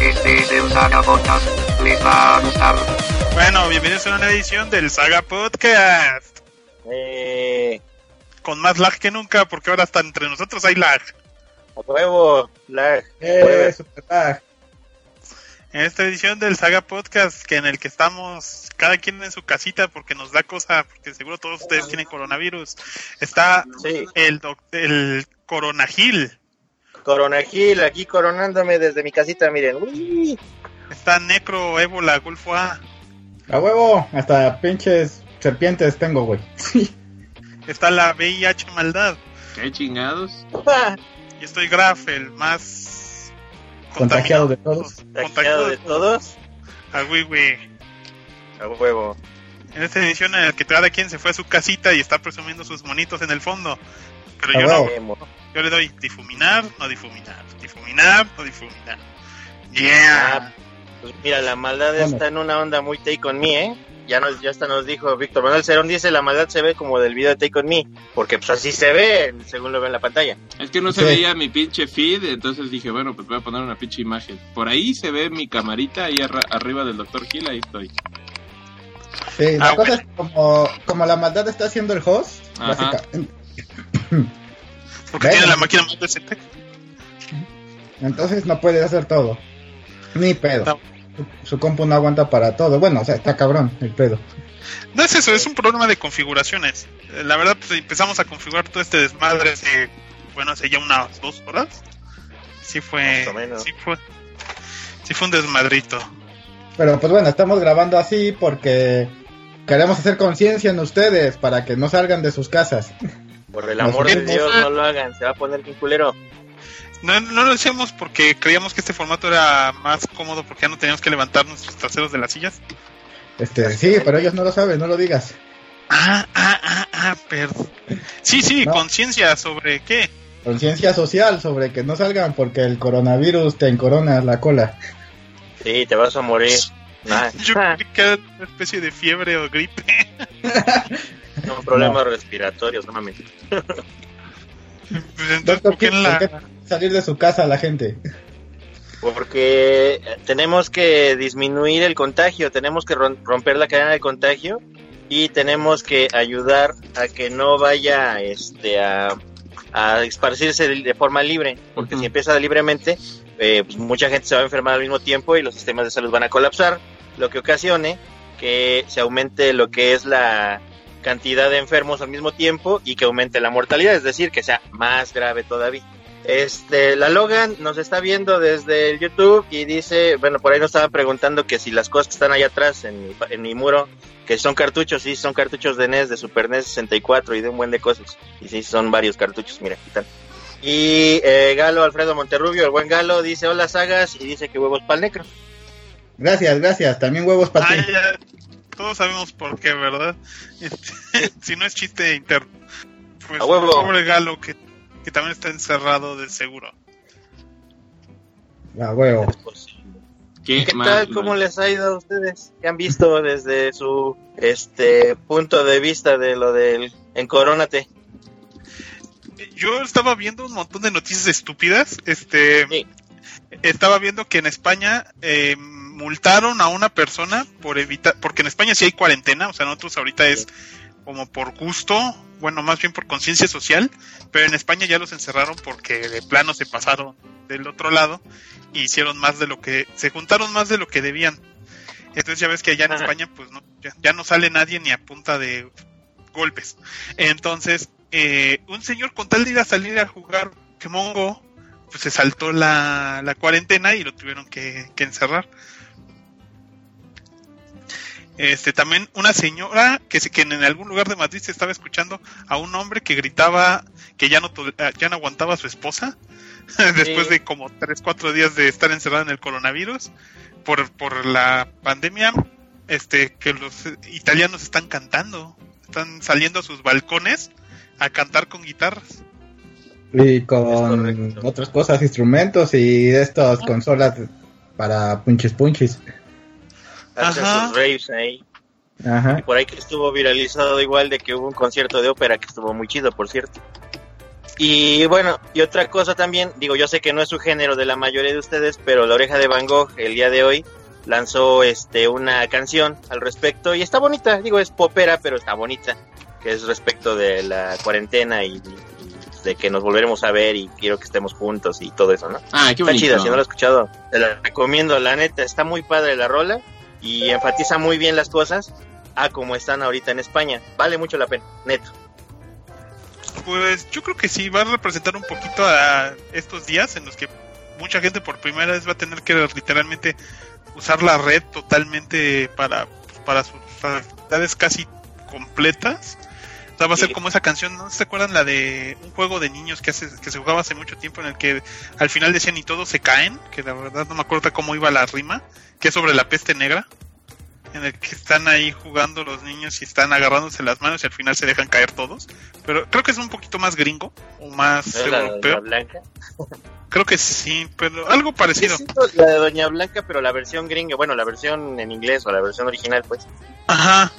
Este es el Saga Podcast. Les va a gustar. Bueno, bienvenidos a una nueva edición del Saga Podcast. Eh, Con más lag que nunca, porque ahora hasta entre nosotros hay lag. a huevo, lag. Eh, super lag. En esta edición del Saga Podcast, que en el que estamos cada quien en su casita porque nos da cosa, porque seguro todos ustedes tienen coronavirus, está Sí, el, el Coronagil, Corona Gil, aquí coronándome desde mi casita, miren. Uy, está Necro, Ébola, Gulfo A, A huevo, hasta pinches serpientes tengo, güey. está la VIH Maldad, ¿Qué chingados? ah, y estoy Graf, el más Contagiado de todos. Contagiado de todos. A Wiwi. A huevo. En esta edición en la que cada quien se fue a su casita y está presumiendo sus monitos en el fondo. Pero yo no, yo le doy difuminar, no difuminar, difuminar, no difuminar. Yeah. Pues mira, la maldad Bueno. está en una onda muy take on me, ¿eh? Ya, nos, ya hasta nos dijo Víctor Manuel Cerón, dice, la maldad se ve como del video de Take on Me, porque pues así se ve, según lo ve en la pantalla. Es que no se Sí. veía mi pinche feed, entonces dije, bueno, pues voy a poner una pinche imagen. Por ahí se ve mi camarita, ahí arra- arriba del Dr. Gil, ahí estoy. Sí, la Ah, cosa es que como, como la maldad está haciendo el host, básicamente. Porque tiene la máquina más decente. Entonces no puede hacer todo. Ni pedo. No. Su, su compu no aguanta para todo. Bueno, o sea, está cabrón el pedo. No es eso, es un problema de configuraciones. Eh, La verdad, pues empezamos a configurar todo este desmadre hace, bueno, hace ya unas dos horas. Sí fue, sí fue, sí fue un desmadrito. Pero pues bueno, estamos grabando así porque queremos hacer conciencia en ustedes para que no salgan de sus casas. Por el amor de Dios, no lo hagan, se va a poner bien culero. No, no lo hacíamos porque creíamos que este formato era más cómodo porque ya no teníamos que levantar nuestros traseros de las sillas. Este, sí, pero ellos no lo saben, no lo digas. Ah, ah, ah, ah, perdón. Sí, sí, No. conciencia sobre qué. Conciencia social sobre que no salgan porque el coronavirus te encorona la cola. Sí, te vas a morir. Nah, Yo creí que era una especie de fiebre o gripe. no, problemas respiratorios, no mames. Pues entonces, Doctor, ¿por qué la... ¿por qué salir de su casa la gente? Porque tenemos que disminuir el contagio, tenemos que rom- romper la cadena de contagio y tenemos que ayudar a que no vaya este a, a esparcirse de forma libre, porque si empieza libremente, eh, pues mucha gente se va a enfermar al mismo tiempo y los sistemas de salud van a colapsar, lo que ocasione que se aumente lo que es la cantidad de enfermos al mismo tiempo y que aumente la mortalidad, es decir, que sea más grave todavía. Este, la Logan nos está viendo desde el YouTube y dice, bueno, por ahí nos estaban preguntando que si las cosas que están allá atrás en mi, pa- en mi muro, que son cartuchos, sí, son cartuchos de NES, de Super NES 64 y de un buen de cosas. Y sí, son varios cartuchos, mira, aquí están. Y eh, Galo Alfredo Monterrubio, el buen Galo, dice hola sagas y dice que huevos pal necro. Gracias, gracias. También huevos para ti. Todos sabemos por qué, ¿verdad? Este, si no es chiste interno. Pues A huevo. pobre Galo que, que también está encerrado de seguro. A huevo. ¿Qué, ¿Qué mal, tal? ¿Cómo les ha ido a ustedes? ¿Qué han visto desde su este punto de vista de lo del encorónate? Yo estaba viendo un montón de noticias estúpidas. Este, Sí. estaba viendo que en España eh, multaron a una persona por evitar, porque en España sí hay cuarentena, o sea, nosotros ahorita es como por gusto, bueno, más bien por conciencia social, pero en España ya los encerraron porque de plano se pasaron del otro lado y hicieron más de lo que, se juntaron más de lo que debían. Entonces ya ves que allá en. España pues no, ya, ya no sale nadie ni a punta de golpes. Entonces, eh, un señor con tal de ir a salir a jugar Pokémon Go, pues se saltó la, la cuarentena y lo tuvieron que, que encerrar. Este, también una señora que, se- que en algún lugar de Madrid se estaba escuchando a un hombre que gritaba que ya no, to- ya no aguantaba a su esposa después Sí. de como 3, 4 días de estar encerrada en el coronavirus por, por la pandemia. Este, que los italianos están cantando, están saliendo a sus balcones a cantar con guitarras. Y con otras cosas, instrumentos y estas consolas para punchis punchis. Hacen Ajá. sus raves ahí. Ajá. Por ahí que estuvo viralizado igual de que hubo un concierto de ópera que estuvo muy chido, por cierto. Y bueno, y otra cosa también, digo, yo sé que no es su género de la mayoría de ustedes, pero La Oreja de Van Gogh el día de hoy lanzó este una canción al respecto y está bonita, digo, es popera, pero está bonita, que es respecto de la cuarentena y, y de que nos volveremos a ver y quiero que estemos juntos y todo eso, ¿no? Ah, qué Está bonito. chida, si no lo he escuchado, te la recomiendo, la neta, está muy padre la rola y enfatiza muy bien las cosas a como están ahorita en España. Vale mucho la pena, neto. Pues yo creo que sí, va a representar un poquito a estos días en los que mucha gente por primera vez va a tener que literalmente usar la red totalmente para, para sus actividades casi completas. O sea, va a ser como esa canción, ¿no se acuerdan la de un juego de niños que, hace, que se jugaba hace mucho tiempo en el que al final decían y todos se caen? Que la verdad no me acuerdo cómo iba la rima, que es sobre la peste negra, en el que están ahí jugando los niños y están agarrándose las manos y al final se dejan caer todos. Pero creo que es un poquito más gringo o más ¿No es la de europeo. Doña Blanca? Creo que sí, pero algo parecido. La de Doña Blanca, pero la versión gringa, bueno, la versión en inglés o la versión original, pues. Ajá.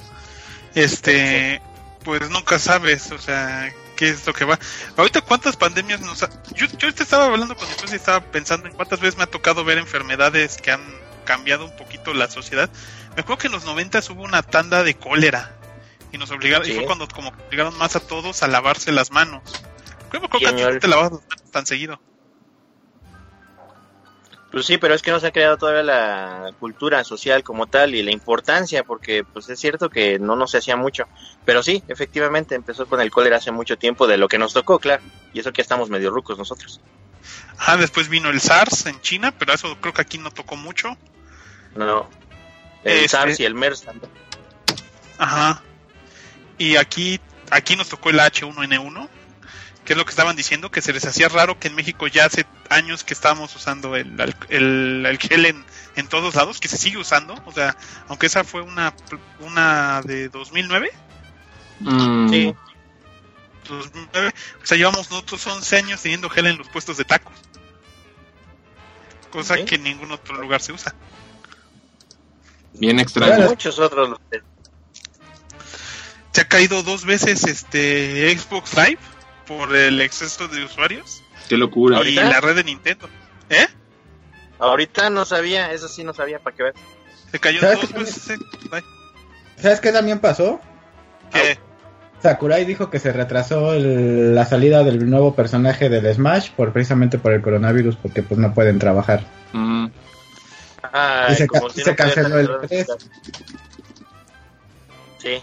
Este, pues nunca sabes, o sea, qué es lo que va. Ahorita cuántas pandemias nos ha... Yo, yo ahorita estaba hablando con mi esposa y estaba pensando en cuántas veces me ha tocado ver enfermedades que han cambiado un poquito la sociedad. Me acuerdo que en los noventas hubo una tanda de cólera y nos obligaron, y fue cuando como obligaron más a todos a lavarse las manos. Acuerdo que te lavabas las manos tan seguido. Pues sí, pero es que no se ha creado todavía la cultura social como tal y la importancia, porque pues es cierto que no nos hacía mucho. Pero sí, efectivamente, empezó con el cólera hace mucho tiempo de lo que nos tocó, claro. Y eso que estamos medio rucos nosotros. Ajá, después vino el SARS en China, pero eso creo que aquí no tocó mucho. No. El Este- SARS y el MERS también. Ajá. Y aquí, aquí nos tocó el H1N1, que es lo que estaban diciendo, que se les hacía raro que en México ya hace años que estábamos usando el, al- el, el gel en, en todos lados, que se sigue usando, o sea, aunque esa fue una, una de 2009, Mm, Sí. 2009, o sea, llevamos nosotros 11 años teniendo gel en los puestos de tacos. Cosa que en ningún otro lugar se usa. Bien extraño. Bueno. Muchos otros. Se ha caído dos veces este Xbox Live por el exceso de usuarios Qué locura. y ¿Ahorita? la red de Nintendo. ¿Eh? Ahorita no sabía, eso sí no sabía, para que ver. Se cayó ¿Sabes dos veces. eh, ¿Sabes qué también pasó? ¿qué? Sakurai dijo que se retrasó el- la salida del nuevo personaje del Smash por precisamente por el coronavirus porque pues no pueden trabajar. Mm, Ay, Y se como ca- si se no pudiera canceló el estar- tres. Sí,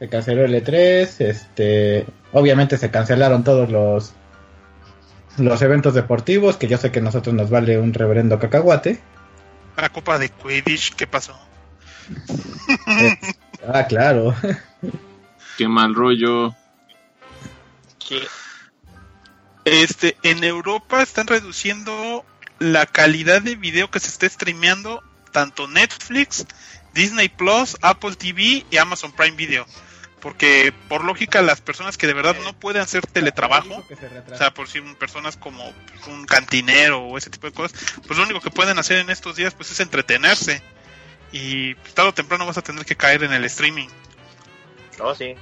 Se canceló el E3, este, obviamente se cancelaron todos los los eventos deportivos que yo sé que a nosotros nos vale un reverendo cacahuate. La copa de Quidditch, ¿qué pasó? Ah, claro. qué mal rollo. Este, en Europa están reduciendo la calidad de video que se está streameando tanto Netflix, Disney Plus, Apple TV y Amazon Prime Video. Porque por lógica las personas que de verdad no pueden hacer teletrabajo, o sea, por si personas como un cantinero o ese tipo de cosas, pues lo único que pueden hacer en estos días pues es entretenerse. Y pues, tarde o temprano vas a tener que caer en el streaming. Oh, sí.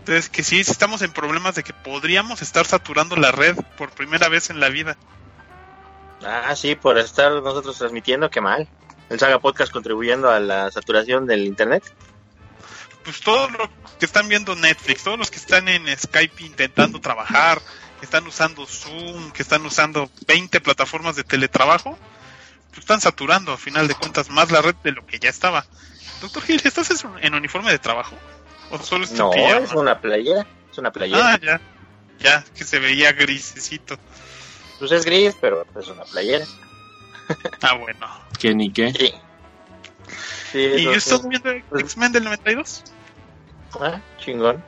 Entonces, que sí estamos en problemas de que podríamos estar saturando la red por primera vez en la vida. Ah, sí, por estar nosotros transmitiendo, qué mal. El Saga Podcast contribuyendo a la saturación del internet. Pues todos los que están viendo Netflix, todos los que están en Skype intentando trabajar, que están usando Zoom, que están usando 20 plataformas de teletrabajo, pues están saturando a final de cuentas más la red de lo que ya estaba. Doctor Gil, ¿estás en- uniforme de trabajo? ¿O solo es tu No, pijama? es una playera. Es una playera. Ah, ya. Ya, que se veía grisecito. Pues es gris, pero es una playera. Ah, bueno. Que ni qué. Sí. Sí, ¿Y yo sí. estoy viendo X-Men del 92? Ah, chingón.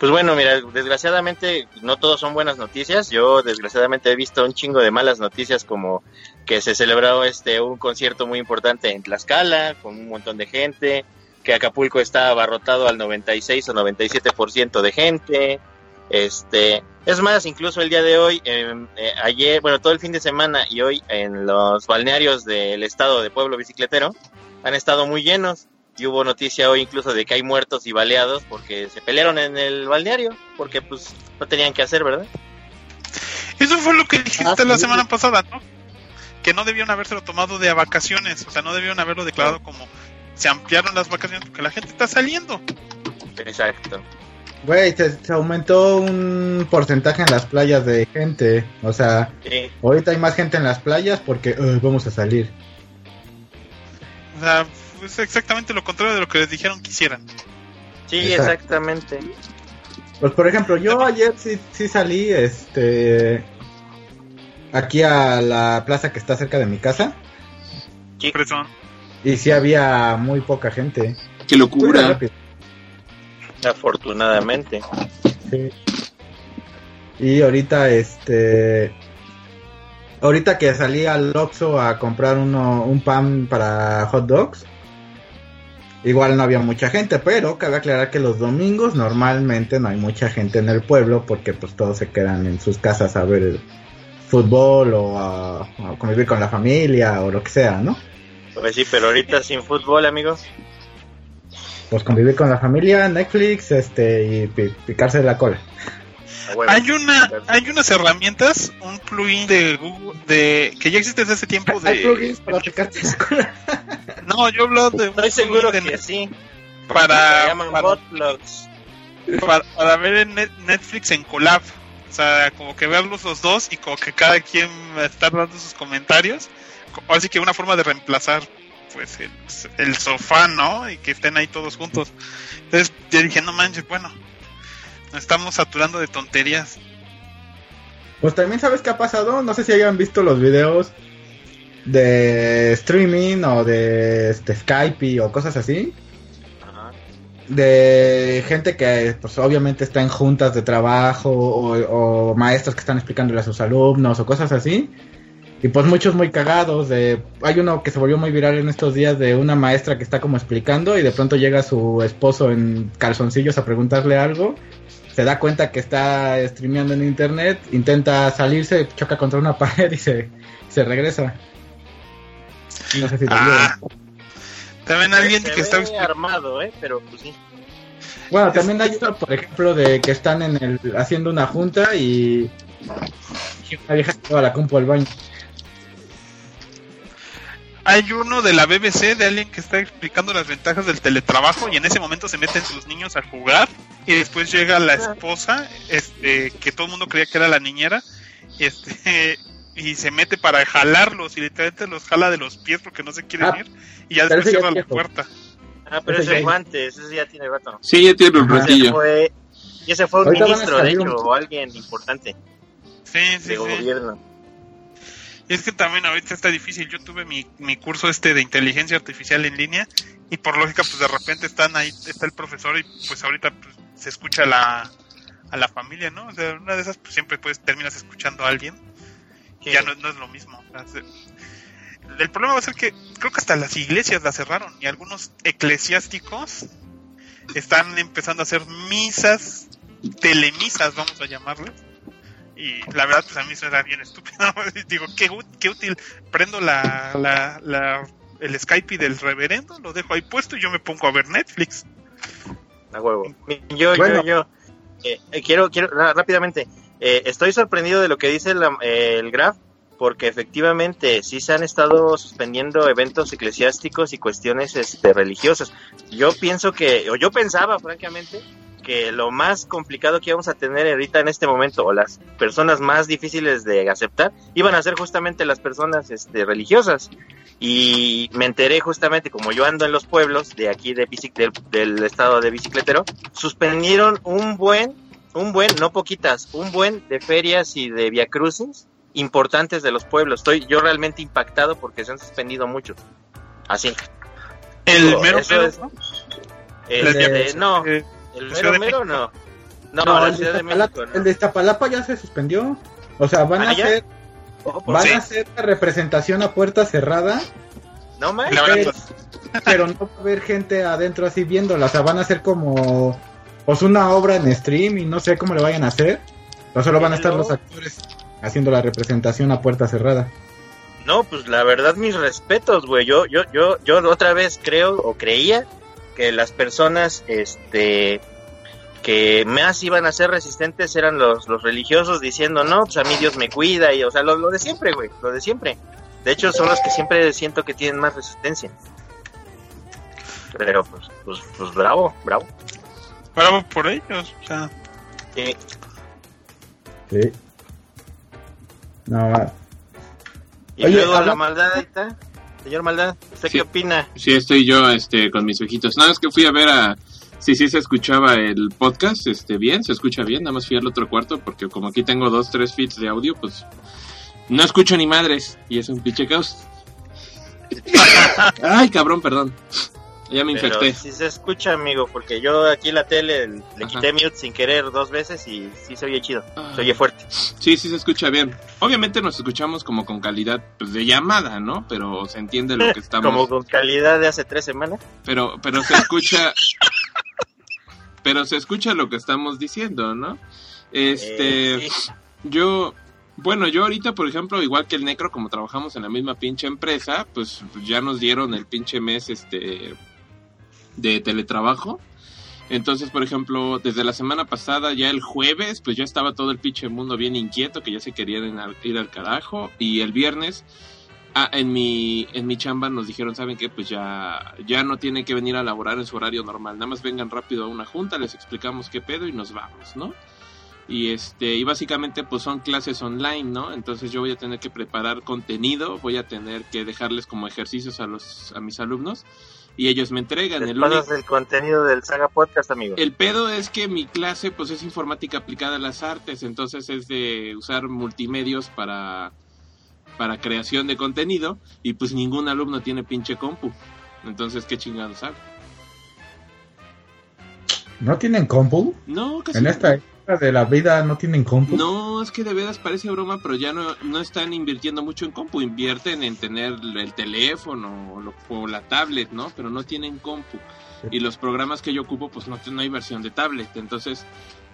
Pues bueno, mira, desgraciadamente no todos son buenas noticias. Yo desgraciadamente he visto un chingo de malas noticias como que se celebró este un concierto muy importante en Tlaxcala con un montón de gente, que Acapulco está abarrotado al 96 o 97% de gente. Este, es más, incluso el día de hoy, em, eh, ayer, bueno, todo el fin de semana y hoy en los balnearios del estado de Pueblo Bicicletero han estado muy llenos y hubo noticia hoy incluso de que hay muertos y baleados porque se pelearon en el balneario, porque pues no tenían que hacer, ¿verdad? Eso fue lo que dijiste Ah, la sí. semana pasada, ¿no? Que no debían habérselo tomado de vacaciones, o sea, no debieron haberlo declarado como se ampliaron las vacaciones porque la gente está saliendo. Exacto. Güey, se, se aumentó un porcentaje en las playas de gente. O sea, Sí, ahorita hay más gente en las playas porque "Ay, vamos a salir. O sea, es exactamente lo contrario de lo que les dijeron que hicieran. sí, Exacto. exactamente. Pues por ejemplo, yo ayer sí, sí salí, este, aquí a la plaza que está cerca de mi casa eso, y sí había muy poca gente. Qué locura. Afortunadamente. sí. Y ahorita, este, ahorita que salí al Oxxo a comprar uno, un pan para hot dogs, igual no había mucha gente, pero cabe aclarar que los domingos normalmente no hay mucha gente en el pueblo porque pues todos se quedan en sus casas a ver el fútbol o a, a convivir con la familia o lo que sea, ¿no? Pues sí, pero ahorita sin fútbol, amigos. Pues convivir con la familia, Netflix, este, y pi- picarse la cola. A huevo. hay una, hay unas herramientas, un plugin de Google, de que ya existe desde hace tiempo Hay de, plugins para picarte la cola. no, yo hablo de un Estoy seguro de que sí. Se para, llaman para, botlogs. para, para ver en Net- Netflix en collab. O sea, como que verlos los dos y como que cada quien está dando sus comentarios. Co- Así que una forma de reemplazar pues el, el sofá, ¿no? Y que estén ahí todos juntos. Entonces yo dije, no manches, bueno, nos estamos saturando de tonterías. Pues también sabes qué ha pasado, no sé si hayan visto los videos de streaming o de este, Skype o cosas así, Ajá. de gente que pues obviamente está en juntas de trabajo o, o maestros que están explicándole a sus alumnos o cosas así. Y pues muchos muy cagados de... Hay uno que se volvió muy viral en estos días de una maestra que está como explicando y de pronto llega su esposo en calzoncillos a preguntarle algo. Se da cuenta que está streameando en internet, intenta salirse, choca contra una pared y se, se regresa. No sé si lo Ah, también alguien Se que está armado, ¿eh? Pero pues sí. Bueno, también hay uno, por ejemplo, de que están en el haciendo una junta y, y una vieja lleva la compu al baño. Hay uno de la BBC de alguien que está explicando las ventajas del teletrabajo y en ese momento se meten sus niños a jugar y después llega la esposa, este, que todo el mundo creía que era la niñera, este, y se mete para jalarlos y literalmente los jala de los pies porque no se quieren Ah, ir y ya después ese cierra la puerta. Ah, pero Ese ese ya- fue antes, ese ya tiene rato. Sí, ya tiene un. Ese ratillo. fue, y ese fue un Ahorita van a ministro, de hecho, un- o alguien importante Sí, sí, de sí. gobierno. Y es que también ahorita está difícil. Yo tuve mi, mi curso este de inteligencia artificial en línea y por lógica pues de repente están ahí, está el profesor y pues ahorita pues, se escucha a la, a la familia, ¿no? O sea, una de esas pues siempre pues terminas escuchando a alguien y ya no, no es lo mismo. O sea, se- el problema va a ser que creo que hasta las iglesias la cerraron y algunos eclesiásticos están empezando a hacer misas, telemisas vamos a llamarles. Y la verdad, pues a mí suena bien estúpido. Digo, qué, qué útil. Prendo la, la, la- el Skype del reverendo, lo dejo ahí puesto y yo me pongo a ver Netflix. A huevo. Yo, Bueno. yo, yo. eh, eh, quiero, quiero, rápidamente. eh, estoy sorprendido de lo que dice la- eh, el Graf, porque efectivamente sí se han estado suspendiendo eventos eclesiásticos y cuestiones este, religiosas. Yo pienso que, o yo pensaba, francamente, que lo más complicado que íbamos a tener ahorita en este momento, o las personas más difíciles de aceptar, iban a ser justamente las personas este, religiosas. Y me enteré justamente, como yo ando en los pueblos de aquí de bicic- del, del estado de bicicletero, suspendieron un buen, un buen, no poquitas, un buen de ferias y de viacrucis importantes de los pueblos. Estoy yo realmente impactado porque se han suspendido muchos. Así. El mero es- ¿no? Este, no, el mero de mero no. No, No, la el, de Ciudad de México no. el de Iztapalapa ya se suspendió. O sea, van ¿Ah, a ya? hacer por van sí. a hacer la representación a puerta cerrada, No verdad, pero no va a haber gente adentro así viéndola. O sea, van a hacer como pues una obra en stream y no sé cómo le vayan a hacer. Pero solo van a estar los actores haciendo la representación a puerta cerrada. No, pues la verdad mis respetos, güey. Yo, yo, yo, yo otra vez creo o creía que las personas este que más iban a ser resistentes eran los, los religiosos diciendo, no, pues a mí Dios me cuida, y o sea, lo, lo de siempre, güey, lo de siempre. De hecho, son los que siempre siento que tienen más resistencia. Pero, pues, pues, pues bravo, bravo. Bravo por ellos. O sea, Sí. Sí. No, va. Y Oye, luego habla- la maldad, ahí está. Señor Maldad, ¿usted Sí. qué opina? Sí, estoy yo este, con mis ojitos. Nada, es que fui a ver a... Sí, sí se escuchaba el podcast, este, bien, se escucha bien, nada más fui al otro cuarto porque como aquí tengo dos, tres feeds de audio, pues no escucho ni madres y es un pinche caos. Ay, cabrón, perdón. Ya me Pero infecté. si se escucha, amigo, porque yo aquí la tele le Ajá. quité mute sin querer dos veces y sí se oye chido, Ah. se oye fuerte. Sí, sí se escucha bien. Obviamente nos escuchamos como con calidad pues, de llamada, ¿no? Pero se entiende lo que estamos... Como con calidad de hace tres semanas. pero pero se escucha pero se escucha lo que estamos diciendo no este Eh, yo bueno yo ahorita por ejemplo igual que el necro como trabajamos en la misma pinche empresa pues ya nos dieron el pinche mes este de teletrabajo entonces por ejemplo desde la semana pasada ya el jueves pues ya estaba todo el pinche mundo bien inquieto que ya se querían ir al- carajo y el viernes Ah, en mi, en mi chamba nos dijeron, ¿saben qué? Pues ya, ya no tienen que venir a laborar en su horario normal. Nada más vengan rápido a una junta, les explicamos qué pedo y nos vamos, ¿no? Y este, y básicamente pues son clases online, ¿no? Entonces yo voy a tener que preparar contenido, voy a tener que dejarles como ejercicios a los, a mis alumnos, y ellos me entregan. Les El, pasas único- el contenido del Saga Podcast, amigo. el pedo es que mi clase pues es informática aplicada a las artes, entonces es de usar multimedios para, para creación de contenido y pues ningún alumno tiene pinche compu. Entonces, ¿qué chingados hago? ¿No tienen compu? No, casi En no. esta de la vida no tienen compu. No, es que de veras parece broma, pero ya no, no están invirtiendo mucho en compu, invierten en tener el teléfono o, lo- o la tablet, ¿no? Pero no tienen compu. Y los programas que yo ocupo, pues no, no hay versión de tablet. Entonces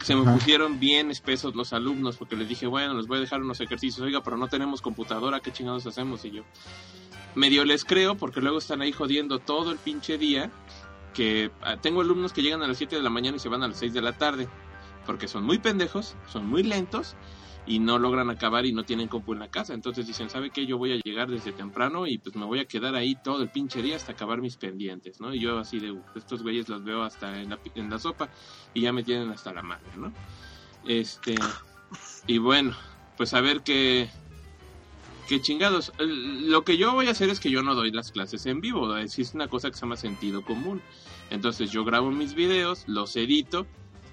se me Ajá. pusieron bien espesos los alumnos porque les dije, bueno, les voy a dejar unos ejercicios, oiga, pero no tenemos computadora, ¿qué chingados hacemos? Y yo medio les creo porque luego están ahí jodiendo todo el pinche día. Que ah, tengo alumnos que llegan a las 7 de la mañana y se van a las 6 de la tarde porque son muy pendejos, son muy lentos y no logran acabar y no tienen compu en la casa. Entonces dicen, ¿sabe qué? Yo voy a llegar desde temprano y pues me voy a quedar ahí todo el pinche día hasta acabar mis pendientes, ¿no? Y yo así de, estos güeyes los veo hasta en la, en la sopa y ya me tienen hasta la madre, ¿no? Este, y bueno, pues a ver qué, qué chingados. Lo que yo voy a hacer es que yo no doy las clases en vivo, es una cosa que se llama sentido común. Entonces yo grabo mis videos, los edito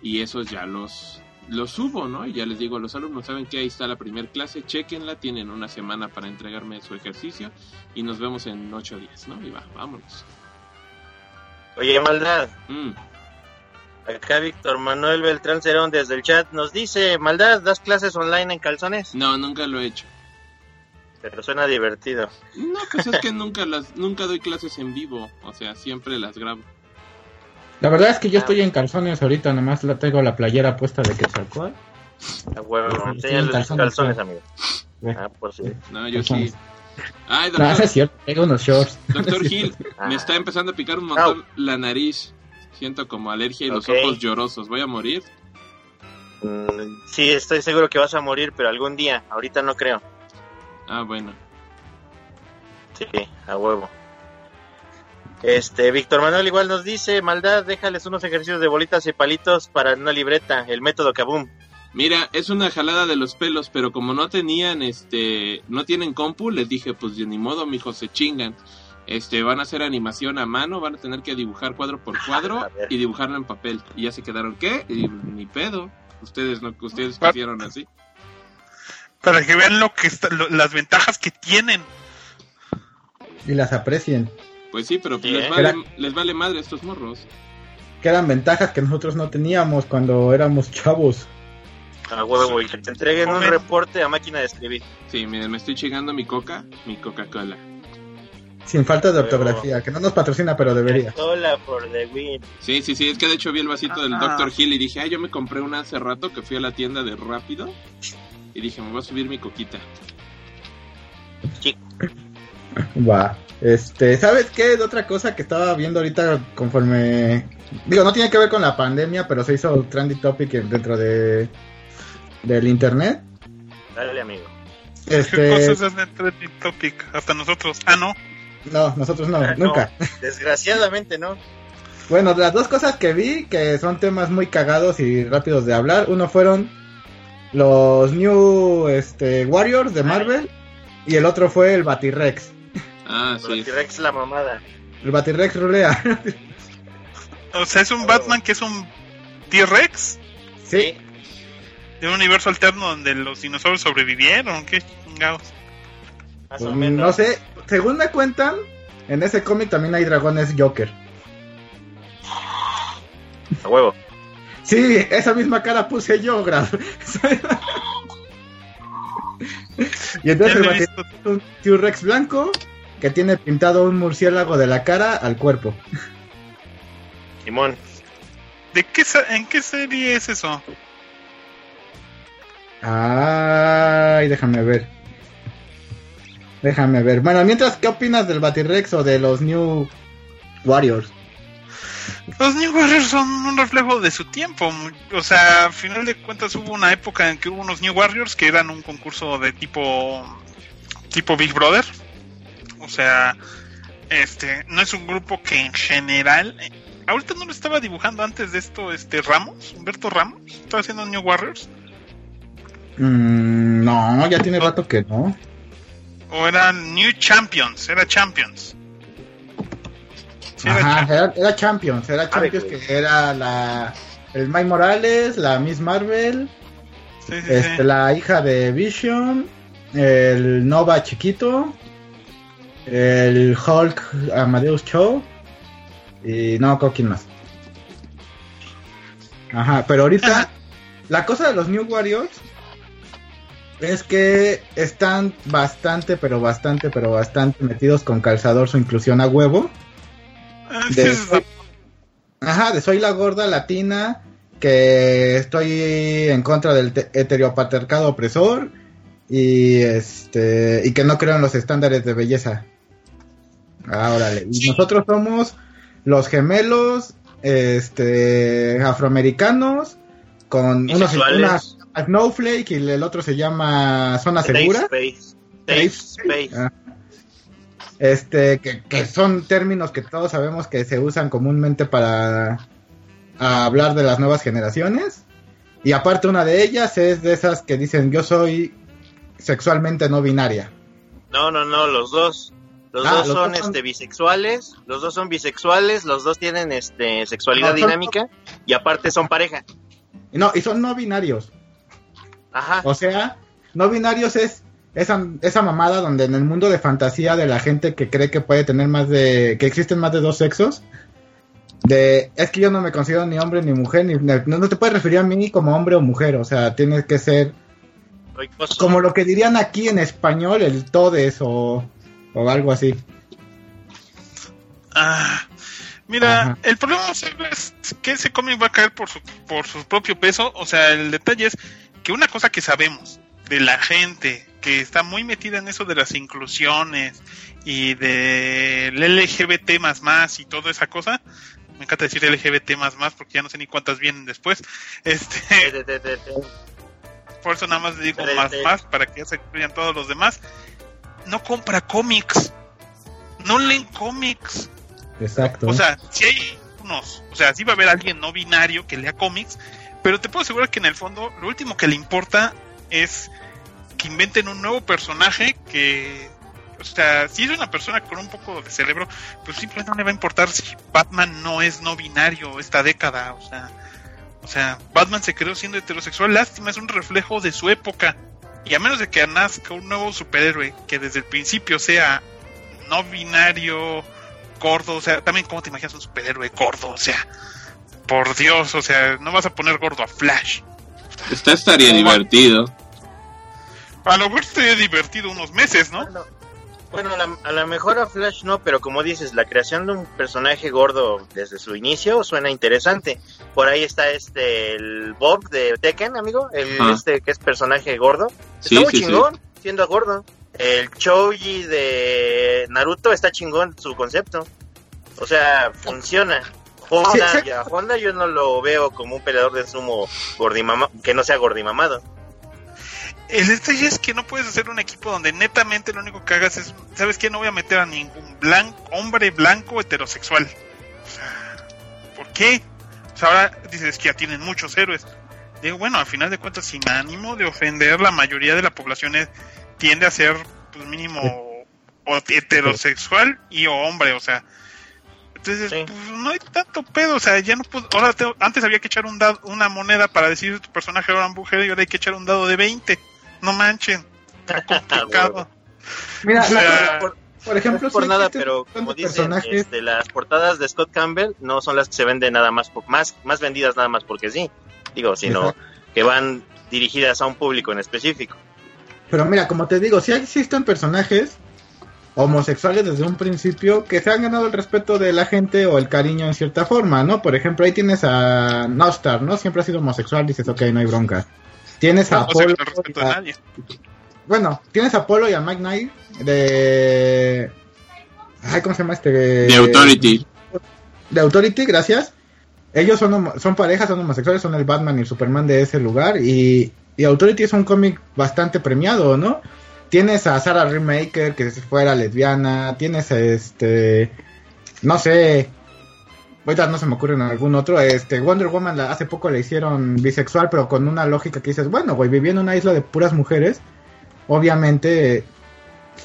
y esos ya los, los subo, ¿no? Y ya les digo a los alumnos, ¿saben que Ahí está la primera clase, chequenla, tienen una semana para entregarme su ejercicio y nos vemos en ocho días, ¿no? Y va, vámonos. Oye, Maldad, Mm, acá Víctor Manuel Beltrán Cerón desde el chat nos dice, Maldad, ¿das clases online en calzones? No, nunca lo he hecho. Pero suena divertido. No, pues es que nunca las, nunca doy clases en vivo, o sea, siempre las grabo. La verdad es que yo estoy en calzones ahorita, nomás la tengo la playera puesta de Quetzalcóatl. A huevo, Sí, enséñale los calzones, calzones, sí. amigo. Eh. Ah, por si. No, yo sí. No, es cierto, tengo unos shorts. doctor Gil, Ah. me está empezando a picar un montón la nariz. Siento como alergia y los ojos llorosos. ¿Voy a morir? Mm, sí, estoy seguro que vas a morir, pero algún día. Ahorita no creo. Ah, bueno. Sí, a huevo. Este, Víctor Manuel igual nos dice, maldad, déjales unos ejercicios de bolitas y palitos para una libreta, el método Kaboom. Mira, es una jalada de los pelos, pero como no tenían, este, no tienen compu, les dije, pues de ni modo, mijos, se chingan. Este, van a hacer animación a mano, van a tener que dibujar cuadro por cuadro y dibujarlo en papel. Y ya se quedaron, ¿qué? Y ni pedo. Ustedes no, ustedes hicieron así. Para que vean lo que está- lo- las ventajas que tienen. Y las aprecien. Pues sí, pero Sí, les, ¿eh? vale, Era- les vale madre a estos morros. Que eran ventajas que nosotros no teníamos cuando éramos chavos. A huevo, y que te entreguen un reporte a máquina de escribir. Sí, miren, me estoy chingando mi coca, mi Coca-Cola. Sin falta de ortografía, que no nos patrocina, pero debería. Hola por the win. Sí, sí, sí, es que de hecho vi el vasito del Ah. Dr. Hill y dije, ah, yo me compré una hace rato que fui a la tienda de Rápido y dije, me voy a subir mi coquita. Chic. Va. Este, ¿sabes qué? De otra cosa que estaba viendo ahorita conforme... Digo, no tiene que ver con la pandemia, pero se hizo trendy topic dentro de del internet. Dale, amigo. ¿Qué Este, cosas es de trending topic? Hasta nosotros. Ah, no. no, nosotros no, Ah, no, nunca. desgraciadamente no. Bueno, las dos cosas que vi, que son temas muy cagados y rápidos de hablar, uno fueron los New este, Warriors de Marvel y el otro fue el Batirex. Ah, sí. T-Rex la mamada. El Batirex rulea. O sea, es un Batman que es un T-Rex sí, de un universo alterno donde los dinosaurios sobrevivieron. ¿Qué chingados? Más pues, o menos. no sé, según me cuentan, en ese cómic también hay dragones Joker. A huevo. Sí, esa misma cara puse yo, Graf. y entonces el Batirex es un T-Rex blanco que tiene pintado un murciélago de la cara al cuerpo. Simón. ¿De qué, sa- ¿En qué serie es eso? Ay, déjame ver. Déjame ver. Bueno, mientras, ¿qué opinas del Batirex o de los New Warriors? Los New Warriors son un reflejo de su tiempo. O sea, a final de cuentas hubo una época en que hubo unos New Warriors que eran un concurso de tipo tipo Big Brother. O sea, este no es un grupo que en general eh, ahorita no lo estaba dibujando antes de esto este Ramos, Humberto Ramos, estaba haciendo New Warriors Mm, no, ya tiene rato que no. o eran New Champions, era Champions. Sí, era Ajá, Champions. era, era Champions, era Champions que era la el Mike Morales, la Miss Marvel, Sí, sí, sí. este, la hija de Vision, el Nova chiquito, el Hulk Amadeus Cho y no, con quién más. Ajá, pero ahorita la cosa de los New Warriors es que están bastante, pero bastante, pero bastante metidos con calzador su inclusión a huevo. Ah, de- Ajá, de soy la gorda latina que estoy en contra del te- heteropatriarcado opresor y este y que no creo en los estándares de belleza. Ah, órale. Y nosotros somos los gemelos este afroamericanos con uno se Bisexuales. llama Snowflake y el otro se llama Zona Safe Segura. Space. Safe Safe Space. Ah. Este, que, que son términos que todos sabemos que se usan comúnmente para hablar de las nuevas generaciones. Y aparte una de ellas es de esas que dicen yo soy sexualmente no binaria. No, no, no, los dos. Los Ah, dos los son, dos son- este bisexuales, los dos son bisexuales, los dos tienen este sexualidad No, son- dinámica y aparte son pareja. No, y son no binarios. Ajá. O sea, no binarios es esa, esa mamada donde en el mundo de fantasía de la gente que cree que puede tener más de, que existen más de dos sexos, de, es que yo no me considero ni hombre ni mujer, ni, no, no te puedes referir a mí como hombre o mujer, o sea, tienes que ser como lo que dirían aquí en español, el todes o, o algo así. Ah, mira, Ajá. el problema es que ese cómic va a caer por su, por su propio peso. O sea, el detalle es que una cosa que sabemos de la gente que está muy metida en eso de las inclusiones y del LGBT más más y toda esa cosa. Me encanta decir LGBT más más porque ya no sé ni cuántas vienen después. Este, Te, te, te, te. por eso nada más le digo más más para que ya se incluyan todos los demás. No compra cómics. No leen cómics. Exacto. O sea, si hay unos, o sea, sí va a haber alguien no binario que lea cómics, pero te puedo asegurar que en el fondo lo último que le importa es que inventen un nuevo personaje que, o sea, si es una persona con un poco de cerebro, pues simplemente no le va a importar si Batman no es no binario esta década, o sea, o sea, Batman se creó siendo heterosexual, lástima, es un reflejo de su época. Y a menos de que nazca un nuevo superhéroe que desde el principio sea no binario, gordo, o sea, también cómo te imaginas un superhéroe gordo, o sea, por Dios, o sea, no vas a poner gordo a Flash. Esta estaría divertido. A lo mejor sería divertido unos meses, ¿no? Bueno, bueno, a la, a la mejor a Flash no, pero como dices, la creación de un personaje gordo desde su inicio suena interesante. Por ahí está este, el Bob de Tekken, amigo, el Ah. este que es personaje gordo. Sí, está muy sí, sí. chingón, siendo gordo. el Choji de Naruto está chingón su concepto. O sea, funciona. Honda, ya, Honda yo no lo veo como un peleador de sumo gordimama, que no sea gordimamado. El detalle es que no puedes hacer un equipo donde netamente lo único que hagas es, ¿sabes qué? No voy a meter a ningún blanco, hombre blanco heterosexual. ¿por qué? O sea, ahora dices que ya tienen muchos héroes. Digo, bueno, al final de cuentas, sin ánimo de ofender, la mayoría de la población es- tiende a ser, pues mínimo, o heterosexual y o hombre, o sea. Entonces, Sí. pues no hay tanto pedo, o sea, ya no puedo, ahora tengo- antes había que echar un dado, una moneda para decir tu personaje era una mujer y ahora hay que echar un dado de 20. No manchen. Está complicado. Mira, O sea, por, por ejemplo, no es por nada, pero como dicen, personajes este, las portadas de Scott Campbell no son las que se venden nada más, más, más vendidas nada más porque sí, digo, sino Exacto. que van dirigidas a un público en específico. Pero mira, como te digo, sí existen personajes homosexuales desde un principio que se han ganado el respeto de la gente o el cariño en cierta forma, ¿no? Por ejemplo, ahí tienes a Nostar, ¿no? Siempre ha sido homosexual, dices, ok, no hay bronca. Tienes a no Apolo, le respeto y a a- nadie. bueno, tienes a Apolo y a Mike Knight de... Ay, ¿cómo se llama este? De Authority. de Authority, gracias. Ellos son, homo- son parejas, son homosexuales, son el Batman y el Superman de ese lugar. Y, y Authority es un cómic bastante premiado, ¿no? Tienes a Sarah Remaker, que fuera lesbiana. Tienes a este. No sé. Ahorita no se me ocurre en algún otro. Este, Wonder Woman la- hace poco le hicieron bisexual, pero con una lógica que dices, bueno, güey, viviendo en una isla de puras mujeres, obviamente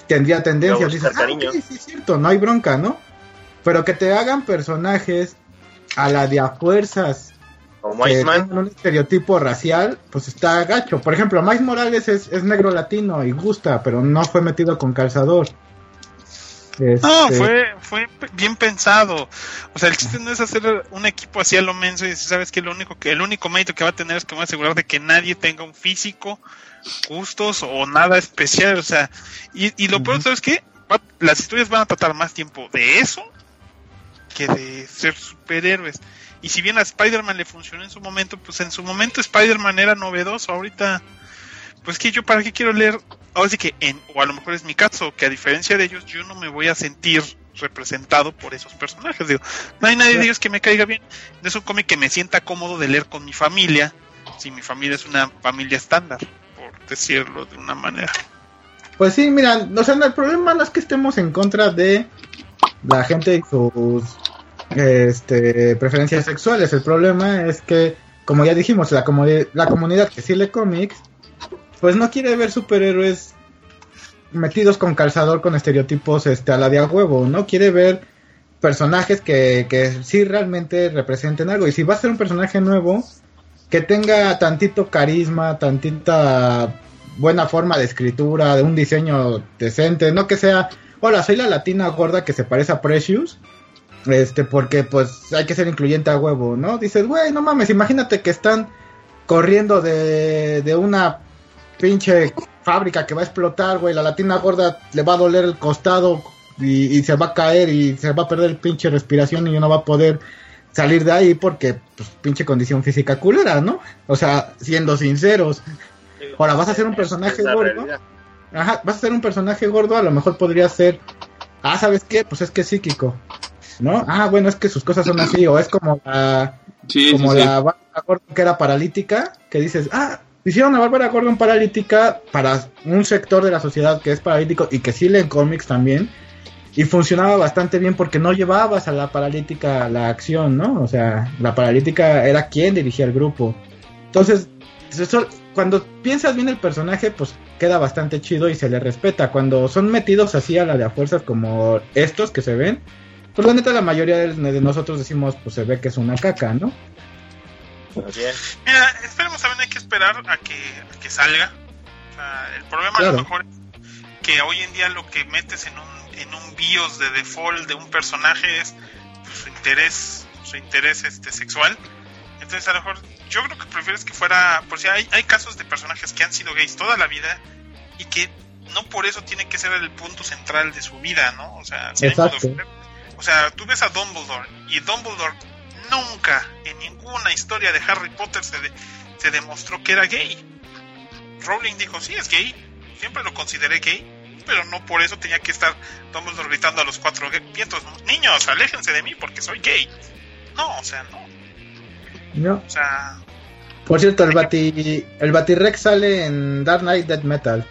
tendría tendencias. buscar Dices, ah, sí es cierto, no hay bronca, ¿no? Pero que te hagan personajes a la de a fuerzas Como un estereotipo racial, pues está gacho. Por ejemplo, Miles Morales es, es negro latino y gusta, pero no fue metido con calzador. No, Este, fue, fue bien pensado. O sea, el chiste no es hacer un equipo así a lo menso y decir, sabes que lo único que, el único mérito que va a tener es que me voy a asegurar de que nadie tenga un físico, gustos o nada especial. O sea, y, y lo peor. ¿sabes qué? Va- las historias van a tratar más tiempo de eso que de ser superhéroes. Y si bien a Spider-Man le funcionó en su momento, pues en su momento Spider-Man era novedoso. Ahorita, pues que yo para qué quiero leer. Ahora sí que, en, o a lo mejor es mi caso, que a diferencia de ellos, yo no me voy a sentir representado por esos personajes. Digo, no hay nadie de ellos que me caiga bien. Es un cómic que me sienta cómodo de leer con mi familia, si mi familia es una familia estándar, por decirlo de una manera. Pues sí, mira, o sea, no, el problema no es que estemos en contra de la gente y sus este, preferencias sexuales. El problema es que, como ya dijimos, la, comodi- la comunidad que sí lee cómics, pues no quiere ver superhéroes metidos con calzador, con estereotipos este, a la de a huevo, ¿no? Quiere ver personajes que, que sí realmente representen algo. Y si va a ser un personaje nuevo, que tenga tantito carisma, tantita buena forma de escritura, de un diseño decente, no que sea, hola, soy la latina gorda que se parece a Precious, este, porque pues hay que ser incluyente a huevo, ¿no? Dices, güey, no mames, imagínate que están corriendo de, de una pinche fábrica que va a explotar, güey, la latina gorda le va a doler el costado y, y se va a caer y se va a perder el pinche respiración y no va a poder salir de ahí porque, pues, pinche condición física culera, ¿no? O sea, siendo sinceros. Ahora, ¿vas a hacer un personaje gordo? Ajá, vas a ser un personaje gordo, a lo mejor podría ser, ah, ¿sabes qué? Pues es que es psíquico, ¿no? Ah, bueno, es que sus cosas son así, o es como la, Sí, como sí, sí. la Bárbara Gordon que era paralítica, que dices, ah, hicieron a Bárbara Gordon paralítica para un sector de la sociedad que es paralítico y que sí leen cómics también, y funcionaba bastante bien porque no llevabas a la paralítica la acción, ¿no? O sea, la paralítica era quien dirigía el grupo. Entonces, eso- cuando piensas bien el personaje, pues queda bastante chido y se le respeta. Cuando son metidos así a la de a fuerzas como estos que se ven, pues la neta la mayoría de nosotros decimos, pues se ve que es una caca, ¿no? Así es. Mira, esperemos también hay que esperar a que, a que salga. O sea, el problema a Claro. lo mejor es que hoy en día lo que metes en un, en un BIOS de default de un personaje es su interés, su interés este sexual. Entonces a lo mejor yo creo que prefieres que fuera, por si hay, hay casos de personajes que han sido gays toda la vida y que no por eso tiene que ser el punto central de su vida, ¿no? O sea, de Exacto. o sea, tú ves a Dumbledore y Dumbledore nunca en ninguna historia de Harry Potter se, de- se demostró que era gay. Rowling dijo, sí, es gay, siempre lo consideré gay. pero no por eso tenía que estar mundo gritando a los cuatro vientos. Niños, aléjense de mí porque soy gay. No, o sea, no. No. O sea, Por cierto, el Bati, el Batirex sale en Dark Knight Dead Metal.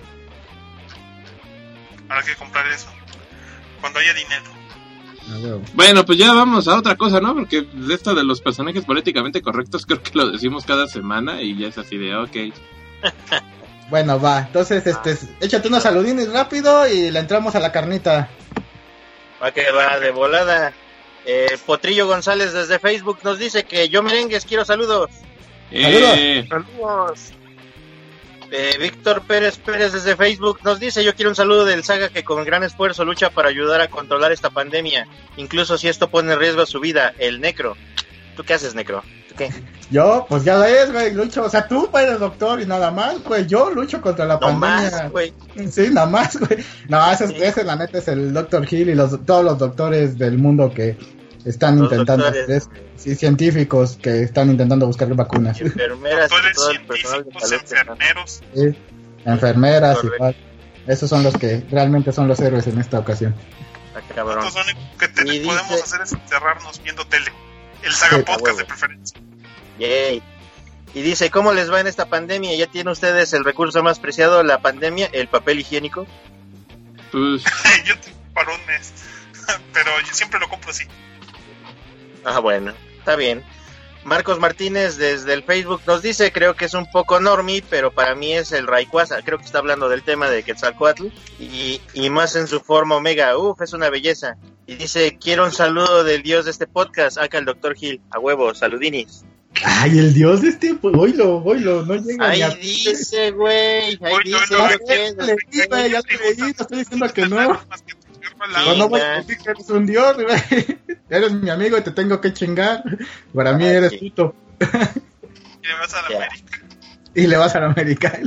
habrá que comprar eso. Cuando haya dinero. Bueno, pues ya vamos a otra cosa, ¿no? Porque de esto de los personajes políticamente correctos creo que lo decimos cada semana y ya es así de, ok. Bueno, va. Entonces, este, échate unos saludines rápido y le entramos a la carnita. Va que va de volada. Eh, Potrillo González desde Facebook nos dice que yo merengues quiero saludos. Eh, Saludos. Eh, Víctor Pérez Pérez desde Facebook nos dice yo quiero un saludo del Saga que con gran esfuerzo lucha para ayudar a controlar esta pandemia, incluso si esto pone en riesgo su vida, el Necro. ¿Tú qué haces, Necro? ¿Tú qué? Yo, pues ya ves, güey, lucho. O sea, tú eres doctor y nada más, güey. Yo lucho contra la No pandemia. más, güey. Sí, nada más, güey. No, ese, Sí. ese, la neta es el Dr. Hill y los, todos los doctores del mundo que están Los intentando, doctores, es- sí, científicos que están intentando buscar vacunas. enfermeras todo el personal de enfermeros. Sí, enfermeras, igual. Esos son los que realmente son los héroes en esta ocasión. Nosotros lo único que te- Y dice- podemos hacer es encerrarnos viendo tele. El Saga Sí, Podcast de preferencia. Yay. Y dice, ¿cómo les va en esta pandemia? ¿Ya tienen ustedes el recurso más preciado, la pandemia, el papel higiénico? pues, yo tengo para un mes. Pero yo siempre lo compro así. Ah, bueno, está bien. Marcos Martínez desde el Facebook nos dice, creo que es un poco normie, pero para mí es el Rayquaza. Creo que está hablando del tema de Quetzalcoatl y, y más en su forma omega. Uf, es una belleza. Y dice, quiero un saludo del dios de este podcast, acá el doctor Gil. A huevo, saludinis. Ay, el dios de este, pues, oílo, oílo, no llega ni Ahí a... dice, güey, ahí Oye, dice. no, ¿qué no, pedo? Ya leí, güey, ya te leí, te estoy diciendo que no. No voy a decir que eres un dios, güey. Eres mi amigo y te tengo que chingar. Para mí eres puto. Y le vas a la. América. Y le vas a la América.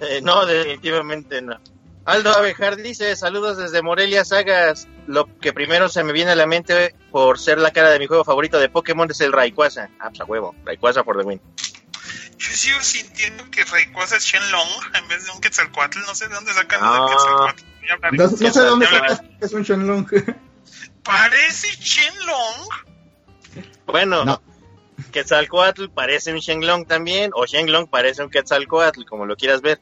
Eh, no, definitivamente no. Aldo Abejar dice, saludos desde Morelia Sagas. Lo que primero se me viene a la mente por ser la cara de mi juego favorito de Pokémon es el Rayquaza. Ah, pues a huevo, Rayquaza for the win. Yo sigo sintiendo que Rayquaza es Shenlong en vez de un Quetzalcoatl. No sé de dónde sacan Ah. de Quetzalcoatl. No, no sé dónde Ya sacas que es un Shenlong. Parece Shenlong. Bueno, No. Quetzalcoatl parece un Shenlong también, o Shenlong parece un Quetzalcoatl, como lo quieras ver.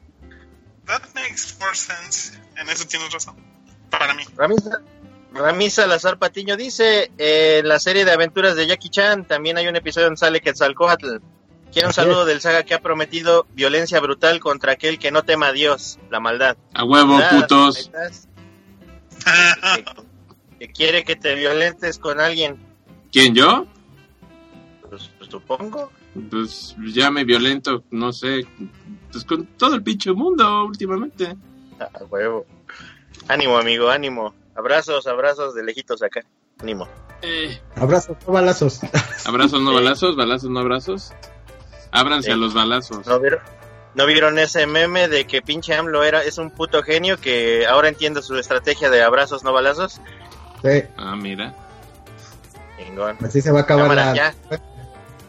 That makes more sense. En eso tienes razón. Para mí. Ramisa, Ramis Salazar Patiño dice, eh, en la serie de aventuras de Jackie Chan también hay un episodio donde sale Quetzalcoatl. Quiero un saludo del saga que ha prometido violencia brutal contra aquel que no tema a Dios, la maldad. a huevo, putos. que, quiere que te violentes con alguien, ¿Quién, yo? pues, pues, supongo. Pues ya me violento, no sé, pues con todo el pinche mundo últimamente. Ah, huevo. Ánimo, amigo, ánimo. Abrazos, abrazos de lejitos acá. Ánimo. Eh, Abrazos, no balazos. abrazos no balazos, balazos no abrazos. Ábranse a los balazos. ¿No vieron? ¿No vieron ese meme de que pinche AMLO era, es un puto genio que ahora entiendo su estrategia de abrazos no balazos? Sí, Ah, mira. Chingón. así se va a acabar Cámara, la... ya.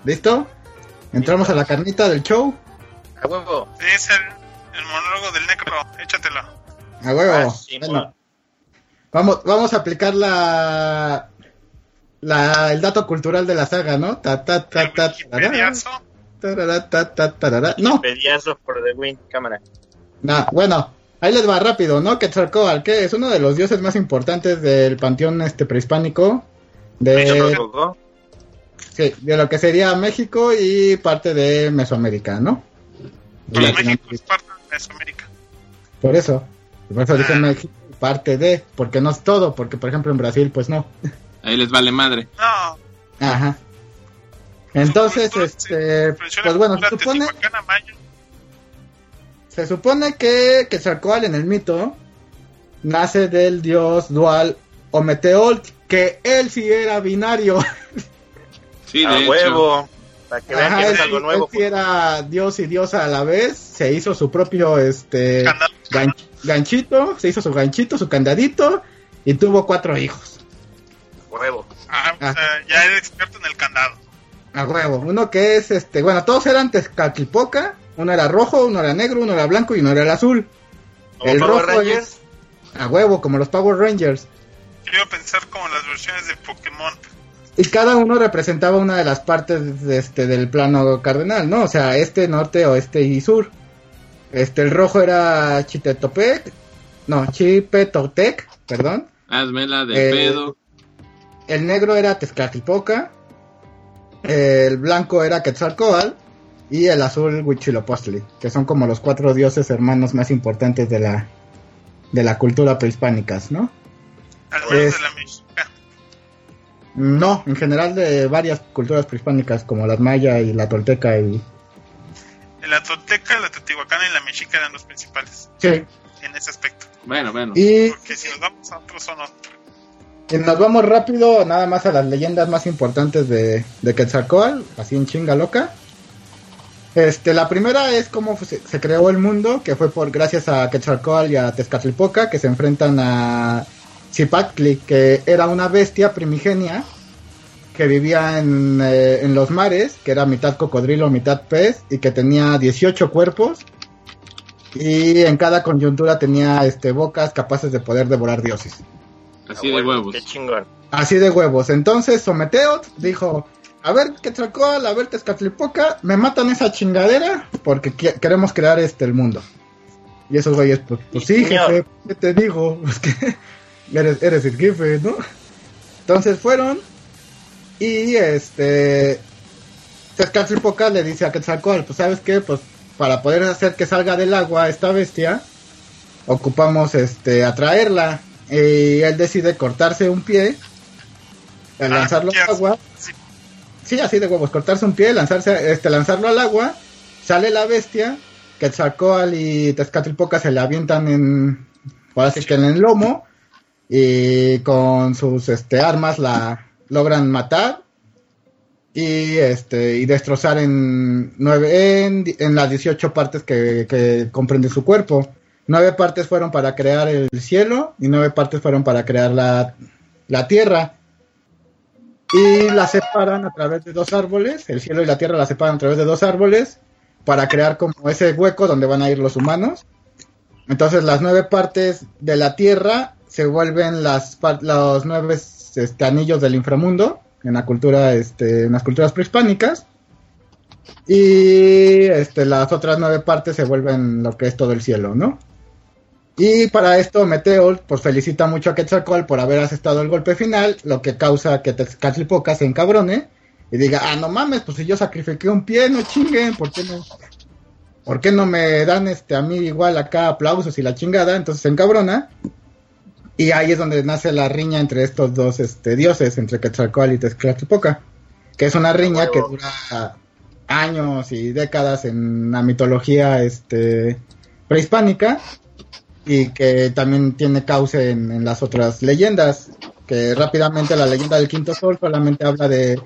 ¿Listo? Entramos a la carnita del show. A huevo. Es el, el monólogo del necro. Échatelo. A huevo. Ah, sí, Bueno, no. vamos, vamos a aplicar la... La, el dato cultural de la saga, ¿no? Ta, ta, ta, ta, tarara, ta, ta, tarara. No, Pediazo por the win. Cámara. no, bueno, ahí les va rápido, ¿no? Quetzalcóatl, que es uno de los dioses más importantes del panteón este prehispánico de, sí, de lo que sería México y parte de Mesoamérica, ¿no? Pero México es parte de Mesoamérica. Por eso, por eso dije Ah. México parte de, porque no es todo, porque por ejemplo en Brasil pues no. Ahí les vale madre. No. Ajá. Entonces, este, pues bueno, se supone, maya. Se supone que Quetzalcóatl en el mito nace del dios dual Ometeotl, que él sí era binario. Sí, de hecho. huevo. Para que vean que él, es algo él nuevo. sí era dios y diosa a la vez. Se hizo su propio este ganchito, se hizo su ganchito, su candadito y tuvo cuatro hijos. Huevo. Ah, o Ah. sea, ya era experto en el candado. A huevo. Uno que es este, bueno, todos eran Tezcatlipoca. Uno era rojo, uno era negro, uno era blanco y uno era el azul. Como El Power rojo Rangers. es- A huevo, como los Power Rangers. Yo iba a pensar como las versiones de Pokémon. Y cada uno representaba una de las partes de este, del plano cardenal, ¿no? O sea, este, norte, oeste y sur. Este, el rojo era Chitetopec, no, Chipetotec, perdón. Hazmela de Eh, pedo. El negro era Tezcatlipoca, el blanco era Quetzalcoatl y el azul Huitzilopochtli, que son como los cuatro dioses hermanos más importantes de la de la cultura prehispánicas, ¿no? Al menos Es- de la mexica. No, en general de varias culturas prehispánicas como la maya y la tolteca y la Tolteca, la Teotihuacana y la mexica eran los principales sí. en ese aspecto. Bueno, bueno. Y, Porque si nos vamos a otros son otros. Nos vamos rápido nada más a las leyendas más importantes de, de Quetzalcoatl, así en chinga loca. Este, la primera es cómo se, creó el mundo, que fue por gracias a Quetzalcoatl y a Tezcatlipoca, que se enfrentan a Zipactli, que era una bestia primigenia que vivía en, eh, en los mares, que era mitad cocodrilo, mitad pez, y que tenía 18 cuerpos, y en cada coyuntura tenía este, bocas capaces de poder devorar dioses. Así Ah, de huevos. Qué chingón. Así de huevos. Entonces Someteot dijo, a ver, Quetzalcóatl, a ver, Tezcatlipoca, me matan esa chingadera porque queremos crear este el mundo. Y esos güeyes, pues, pues sí, Señor. jefe, ¿qué te digo? Pues que eres, eres el jefe, ¿no? Entonces fueron y este... Tezcatlipoca le dice a Quetzalcóatl, pues sabes qué, pues para poder hacer que salga del agua esta bestia, ocupamos este atraerla. Y él decide cortarse un pie, Ah, lanzarlo al agua. Sí. Sí, así de huevos, cortarse un pie, lanzarse, este, lanzarlo al agua, sale la bestia, Quetzalcóatl y Tezcatlipoca se le avientan en, ahora sí que en el lomo, y con sus este, armas la logran matar y este y destrozar en nueve en, en las 18 partes que, que comprende su cuerpo. Nueve partes fueron para crear el cielo y nueve partes fueron para crear la, la tierra. Y la separan a través de dos árboles, el cielo y la tierra la separan a través de dos árboles para crear como ese hueco donde van a ir los humanos. Entonces las nueve partes de la tierra se vuelven las los nueve este, anillos del inframundo en la cultura este en las culturas prehispánicas y este las otras nueve partes se vuelven lo que es todo el cielo, ¿no? Y para esto Meteor pues felicita mucho a Quetzalcóatl por haber asestado el golpe final, lo que causa que Tezcatlipoca se encabrone y diga, ah, no mames, pues si yo sacrifiqué un pie, no chinguen, ¿por qué no? ¿Por qué no me dan este a mí igual acá aplausos y la chingada? Entonces se encabrona. Y ahí es donde nace la riña entre estos dos este, dioses, entre Quetzalcóatl y Tezcatlipoca. Que es una riña que dura años y décadas en la mitología este, prehispánica. Y que también tiene cauce en, en las otras leyendas. Que rápidamente la leyenda del Quinto Sol solamente habla de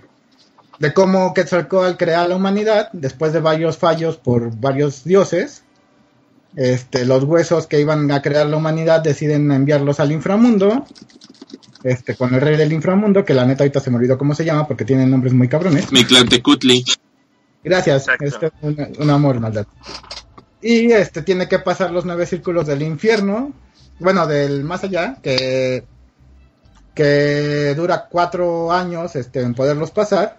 de cómo Quetzalcóatl crea la humanidad después de varios fallos por varios dioses. Este, los huesos que iban a crear la humanidad deciden enviarlos al inframundo. Este, con el rey del inframundo, que la neta ahorita se me olvidó cómo se llama porque tienen nombres muy cabrones. Mictlantecutli. Gracias, este es un, un amor, maldad. Y este tiene que pasar los nueve círculos del infierno, bueno, del más allá, que, que dura cuatro años este, en poderlos pasar,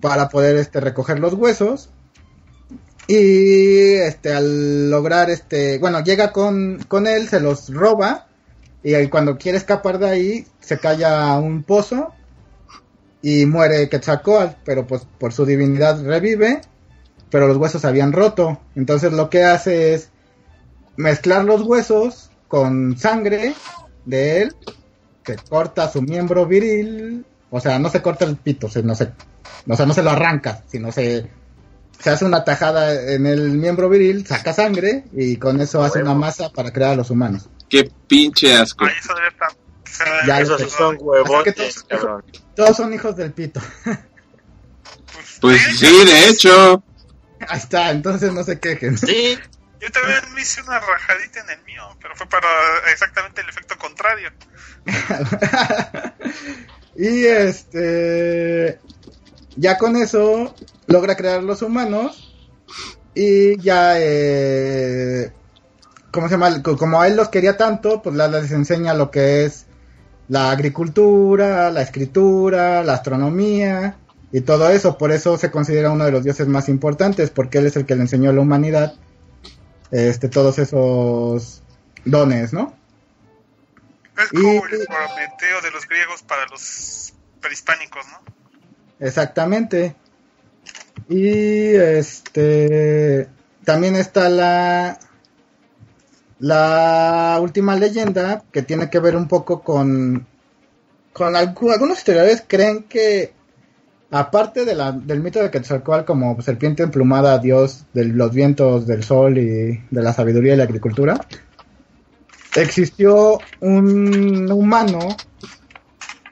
para poder este, recoger los huesos. Y este, al lograr este, bueno, llega con, con él, se los roba, y cuando quiere escapar de ahí, se cae a un pozo y muere Quetzalcóatl, pero pues por su divinidad revive, pero los huesos se habían roto. Entonces lo que hace es mezclar los huesos con sangre de él, se corta su miembro viril, o sea, no se corta el pito, sino se, o sea, no se lo arranca, sino se, se hace una tajada en el miembro viril, saca sangre y con eso hace una masa para crear a los humanos. Qué pinche asco. Ay, eso debe estar. o sea, Ya, Esos sí son huevotes, todos- cabrón. Todos son hijos del pito. Pues ¿eh? sí, de hecho. Ahí está, entonces no se quejen. Sí, Yo también me hice una rajadita en el mío, pero fue para exactamente el efecto contrario. y este ya con eso logra crear los humanos y ya eh, ¿cómo se llama? Co- Como a él los quería tanto, pues la- les enseña lo que es la agricultura, la escritura, la astronomía y todo eso. Por eso se considera uno de los dioses más importantes, porque él es el que le enseñó a la humanidad este, todos esos dones, ¿no? Es Y- como el Prometeo de los griegos para los prehispánicos, ¿no? Exactamente. Y este también está la la última leyenda que tiene que ver un poco con con algu- algunos historiadores creen que aparte del mito de Quetzalcóatl como serpiente emplumada, dios de los vientos, del sol y de la sabiduría y la agricultura, existió un humano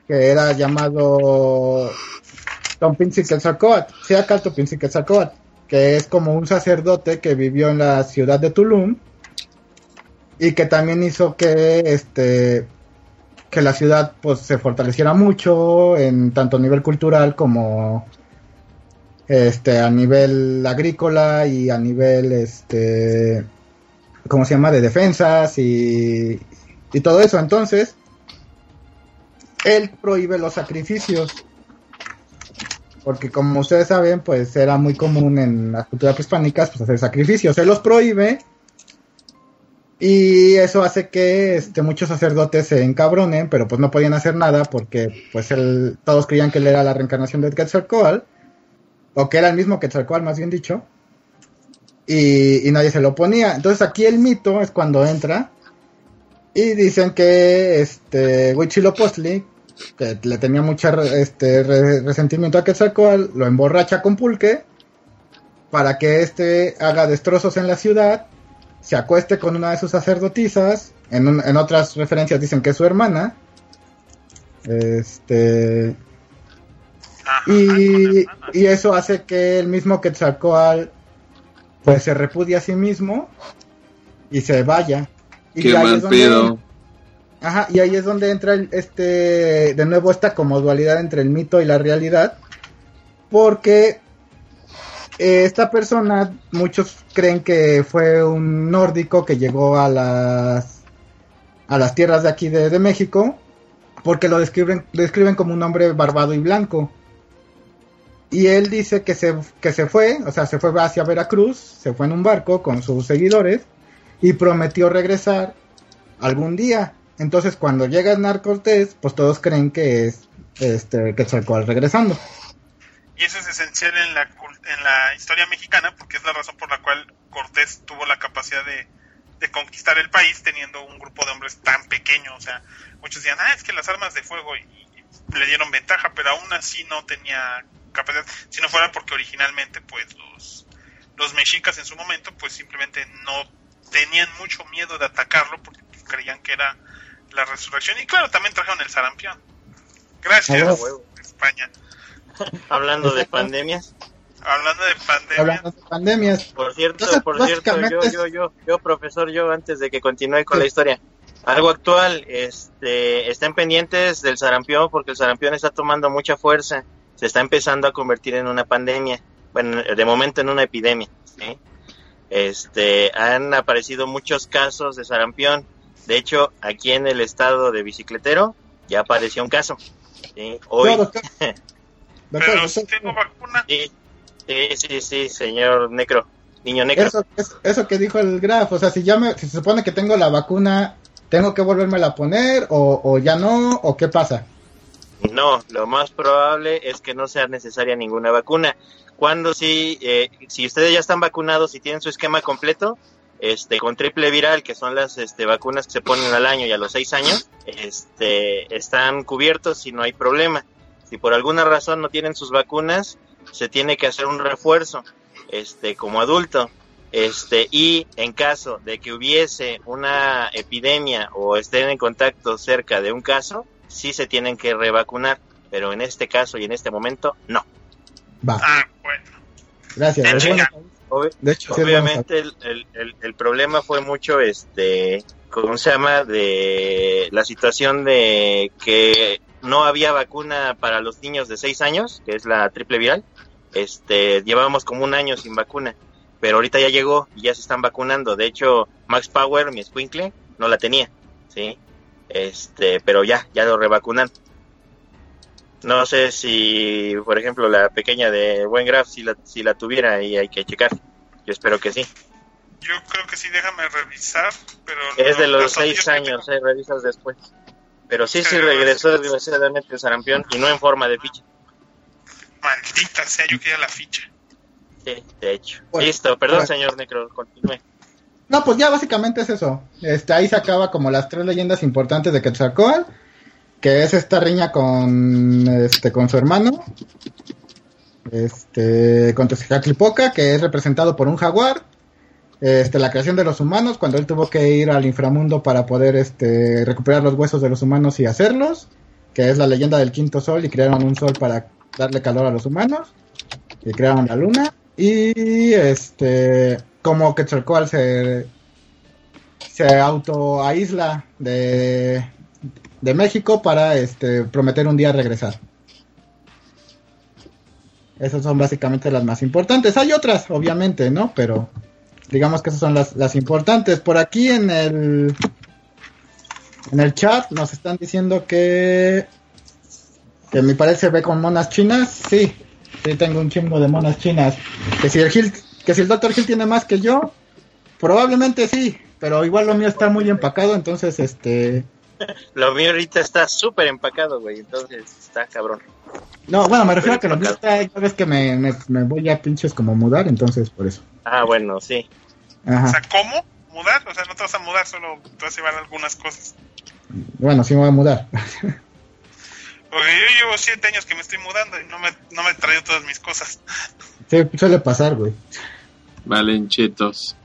que era llamado Tompinsi Quetzalcóatl, Siacal Tompinsi Quetzalcóatl, que es como un sacerdote que vivió en la ciudad de Tulum y que también hizo que este que la ciudad pues se fortaleciera mucho en tanto a nivel cultural como este a nivel agrícola y a nivel este cómo se llama de defensas y y todo eso. Entonces él prohíbe los sacrificios porque como ustedes saben pues era muy común en las culturas prehispánicas pues hacer sacrificios. Él los prohíbe y eso hace que este, muchos sacerdotes se encabronen, pero pues no podían hacer nada porque pues todos creían que él era la reencarnación de Quetzalcóatl, o que era el mismo Quetzalcóatl, más bien dicho, y, nadie se lo oponía. Entonces aquí el mito es cuando entra y dicen que este Huitzilopochtli, que le tenía mucha re- este, re- resentimiento a Quetzalcóatl, lo emborracha con pulque para que este haga destrozos en la ciudad se acueste con una de sus sacerdotisas, en, un- en otras referencias dicen que es su hermana, este, Ajá, y, y eso hace que el mismo Quetzalcóatl pues se repudie a sí mismo y se vaya. Y Qué ahí es donde- pedo. Ajá, y ahí es donde entra el- este, de nuevo esta como dualidad entre el mito y la realidad, porque eh, esta persona, muchos creen que fue un nórdico que llegó a las, a las tierras de aquí de, México, porque lo describen, lo describen como un hombre barbado y blanco. Y él dice que se, que se fue, o sea, se fue hacia Veracruz, se fue en un barco con sus seguidores y prometió regresar algún día. Entonces, cuando llega Hernán Cortés, pues todos creen que es este Quetzalcóatl regresando. Y eso es esencial en la, en la historia mexicana porque es la razón por la cual Cortés tuvo la capacidad de, de conquistar el país teniendo un grupo de hombres tan pequeño. O sea, muchos decían, ah, es que las armas de fuego y, y le dieron ventaja, pero aún así no tenía capacidad. Si no fuera porque originalmente, pues los, los mexicas en su momento, pues simplemente no tenían mucho miedo de atacarlo porque pues, creían que era la resurrección. Y claro, también trajeron el sarampión. Gracias, Ah. España. Hablando de pandemias. Hablando de pandemia. Hablando de pandemias. Por cierto, Entonces, por cierto, yo, yo, yo, yo, profesor, yo, antes de que continúe con Sí. la historia, algo actual, este, estén pendientes del sarampión porque el sarampión está tomando mucha fuerza, se está empezando a convertir en una pandemia, bueno, de momento en una epidemia, ¿sí? Este, han aparecido muchos casos de sarampión, de hecho, aquí en el estado de Bicicletero ya apareció un caso, ¿sí? Hoy. Doctor, Pero si tengo vacuna. sí, sí, sí, sí, señor Necro, niño Necro. eso, eso, eso que dijo el graf, o sea, si ya me, si se supone que tengo la vacuna, ¿tengo que volverme a poner o, o ya no? ¿O qué pasa? No, lo más probable es que no sea necesaria ninguna vacuna. Cuando sí, eh, si ustedes ya están vacunados y tienen su esquema completo, este, con triple viral, que son las este, vacunas que se ponen al año y a los seis años, este, están cubiertos y no hay problema. Si por alguna razón no tienen sus vacunas, se tiene que hacer un refuerzo, este, como adulto. Este, y en caso de que hubiese una epidemia o estén en contacto cerca de un caso, sí se tienen que revacunar, pero en este caso y en este momento, no. Va, Ah, bueno. gracias. de hecho. Ob- de Obviamente el, el, el, el problema fue mucho, este, ¿cómo se llama? De la situación de que no había vacuna para los niños de 6 años, que es la triple viral. Este, llevábamos como un año sin vacuna. pero ahorita ya llegó y ya se están vacunando. De hecho, Max Power, mi squinkle, no la tenía, ¿sí? Este, pero ya, ya lo revacunan. No sé si, por ejemplo, la pequeña de Buen Graf, si la, si la tuviera y hay que checar. Yo espero que sí. Yo creo que sí, déjame revisar, pero... Es de los seis años, eh, revisas después. Pero sí, sí regresó es- desgraciadamente el sarampión y no en forma de ficha. Maldita sea, yo quería la ficha. Sí, de hecho. Bueno, Listo, perdón, bueno. señor Necro, continúe. No, pues ya básicamente es eso. Este, ahí se acaba como las tres leyendas importantes de Quetzalcóatl, que es esta riña con este con su hermano, este con Tezcatlipoca, que es representado por un jaguar, este la creación de los humanos cuando él tuvo que ir al inframundo para poder este recuperar los huesos de los humanos y hacerlos, que es la leyenda del quinto sol y crearon un sol para darle calor a los humanos y crearon la luna y este como Quetzalcóatl se se auto aísla de, de México para este prometer un día regresar. Esas son básicamente las más importantes. Hay otras, obviamente, ¿no? Pero digamos que esas son las, las importantes. Por aquí en el en el chat nos están diciendo que que mi pared se ve con monas chinas. Sí, sí tengo un chingo de monas chinas. Que si el Gil, que si el Dr. Gil tiene más que yo, probablemente sí, pero igual lo mío está muy empacado, entonces este Lo mío ahorita está súper empacado, güey, entonces está cabrón. no, bueno, me refiero a que lo mío está, ya ves que me, me, me voy a pinches como mudar, entonces por eso. Ah, bueno, sí. O sea, ¿cómo? ¿Mudar? O sea, no te vas a mudar, solo te vas a llevar algunas cosas. Bueno, sí me voy a mudar. Porque yo llevo siete años que me estoy mudando y no me, no me traigo todas mis cosas. sí, suele pasar, güey. Valenchetos.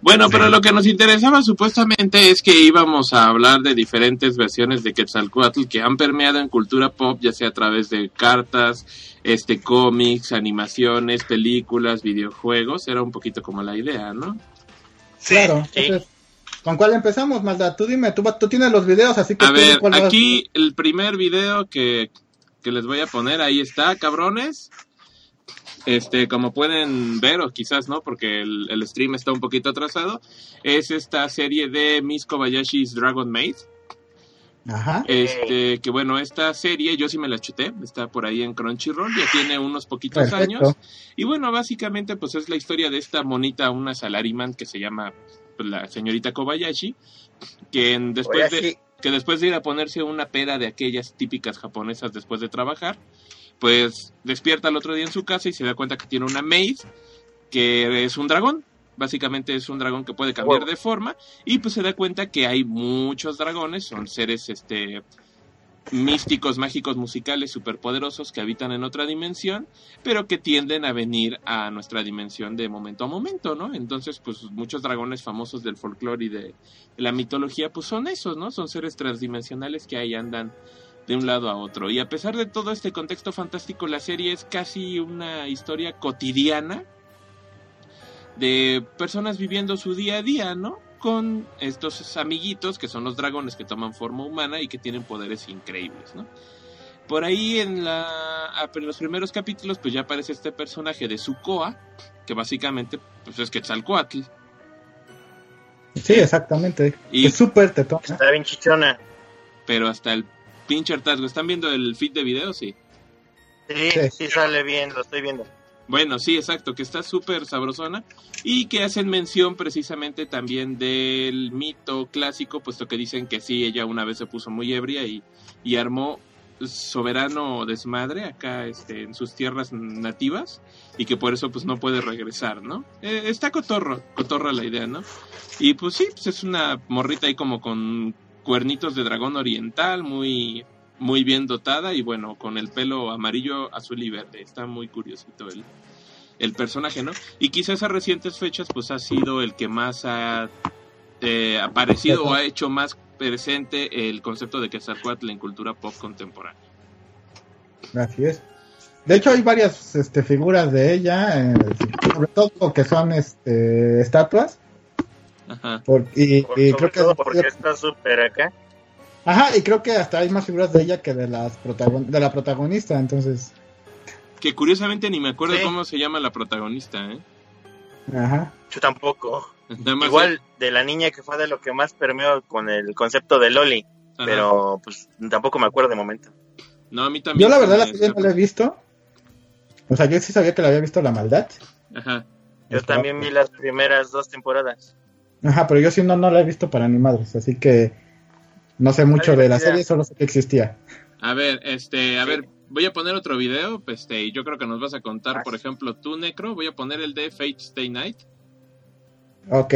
Bueno, pero lo que nos interesaba supuestamente es que íbamos a hablar de diferentes versiones de Quetzalcoatl que han permeado en cultura pop, ya sea a través de cartas, este cómics, animaciones, películas, videojuegos. Era un poquito como la idea, ¿no? Sí, claro, sí. entonces, ¿con cuál empezamos, Maldad? Tú dime, tú, tú tienes los videos, así que A tú, ver, ¿cuál vas- aquí el primer video que, que les voy a poner, ahí está, cabrones. Este, como pueden ver, o quizás no, porque el, el stream está un poquito atrasado, es esta serie de Miss Kobayashi's Dragon Maid. Ajá. Este, que bueno, esta serie yo sí me la chuté, está por ahí en Crunchyroll, ya tiene unos poquitos Perfecto. años. Y bueno, básicamente pues es la historia de esta monita, una salariman que se llama pues, la señorita Kobayashi, que en- después de, que después de ir a ponerse una pera de aquellas típicas japonesas después de trabajar, pues despierta el otro día en su casa y se da cuenta que tiene una maid que es un dragón. Básicamente es un dragón que puede cambiar de forma y pues se da cuenta que hay muchos dragones, son seres este místicos, mágicos, musicales, superpoderosos que habitan en otra dimensión, pero que tienden a venir a nuestra dimensión de momento a momento, ¿no? Entonces, pues muchos dragones famosos del folclore y de, de la mitología, pues son esos, ¿no? Son seres transdimensionales que ahí andan de un lado a otro. Y a pesar de todo este contexto fantástico, la serie es casi una historia cotidiana de personas viviendo su día a día, ¿no? Con estos amiguitos que son los dragones que toman forma humana y que tienen poderes increíbles, ¿no? Por ahí en, la, en los primeros capítulos pues ya aparece este personaje de Sukoa, que básicamente pues es Quetzalcoatl. Sí, exactamente. Y- Es súper tetón. ¿eh? Está bien chichona. Pero hasta el pinche hartazgo. ¿Están viendo el feed de video? Sí. Sí, Sí. sí sale bien, lo estoy viendo. Bueno, sí, exacto, que está súper sabrosona y que hacen mención precisamente también del mito clásico, puesto que dicen que sí, ella una vez se puso muy ebria y, y armó soberano desmadre acá este, en sus tierras nativas y que por eso pues no puede regresar, ¿no? Eh, está cotorro, cotorra la idea, ¿no? Y pues sí, pues es una morrita ahí como con cuernitos de dragón oriental, muy muy bien dotada y bueno, con el pelo amarillo, azul y verde. Está muy curiosito el, el personaje, ¿no? Y quizás a recientes fechas pues ha sido el que más ha eh, aparecido o ha hecho más presente el concepto de Quetzalcoatl en cultura pop contemporánea. Así es. De hecho, hay varias este, figuras de ella, eh, sobre todo que son este, estatuas. Ajá. por- y, Por- y sobre creo que todo porque está súper acá. Ajá, y creo que hasta hay más figuras de ella que de las protagon- de la protagonista, entonces. Que curiosamente ni me acuerdo Sí. cómo se llama la protagonista, ¿eh? Ajá. Yo tampoco. Igual de la niña que fue de lo que más permeó con el concepto de Loli, Ajá. pero pues tampoco me acuerdo de momento. No, a mí también. Yo la verdad la serie no la he visto. O sea, yo sí sabía que la había visto la maldad. Ajá. Yo también vi las primeras dos temporadas. Ajá, pero yo sí no, no la he visto para ni madres, así que no sé mucho de la serie, solo sé que existía. A ver, este, a Sí. ver, voy a poner otro video, pues, este, y yo creo que nos vas a contar, Ah, por ejemplo, tú, Necro, voy a poner el de Fate Stay Night, Ok.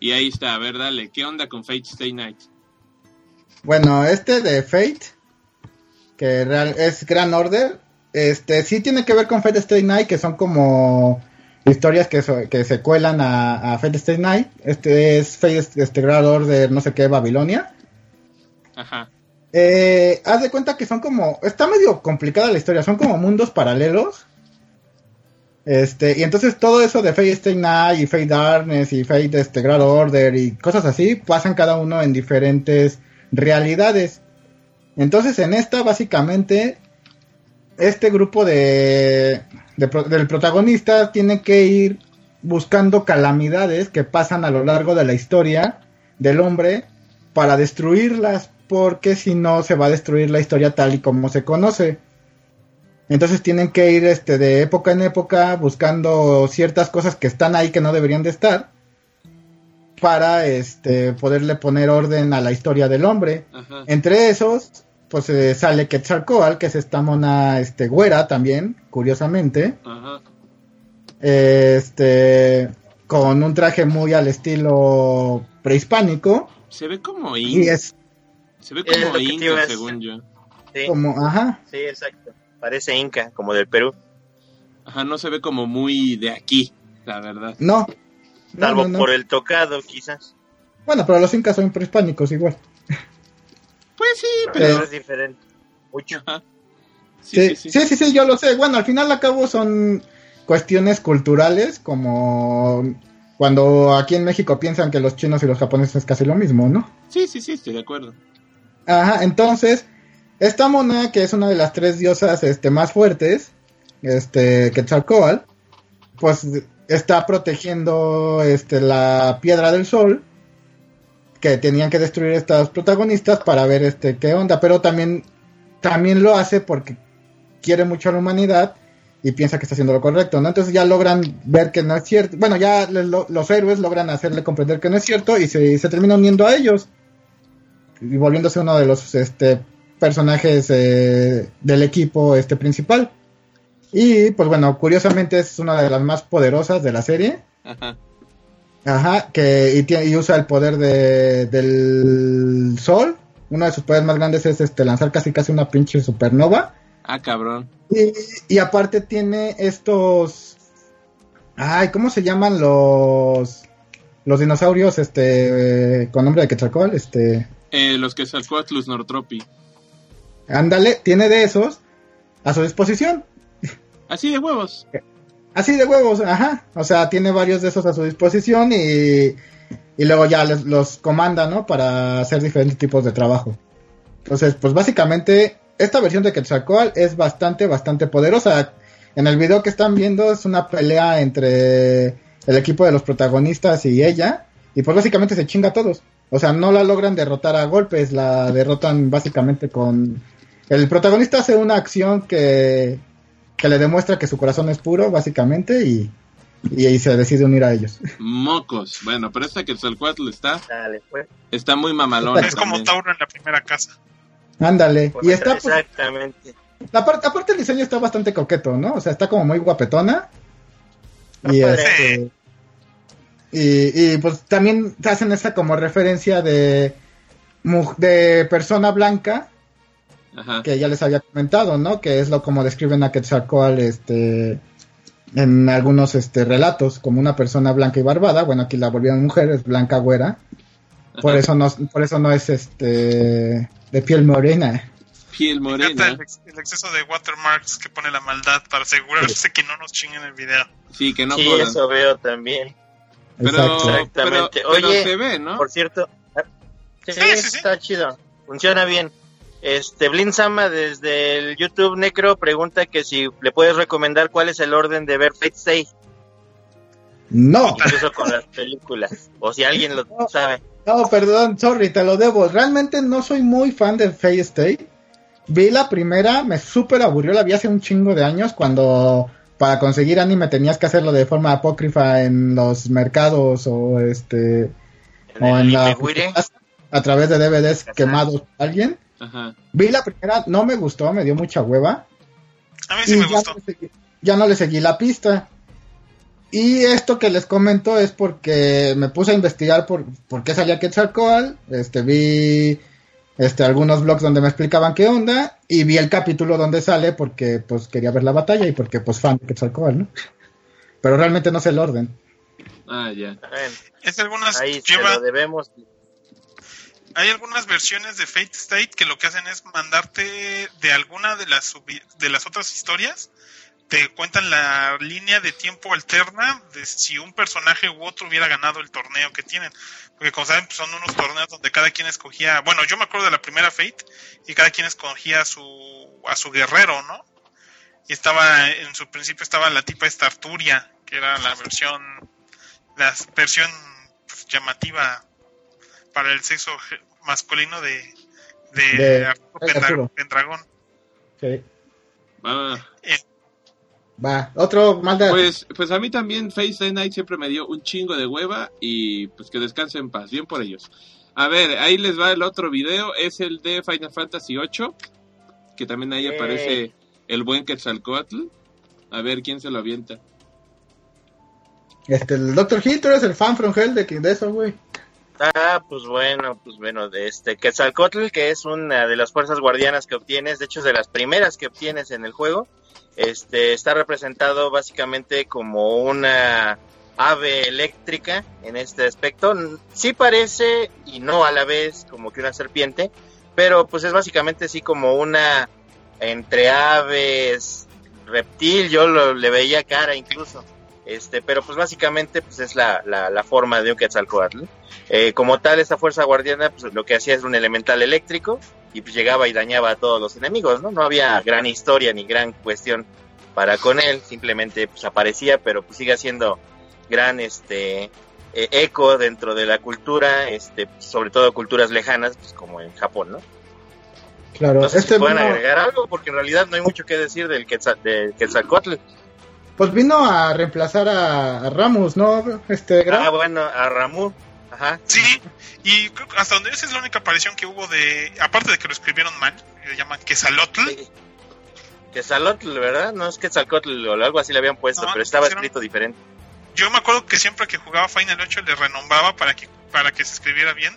y ahí está, a ver, dale, ¿qué onda con Fate Stay Night? Bueno, este de Fate, que real- es Gran Order, este sí tiene que ver con Fate Stay Night, que son como historias que, so- que se cuelan a, a Fate Stay Night. Este es Fate este, Gran Order, no sé qué, Babilonia. Ajá, Eh, haz de cuenta que son como. Está medio complicada la historia, son como mundos paralelos. Este, y entonces todo eso de Fate Stay Night y Fate Darkness y Fate este, Grand Order y cosas así pasan cada uno en diferentes realidades. Entonces en esta básicamente este grupo de, de del protagonista tiene que ir buscando calamidades que pasan a lo largo de la historia del hombre para destruirlas porque si no se va a destruir la historia tal y como se conoce. Entonces tienen que ir este de época en época buscando ciertas cosas que están ahí que no deberían de estar para este poderle poner orden a la historia del hombre. ajá, Entre esos pues eh, sale Quetzalcoatl, que es esta mona este güera también, curiosamente, ajá, este con un traje muy al estilo prehispánico se ve como y inca, es se ve como decir. según yo. Sí, como ajá, sí, exacto. Parece Inca, como del Perú. Ajá, no se ve como muy de aquí, la verdad. no. No, Salvo no, no. por el tocado, quizás. Bueno, pero los incas son prehispánicos igual. Pues sí, Pero pero... es diferente. Mucho. Ajá. Sí sí, sí, sí, yo lo sé. Bueno, al final al cabo son cuestiones culturales, como cuando aquí en México piensan que los chinos y los japoneses es casi lo mismo, ¿no? Sí, sí, sí, estoy de acuerdo. Ajá, entonces, esta mona, que es una de las tres diosas este, más fuertes, este, Quetzalcóatl, pues está protegiendo este, la piedra del sol, que tenían que destruir estos protagonistas para ver este qué onda, pero también, también lo hace porque quiere mucho a la humanidad y piensa que está haciendo lo correcto, ¿no? Entonces ya logran ver que no es cierto, bueno, ya le- lo- los héroes logran hacerle comprender que no es cierto y se, se termina uniendo a ellos. Y volviéndose uno de los este personajes eh, del equipo este principal. Y pues bueno curiosamente es una de las más poderosas de la serie. Ajá. Ajá que y, tiene- y usa el poder de, del sol uno de sus poderes más grandes es este lanzar casi casi una pinche supernova Ah, cabrón. y, y aparte tiene estos ay cómo se llaman los los dinosaurios este con nombre de Quetzalcóatl este Eh, los que sacó Atlus Nortropi. Ándale, tiene de esos a su disposición. Así de huevos. Así de huevos, ajá. O sea, tiene varios de esos a su disposición y, y luego ya les- los comanda, ¿no? Para hacer diferentes tipos de trabajo. Entonces, pues básicamente, esta versión de Quetzalcoatl es bastante, bastante poderosa. En el video que están viendo es una pelea entre el equipo de los protagonistas y ella. Y pues básicamente se chinga a todos. O sea, no la logran derrotar a golpes, la derrotan básicamente con... El protagonista hace una acción que, que le demuestra que su corazón es puro, básicamente, y, y, y se decide unir a ellos. Mocos. Bueno, pero esta que el está, Dale, pues. está muy mamalona. Es como también. Tauro en la primera casa. Ándale. Pues, Y está, pues, Exactamente. la parte, aparte el diseño está bastante coqueto, ¿no? O sea, está como muy guapetona. Y, este, y, y pues también hacen esa como referencia de, de persona blanca Ajá. que ya les había comentado, ¿no? Que es lo como describen a Quetzalcoatl, este, en algunos este relatos, como una persona blanca y barbada. Bueno, aquí la volvieron mujer, es blanca güera. Por eso no, por eso no es este de piel morena. Piel morena. el, ex- el exceso de watermarks que pone la maldad para asegurarse que no nos chinguen el video. Sí, que no sí, jodan. eso veo también. Pero, Exacto. pero, Exactamente. pero Oye, se ve, ¿no? Por cierto. Sí, Sí, sí, sí. está chido. Funciona bien. Este, Blin Sama desde el YouTube Necro pregunta que si le puedes recomendar cuál es el orden de ver Fate Stay. No, Incluso con las películas. O si alguien lo sabe. no, perdón, sorry, te lo debo. Realmente no soy muy fan de Fate State. Vi la primera, me súper aburrió, la vi hace un chingo de años cuando para conseguir anime tenías que hacerlo de forma apócrifa en los mercados o este En o en la a través de DVDs quemados por alguien. Ajá. Vi la primera, no me gustó, me dio mucha hueva. A mí sí me ya, gustó. no le seguí, ya no le seguí la pista. Y esto que les comento es porque me puse a investigar por, por qué salía Quetzalcoatl. Este, vi este, algunos blogs donde me explicaban qué onda. Y vi el capítulo donde sale porque pues quería ver la batalla y porque pues fan de Quetzalcoatl, ¿no? Pero realmente no sé el orden. Ah, ya. Bueno, Es algunas ahí se lo debemos. Hay algunas versiones de Fate State que lo que hacen es mandarte de alguna de las de las otras historias te cuentan la línea de tiempo alterna de si un personaje u otro hubiera ganado el torneo que tienen. Porque como saben, son unos torneos donde cada quien escogía, bueno, yo me acuerdo de la primera Fate y cada quien escogía a su a su guerrero, ¿no? Y estaba en su principio estaba la tipa esta Arturia, que era la versión la versión pues, llamativa para el sexo masculino de de, De Arturo de Pendra- Arturo. Pendragón. Sí. Ah, Va, otro mal de... pues, pues a mí también Face Day Night siempre me dio un chingo de hueva y pues que descansen en paz, bien por ellos. A ver, ahí les va el otro video, es el de Final Fantasy VIII, que también ahí Eh. aparece el buen Quetzalcoatl. A ver quién se lo avienta. Este, el Dr. Hit, tú eres el fan from hell de, de eso, güey. Ah, pues bueno, pues bueno, de este Quetzalcoatl, que es una de las fuerzas guardianas que obtienes, de hecho es de las primeras que obtienes en el juego, este está representado básicamente como una ave eléctrica en este aspecto. Sí parece y no a la vez como que una serpiente, pero pues es básicamente así como una entre aves, reptil, yo lo, le veía cara incluso. Este, pero pues básicamente pues es la, la, la forma de un Quetzalcoatl. Eh, como tal, esta fuerza guardiana, pues lo que hacía es un elemental eléctrico y pues llegaba y dañaba a todos los enemigos, ¿no? No había gran historia ni gran cuestión para con él, simplemente pues aparecía, pero pues sigue siendo gran este eh, eco dentro de la cultura, este, sobre todo culturas lejanas, pues como en Japón, ¿no? Claro, No sé este si pueden vino- agregar algo, porque en realidad no hay mucho que decir del Quetzal, del Quetzalcóatl. pues vino a reemplazar a, a Ramos, ¿no? Este? Ah, bueno, a Ramu, ajá. Sí, y creo que hasta donde yo sé es la única aparición que hubo de, aparte de que lo escribieron mal, le llaman Quesalotl, Sí. Quetzalotl, ¿verdad? No es Quetzalcóatl o algo así le habían puesto, No, pero estaba pusieron- escrito diferente. yo me acuerdo que siempre que jugaba Final 8 le renombraba para que para que se escribiera bien,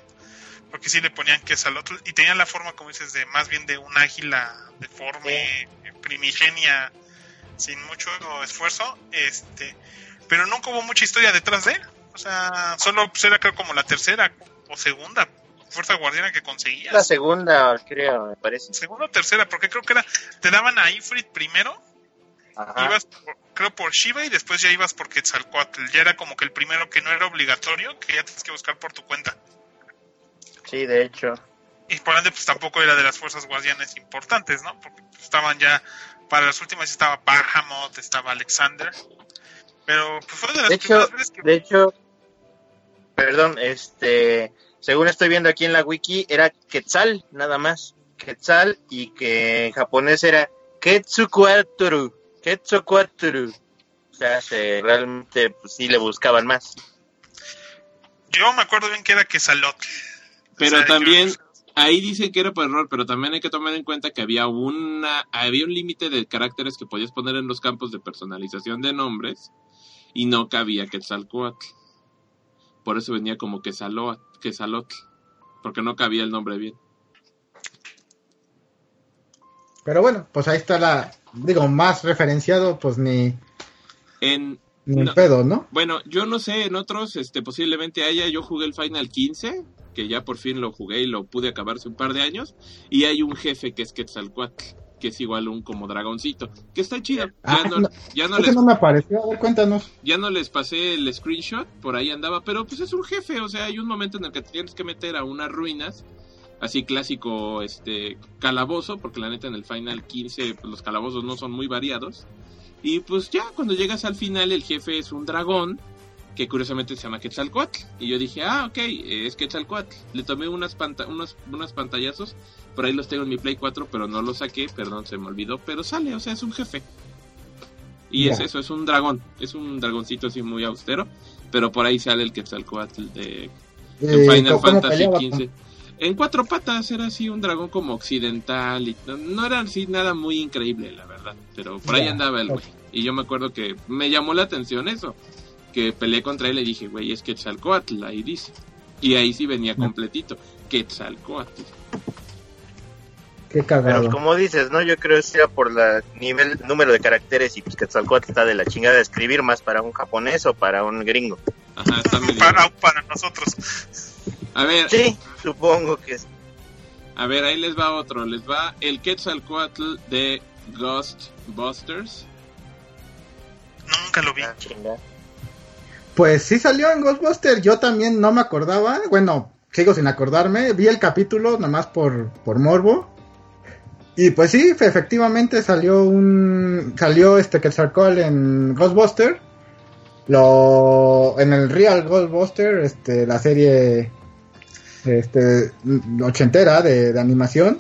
porque sí le ponían Quesalotl y tenía la forma, como dices, de más bien de un águila deforme, primigenia, sin mucho esfuerzo, este, pero nunca hubo mucha historia detrás de él, o sea, solo pues, era creo como la tercera o segunda fuerza guardiana que conseguías. La segunda, creo, me parece. Segunda o tercera, porque creo que era, te daban a Ifrit primero, Ajá. ibas por- creo por Shiva y después ya ibas por Quetzalcoatl. Ya era como que el primero que no era obligatorio, que ya tienes que buscar por tu cuenta. Sí, de hecho. Y por ende, pues tampoco era de las fuerzas guardianes importantes, ¿no? Porque pues, estaban ya, para las últimas estaba Bahamut, estaba Alexander. Pero pues fue de las De hecho, primeras veces que... de hecho, perdón, este, según estoy viendo aquí en la wiki, era Quetzal, nada más. Quetzal y que en japonés era Quetzalcoatl. Quetzalcoatl. O sea, se, realmente pues, sí le buscaban más. Yo me acuerdo bien que era Quetzalotl. Pero O sea, también yo- ahí dicen que era por error, pero también hay que tomar en cuenta que había una había un límite de caracteres que podías poner en los campos de personalización de nombres y no cabía Quetzalcoatl. Por eso venía como Quetzaloa- Quetzalotl, porque no cabía el nombre bien. Pero bueno, pues ahí está la, digo, más referenciado, pues ni, En ni No. pedo, ¿no? bueno, yo no sé, en otros este posiblemente haya, yo jugué el Final 15, que ya por fin lo jugué y lo pude acabar hace un par de años, y hay un jefe que es Quetzalcoatl, que es igual un como dragoncito, que está chido. Ya Ah, no, no, ya no Ese les no me apareció, a ver, cuéntanos. ya no les pasé el screenshot, por ahí andaba, pero pues es un jefe, o sea, hay un momento en el que te tienes que meter a unas ruinas, así clásico este calabozo, porque la neta en el Final 15 pues, los calabozos no son muy variados. Y pues ya cuando llegas al final el jefe es un dragón que curiosamente se llama Quetzalcoatl. Y yo dije, ah, ok, es Quetzalcoatl. Le tomé unas panta unos, unos pantallazos, por ahí los tengo en mi Play 4, pero no los saqué, perdón, se me olvidó, pero sale, o sea, es un jefe. Y es eso, es un dragón, es un dragoncito así muy austero, pero por ahí sale el Quetzalcoatl de en Eh, Final ¿cómo- cómo Fantasy? XV. En cuatro patas era así un dragón como occidental y no, no era así nada muy increíble, la verdad. Pero por ahí andaba el güey. Y yo me acuerdo que me llamó la atención eso. Que peleé contra él y le dije, güey, es Quetzalcoatl, ahí dice. Y ahí sí venía completito. Quetzalcoatl. Qué Pero cagado. como dices, ¿no? Yo creo que sea por la nivel número de caracteres y pues Quetzalcóatl está de la chingada de escribir más para un japonés o para un gringo. Ajá, está medio... Para, para nosotros. A ver, Sí, supongo que es. a ver, ahí les va otro. Les va el Quetzalcoatl de Ghostbusters. Nunca lo vi. Ah. Pues sí salió en Ghostbusters, yo también no me acordaba, bueno, sigo sin acordarme, vi el capítulo nomás por, por morbo. Y pues sí, fe- efectivamente salió un salió este Quetzalcoatl en Ghostbusters. Lo en el Real Ghostbuster, este la serie este ochentera de, de animación.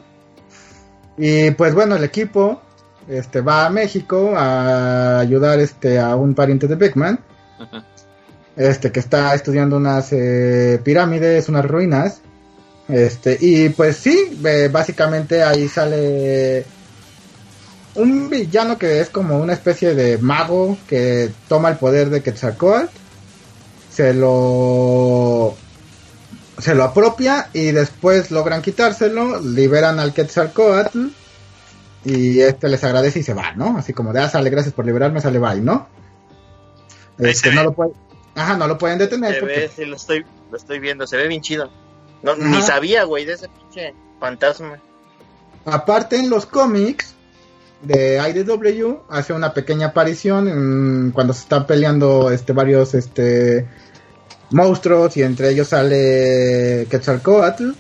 Y pues bueno, el equipo este va a México a ayudar este a un pariente de Beckman Ajá. Este que está estudiando unas eh, pirámides, unas ruinas. Este, y pues sí, eh, básicamente ahí sale un villano que es como una especie de mago que toma el poder de Quetzalcoatl, se lo se lo apropia y después logran quitárselo, liberan al Quetzalcoatl y este les agradece y se va, ¿no? Así como de, ah, sale, gracias por liberarme, sale, bye, ¿no? Este, no lo puede, ajá, no lo pueden detener Se porque ve, sí, lo estoy, lo estoy viendo, se ve bien chido. No, ni sabía, güey, de ese pinche fantasma. Aparte en los cómics de IDW hace una pequeña aparición en- cuando se están peleando este varios este monstruos y entre ellos sale Quetzalcoatl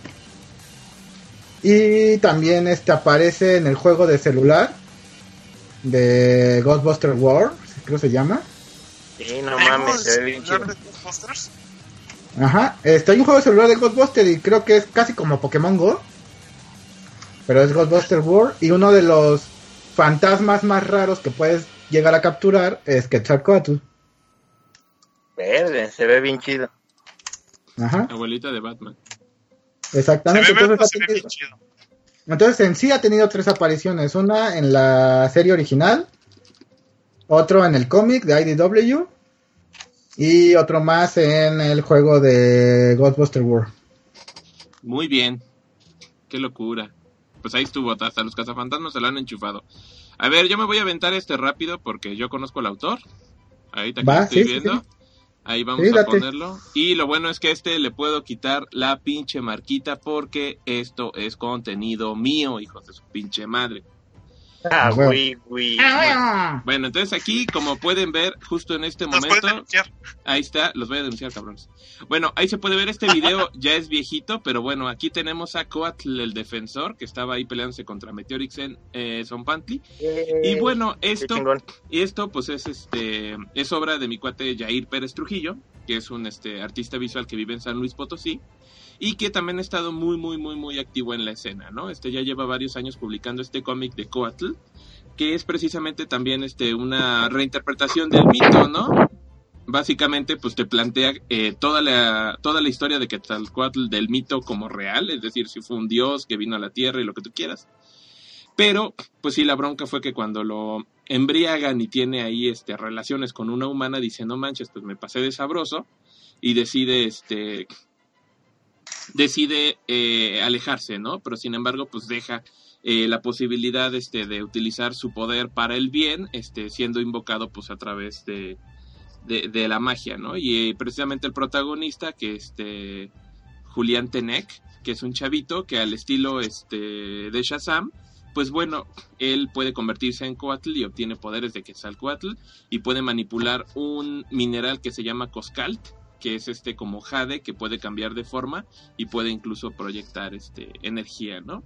y también este aparece en el juego de celular de Ghostbuster War, creo se llama. Sí, no ¿Hay mames, juegos se ve bien celular chido. de Ghostbusters? Ajá, este, hay un juego de celular de Ghostbuster y creo que es casi como Pokémon Go. Pero es Ghostbuster World y uno de los fantasmas más raros que puedes llegar a capturar es Quetzalcoatl. Verde, se ve bien chido. Ajá, Abuelita de Batman. Se exactamente. ve, verde, Entonces, se ve tenido- bien chido. entonces en sí ha tenido tres apariciones. Una en la serie original, otro en el cómic de IDW y otro más en el juego de Ghostbuster World. Muy bien. Qué locura. Pues ahí estuvo, hasta los cazafantasmas se lo han enchufado. A ver, yo me voy a aventar este rápido porque yo conozco al autor. Ahorita que Va, estoy sí, viendo. sí. Ahí vamos a ponerlo. Y lo bueno es que este le puedo quitar la pinche marquita porque esto es contenido mío, hijos de su pinche madre. Ah, güey, güey. Bueno, entonces aquí, como pueden ver, justo en este momento, denunciar. Ahí está, los voy a denunciar, cabrones. Bueno, ahí se puede ver este video, ya es viejito, pero bueno, aquí tenemos a Coatl, el defensor, que estaba ahí peleándose contra Meteorix en eh, Zompantli. Y bueno, Qué esto, y esto pues es este es obra de mi cuate Jair Pérez Trujillo, que es un este artista visual que vive en San Luis Potosí y que también ha estado muy muy muy muy activo en la escena, ¿no? Este ya lleva varios años publicando este cómic de Coatl, que es precisamente también este una reinterpretación del mito, ¿no? Básicamente pues te plantea eh, toda la toda la historia de Quetzalcoatl del mito como real, es decir, si fue un dios que vino a la tierra y lo que tú quieras. Pero, pues sí, la bronca fue que cuando lo embriagan y tiene ahí este, relaciones con una humana, dice, no manches, pues me pasé de sabroso y decide, este, decide eh, alejarse, ¿no? Pero sin embargo, pues deja eh, la posibilidad este, de utilizar su poder para el bien, este, siendo invocado pues a través de, de, la magia, ¿no? Y eh, precisamente el protagonista, que este Julián Tenek, que es un chavito que al estilo este de Shazam, pues bueno, él puede convertirse en Coatl y obtiene poderes de Quetzalcoatl y puede manipular un mineral que se llama Coscalt, que es este como jade que puede cambiar de forma y puede incluso proyectar este energía, ¿no?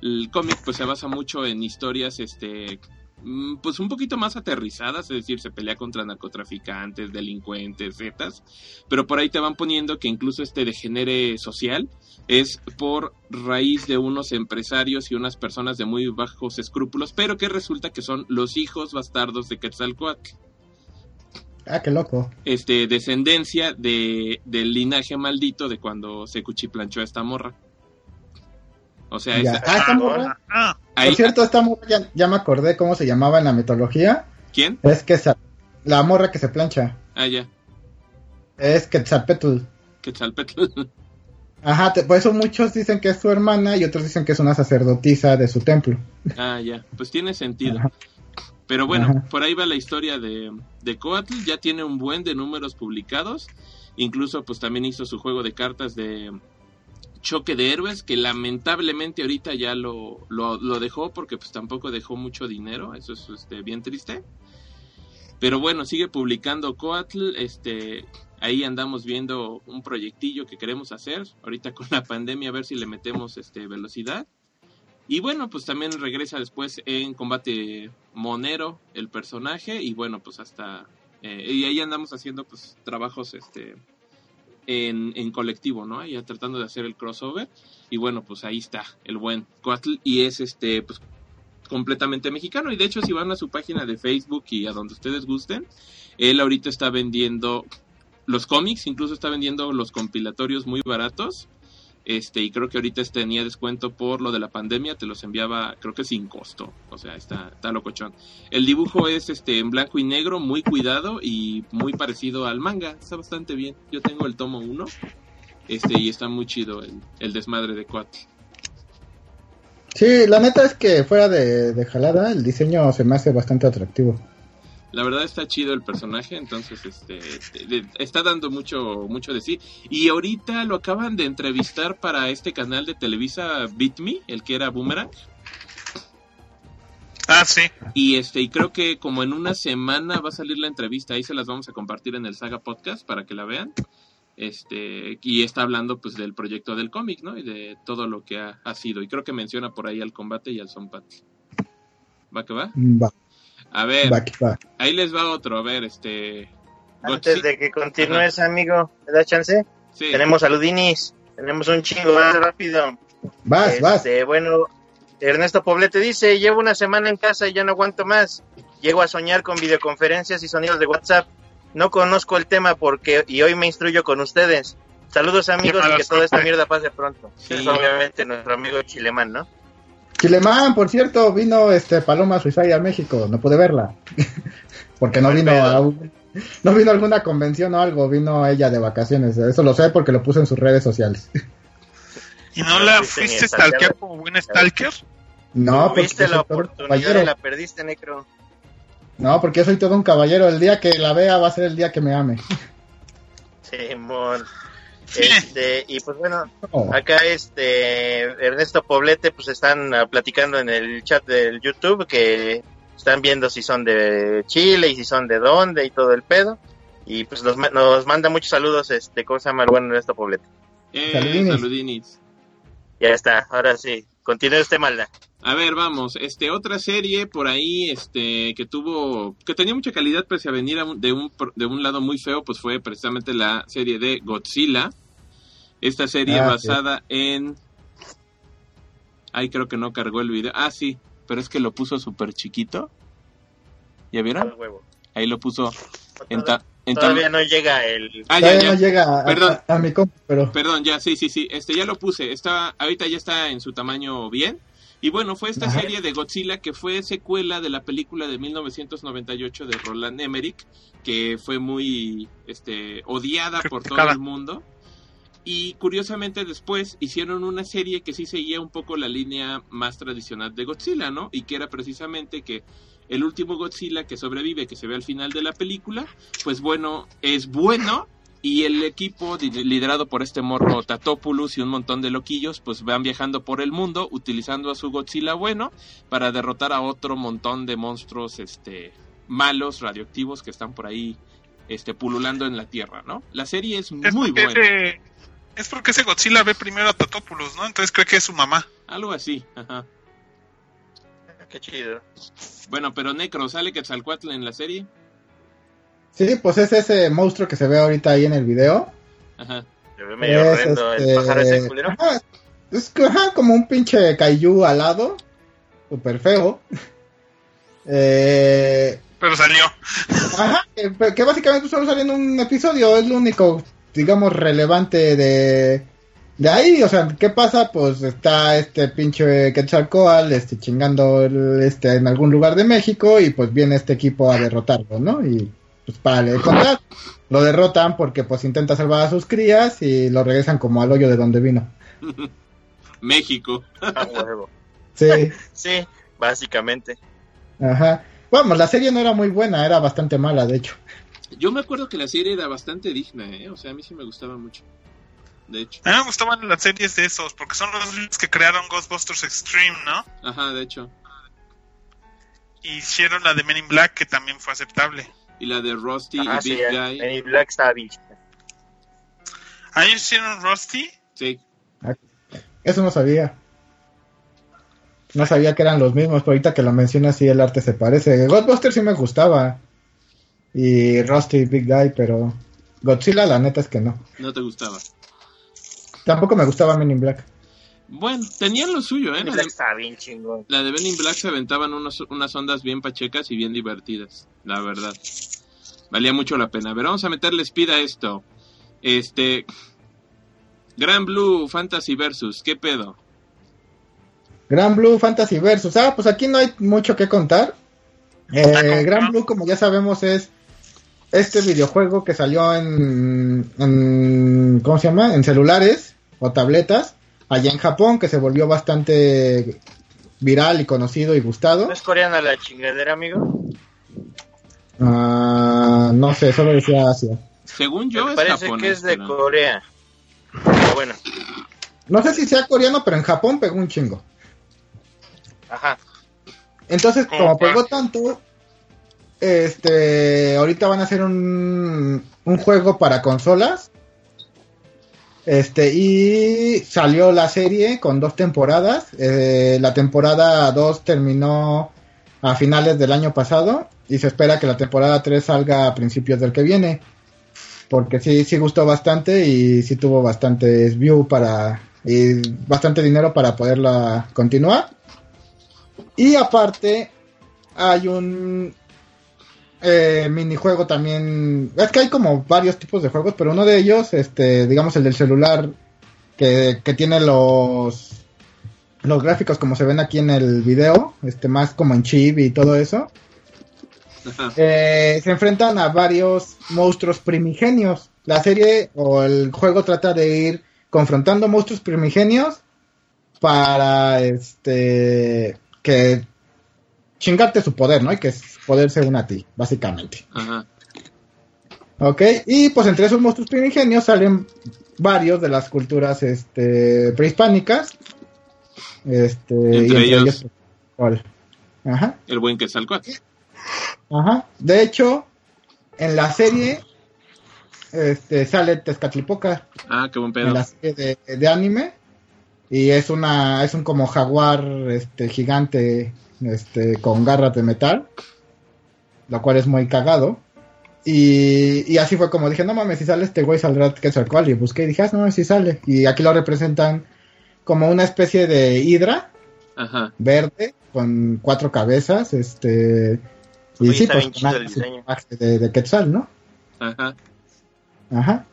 El cómic pues se basa mucho en historias este mm, pues un poquito más aterrizadas, es decir, se pelea contra narcotraficantes, delincuentes, zetas, pero por ahí te van poniendo que incluso este degenere social es por raíz de unos empresarios y unas personas de muy bajos escrúpulos, pero que resulta que son los hijos bastardos de Quetzalcoatl Ah, qué loco. este, descendencia de, del linaje maldito de cuando se cuchiplanchó a esta morra. O sea, esta- Ah, esta morra. Ah, ahí- Por cierto, esta morra ya, ya me acordé cómo se llamaba en la mitología. ¿quién? Es que la morra que se plancha. Ah, ya, Es Quetzalpetl. Quetzalpetl. Ajá, te- por eso muchos dicen que es su hermana y otros dicen que es una sacerdotisa de su templo. ah, ya, pues tiene sentido. Ajá. Pero bueno, Ajá. por ahí va la historia de, de Coatl, ya tiene un buen de números publicados, incluso pues también hizo su juego de cartas de choque de héroes, que lamentablemente ahorita ya lo, lo, lo dejó porque pues tampoco dejó mucho dinero, eso es este, bien triste. Pero bueno, sigue publicando Coatl, este, ahí andamos viendo un proyectillo que queremos hacer, ahorita con la pandemia a ver si le metemos este, velocidad. Y bueno, pues también regresa después en combate monero el personaje y bueno, pues hasta... eh, y ahí andamos haciendo pues trabajos este en, en colectivo, ¿no? Ya tratando de hacer el crossover y bueno, pues ahí está el buen Coatl y es este pues completamente mexicano y de hecho si van a su página de Facebook y a donde ustedes gusten, él ahorita está vendiendo los cómics, incluso está vendiendo los compilatorios muy baratos este, y creo que ahorita tenía descuento por lo de la pandemia, te los enviaba, creo que sin costo. O sea, está, está locochón. El dibujo es este en blanco y negro, muy cuidado y muy parecido al manga. Está bastante bien. Yo tengo el tomo 1. Este, y está muy chido el, el desmadre de Coatl. Sí, la neta es que fuera de, de jalada, el diseño se me hace bastante atractivo. La verdad está chido el personaje, entonces este de- de- está dando mucho mucho de sí. Y ahorita lo acaban de entrevistar para este canal de Televisa Beat Me, el que era Boomerang. ah, sí. Y este, y creo que como en una semana va a salir la entrevista, ahí se las vamos a compartir en el Saga Podcast para que la vean. Este, y está hablando pues del proyecto del cómic, ¿no? Y de todo lo que ha, ha sido. Y creo que menciona por ahí al combate y al Sonpat. ¿Va que va? Va, A ver, va, que va. ahí les va otro. A ver, este. Antes de que continúes, amigo, ¿me da chance? Sí. Tenemos saludinis, tenemos un chingo más rápido. Vas, vas. Este, bueno, Ernesto Poblete dice, llevo una semana en casa y ya no aguanto más. Llego a soñar con videoconferencias y sonidos de WhatsApp. No conozco el tema porque y hoy me instruyo con ustedes. Saludos amigos y que toda esta mierda pase pronto. Sí. Es obviamente nuestro amigo Chilemán, ¿no? Chilemán, por cierto, vino este Paloma Suicide a México, no pude verla. porque no vino a un- no vino a alguna convención o algo, vino ella de vacaciones. Eso lo sé porque lo puso en sus redes sociales. ¿Y no la fuiste stalkear como buen stalker? No, porque oportunidad y la perdiste, Necro. No, porque yo soy todo un caballero. El día que la vea va a ser el día que me ame. Simón. Sí. Este, y pues bueno, No. acá este Ernesto Poblete pues están ah, platicando en el chat del YouTube que están viendo si son de Chile y si son de dónde y todo el pedo. Y pues nos, nos manda muchos saludos este, ¿cómo se llama el buen Ernesto Poblete? Eh, Saludinis. saludinis. Ya está, ahora sí, continúe usted malda. A ver, vamos, este otra serie por ahí, este que tuvo, que tenía mucha calidad pese a venir a un- de un de un lado muy feo, pues fue precisamente la serie de Godzilla. Esta serie Ah, basada en, ay creo que no cargó el video, ah sí, pero es que lo puso súper chiquito. ¿Ya vieron? Ahí lo puso en, ta- todavía no llega el... Ah, ya, no llega a, Perdón. a- a mi compa, pero Perdón, ya, sí, sí, sí. Este ya lo puse. Está, ahorita ya está en su tamaño bien. Y bueno, fue esta Ajá. serie de Godzilla que fue secuela de la película de 1998 de Roland Emmerich, que fue muy este, odiada por todo el mundo. Y curiosamente después hicieron una serie que sí seguía un poco la línea más tradicional de Godzilla, ¿no? Y que era precisamente que el último Godzilla que sobrevive, que se ve al final de la película, pues bueno, es bueno, y el equipo liderado por este morro Tatopoulos y un montón de loquillos, pues van viajando por el mundo utilizando a su Godzilla bueno para derrotar a otro montón de monstruos este malos, radioactivos que están por ahí este pululando en la Tierra, ¿no? La serie es Es muy buena, ese- es porque ese Godzilla ve primero a Tatopoulos, ¿no? Entonces cree que es su mamá. algo así, ajá. Qué chido. Bueno, pero Necro, ¿sale Quetzalcoatl en la serie? Sí, pues es ese monstruo que se ve ahorita ahí en el video. Ajá. Se ve medio Es, horrendo este, el pájaro ese culero. ajá, es ajá, como un pinche kaiju alado. Súper feo. Eh, Pero salió. ajá, que, que básicamente solo sale en un episodio. Es lo único, digamos, relevante de, de ahí. O sea, ¿qué pasa? Pues está este pinche Quetzalcoatl este, chingando el- este, en algún lugar de México. Y pues viene este equipo a derrotarlo, ¿no? Y pues para de contar. Lo derrotan porque pues intenta salvar a sus crías y lo regresan como al hoyo de donde vino. México. A huevo. Sí, Sí, básicamente. ajá. Vamos, la serie no era muy buena, era bastante mala, de hecho. Yo me acuerdo que la serie era bastante digna, ¿eh? O sea, a mí sí me gustaba mucho. De hecho. A mí me gustaban las series de esos, porque son los mismos que crearon Ghostbusters Extreme, ¿no? Ajá, de hecho. Y hicieron la de Men in Black, que también fue aceptable. Y la de Rusty Ah, y sí, Big. Guy. En Black estaba bien. Ah, hicieron Rusty. Sí. Eso no sabía. No sabía que eran los mismos, pero ahorita que lo mencionas sí el arte se parece. Ghostbusters sí me gustaba. Y Rusty Big Guy, pero Godzilla la neta es que no. No te gustaba. Tampoco me gustaba Men in Black. Bueno, tenían lo suyo, ¿eh? En La de, estaba bien chingón. la de Ben in Black se aventaban unos- unas ondas bien pachecas y bien divertidas, la verdad. Valía mucho la pena. A ver, vamos a meterle speed a esto. Este. Gran Blue Fantasy Versus, ¿qué pedo? Gran Blue Fantasy Versus. Ah, pues aquí no hay mucho que contar. Eh, Gran Blue, como ya sabemos, es este videojuego que salió en, en- ¿cómo se llama? En celulares o tabletas allá en Japón, que se volvió bastante viral y conocido y gustado. ¿No es coreana la chingadera, amigo? Ah, no sé, solo decía Asia. Según yo Me es parece japonés, que es de pero- Corea. Pero bueno, No sé si sea coreano, pero en Japón pegó un chingo. ajá. Entonces, ¿Cómo como pegó tanto, este, ahorita van a hacer un, un juego para consolas. Este, y salió la serie con dos temporadas. Eh, la temporada 2 terminó a finales del año pasado y se espera que la temporada 3 salga a principios del que viene. Porque sí, sí gustó bastante y sí tuvo bastantes views para, y bastante dinero para poderla continuar. Y aparte, hay un eh, minijuego también. Es que hay como varios tipos de juegos, pero uno de ellos, este, digamos el del celular, que, que tiene los los gráficos como se ven aquí en el video, este más como en chibi y todo eso. Eh, se enfrentan a varios monstruos primigenios. La serie o el juego trata de ir confrontando monstruos primigenios para este que chingarte su poder, ¿no? Y que poder se una a ti, básicamente. Ajá. ¿Ok? Y pues entre esos monstruos primigenios salen varios de las culturas este, prehispánicas. Este, Entre ellos- ¿cuál? Ajá. El buen Quetzalcoatl. Ajá. De hecho, en la serie este, sale Tezcatlipoca Ah, qué buen en pedo. la serie de, de anime y es una es un como jaguar este gigante este con garras de metal, lo cual es muy cagado. Y, y así fue como dije, no mames, si sale este güey saldrá Quetzalcóatl y busqué y dije, ah, no mames, si sale. Y aquí lo representan como una especie de hidra Ajá. verde con cuatro cabezas, este y Oye, sí, pues con de, de Quetzal, ¿no? Ajá. Ajá.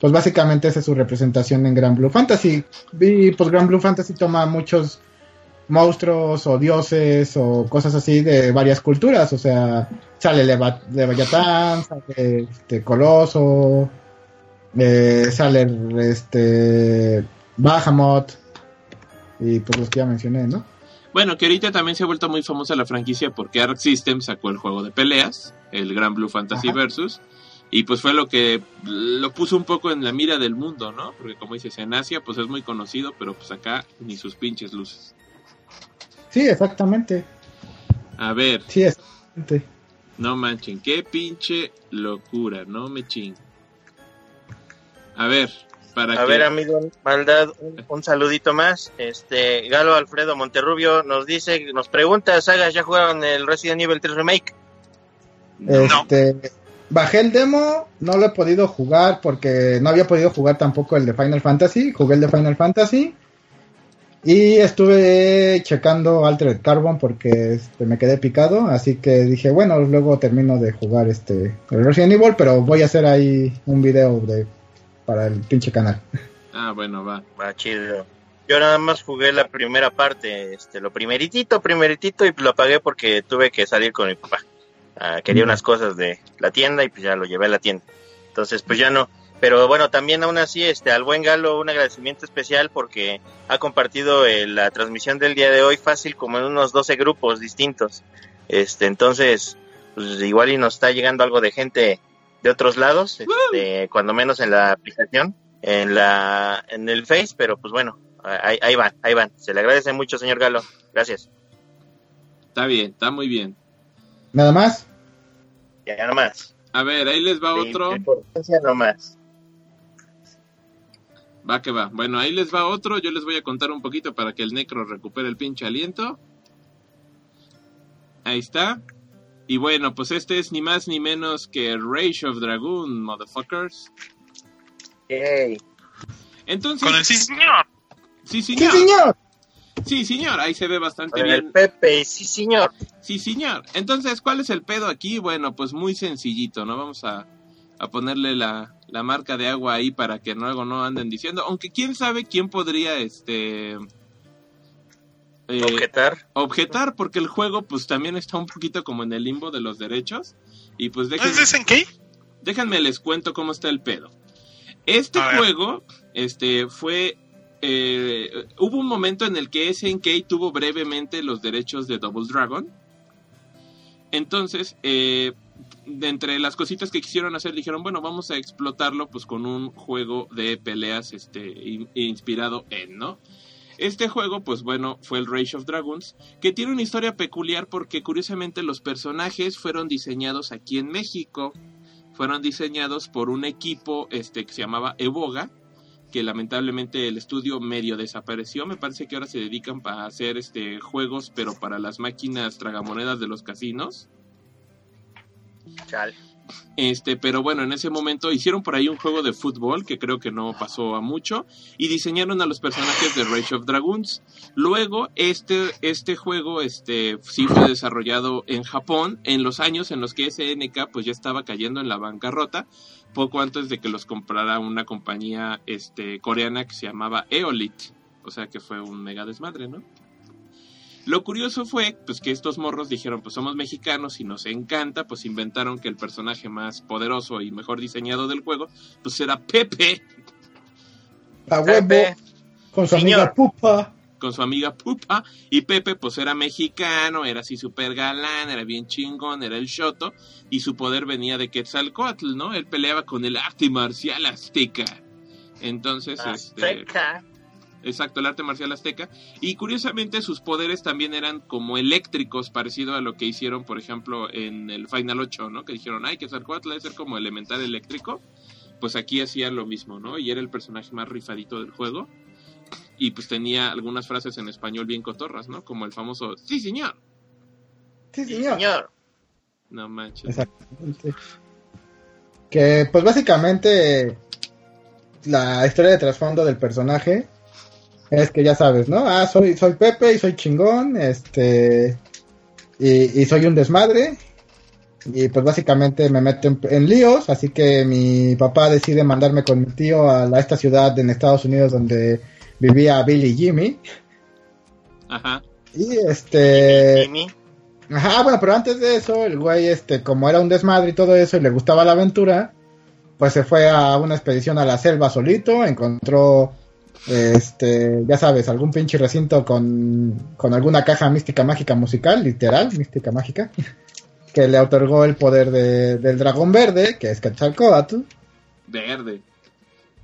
Pues básicamente esa es su representación en Gran Blue Fantasy. Y pues Gran Blue Fantasy toma muchos monstruos o dioses o cosas así de varias culturas. O sea, sale Leviatán, sale este Coloso, eh, sale este Bahamut y pues los que ya mencioné, ¿no? Bueno, que ahorita también se ha vuelto muy famosa la franquicia porque Arc System sacó el juego de peleas, el Gran Blue Fantasy Ajá. Versus, y pues fue lo que lo puso un poco en la mira del mundo, ¿no? Porque como dices, en Asia pues es muy conocido, pero pues acá ni sus pinches luces. Sí, exactamente. A ver, Sí, exactamente. no manchen, qué pinche locura, no me ching. A ver, Para A que- ver, amigo, maldad, un, un saludito más. Este, Galo Alfredo Monterrubio nos dice, nos pregunta, Sagas, ¿ya jugaron el Resident Evil 3 Remake? Este, bajé el demo, no lo he podido jugar porque no había podido jugar tampoco el de Final Fantasy, jugué el de Final Fantasy y estuve checando Altered Carbon porque este, me quedé picado, así que dije, bueno, luego termino de jugar este el Resident Evil, pero voy a hacer ahí un video de para el pinche canal. Ah, bueno, va. Va chido. Yo nada más jugué la primera parte, este, lo primeritito, primeritito, y lo apagué porque tuve que salir con mi papá. Ah, quería Mm. unas cosas de la tienda y pues ya lo llevé a la tienda. Entonces, pues ya no. Pero bueno, también aún así, este, al buen Galo, un agradecimiento especial porque ha compartido eh, la transmisión del día de hoy fácil como en unos 12 grupos distintos. Este, entonces, pues igual y nos está llegando algo de gente de otros lados, este, cuando menos en la aplicación, en la, en el Face, pero pues bueno, ahí, ahí van, ahí van. Se le agradece mucho, señor Galo. Gracias. Está bien, está muy bien. Nada más. Ya nada más. A ver, ahí les va otro. importancia no más. Va que va. Bueno, ahí les va otro. Yo les voy a contar un poquito para que el necro recupere el pinche aliento. Ahí está. Y bueno, pues este es ni más ni menos que Rage of Dragoon, motherfuckers. Yay. Entonces, Con el sí, señor. sí, ¡Sí, señor. señor! Sí, señor. Ahí se ve bastante Con el bien. Pepe, sí, señor. Sí, señor. Entonces, ¿cuál es el pedo aquí? Bueno, pues muy sencillito, ¿no? Vamos a, a ponerle la, la marca de agua ahí para que luego no anden diciendo. Aunque quién sabe quién podría, este... eh, Objetar. objetar porque el juego pues también está un poquito como en el limbo de los derechos y pues ¿No déjenme, es de SNK? déjenme les cuento cómo está el pedo. Este A ver. juego este fue eh, hubo un momento en el que SNK tuvo brevemente los derechos de Double Dragon. Entonces, eh, de entre las cositas que quisieron hacer, dijeron, bueno, vamos a explotarlo pues con un juego de peleas este, in- inspirado en, ¿no? Este juego, pues bueno, fue el Rage of Dragons, que tiene una historia peculiar porque curiosamente los personajes fueron diseñados aquí en México. Fueron diseñados por un equipo este, que se llamaba Evoga, que lamentablemente el estudio medio desapareció. Me parece que ahora se dedican a hacer este, juegos, pero para las máquinas tragamonedas de los casinos. Este, pero bueno, en ese momento hicieron por ahí un juego de fútbol que creo que no pasó a mucho y diseñaron a los personajes de Rage of Dragoons. Luego este este juego este sí fue desarrollado en Japón en los años en los que SNK pues ya estaba cayendo en la bancarrota poco antes de que los comprara una compañía este coreana que se llamaba Eolit, o sea que fue un mega desmadre, ¿no? Lo curioso fue, pues que estos morros dijeron, pues somos mexicanos y nos encanta, pues inventaron que el personaje más poderoso y mejor diseñado del juego, pues era Pepe, A huevo, Pepe. con su Señor. amiga Pupa. con su amiga Pupa, y Pepe pues era mexicano, era así súper galán, era bien chingón, era el Shoto, y su poder venía de Quetzalcoatl, ¿no? Él peleaba con el arte marcial azteca. Entonces, este... Exacto, el arte marcial azteca. Y curiosamente sus poderes también eran como eléctricos, parecido a lo que hicieron, por ejemplo, en el Final 8, ¿no? Que dijeron, ay, que Zarcoatl debe ser como elemental eléctrico. Pues aquí hacían lo mismo, ¿no? Y era el personaje más rifadito del juego. Y pues tenía algunas frases en español bien cotorras, ¿no? Como el famoso, sí, señor. Sí, Sí, señor. señor. No manches. Exactamente. Que pues básicamente la historia de trasfondo del personaje es que ya sabes, ¿no? Ah, soy, soy Pepe y soy chingón, este, y, y soy un desmadre. Y pues básicamente me meto en, líos, así que mi papá decide mandarme con mi tío a, la- a esta ciudad en Estados Unidos donde vivía Billy y Jimmy. Ajá. Y este... Jimmy. Ajá, bueno, pero antes de eso, el güey, este, como era un desmadre y todo eso, y le gustaba la aventura, pues se fue a una expedición a la selva solito, encontró, este, ya sabes, algún pinche recinto con, con alguna caja mística mágica musical, literal, mística mágica, que le otorgó el poder de- del dragón verde, que es Quetzalcóatl. Verde.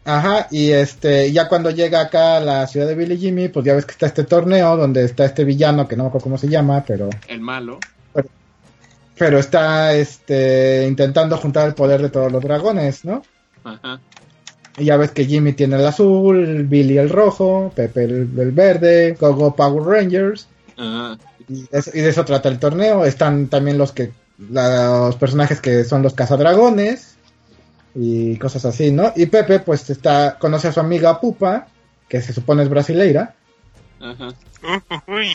Ajá, y este, ya cuando llega acá a la ciudad de Billy Jimmy, pues ya ves que está este torneo donde está este villano, que no me acuerdo cómo se llama, pero El malo. pero está este intentando juntar el poder de todos los dragones, ¿no? Ajá. Y ya ves que Jimmy tiene el azul, Billy el rojo, Pepe el, el verde, Gogo Power Rangers. Ajá. Y de, eso, y de eso trata el torneo. Están también los que los personajes que son los cazadragones y cosas así, ¿no? Y Pepe pues está conoce a su amiga Pupa, que se supone es brasileira, Ajá. Uy,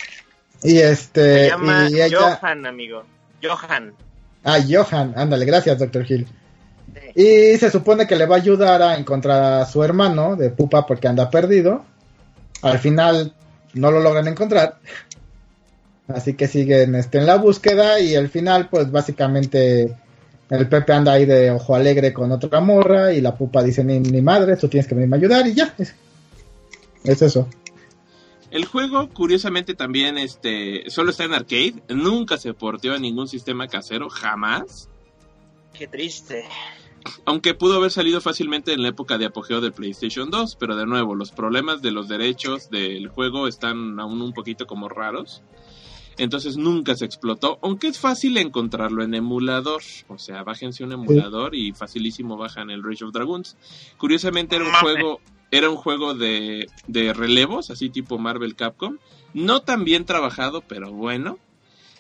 y este Se llama y ella Johan, amigo. Johan. ah Johan, ándale, gracias Doctor Hill. Y se supone que le va a ayudar a encontrar a su hermano de Pupa porque anda perdido. Al final no lo logran encontrar. Así que siguen este, en la búsqueda y al final pues básicamente el Pepe anda ahí de ojo alegre con otra morra y la Pupa dice ni, madre, tú tienes que venirme a ayudar y ya. Es, es eso. El juego, curiosamente, también este, solo está en arcade. Nunca se porteó a ningún sistema casero, jamás. Qué triste. Aunque pudo haber salido fácilmente en la época de apogeo del PlayStation 2, pero de nuevo, los problemas de los derechos del juego están aún un poquito como raros. Entonces nunca se explotó, aunque es fácil encontrarlo en emulador. O sea, bájense un emulador y facilísimo bajan el Rage of Dragons. Curiosamente era un juego, era un juego de, de relevos, así tipo Marvel Capcom. No tan bien trabajado, pero bueno.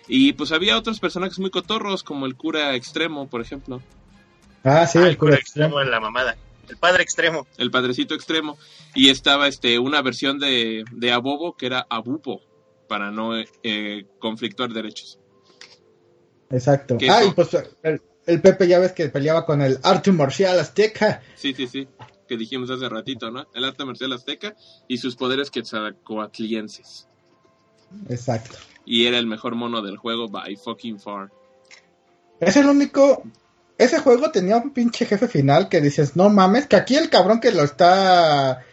Y pues había otros personajes muy cotorros, como el cura extremo, por ejemplo. Ah, sí, Ah, el el cura cura extremo. extremo en la mamada. El padre extremo. el padrecito extremo y estaba este una versión de, de Abobo que era Abupo para no eh, conflictuar derechos Exacto. ¿Qué Ah, eso? y pues el, el Pepe ya ves que peleaba con el arte marcial azteca. sí sí sí que dijimos hace ratito no el arte marcial azteca y sus poderes quetzalcoatlienses Exacto. Y era el mejor mono del juego by fucking far Es el único. Ese juego tenía un pinche jefe final que dices, no mames, que aquí el cabrón que lo está.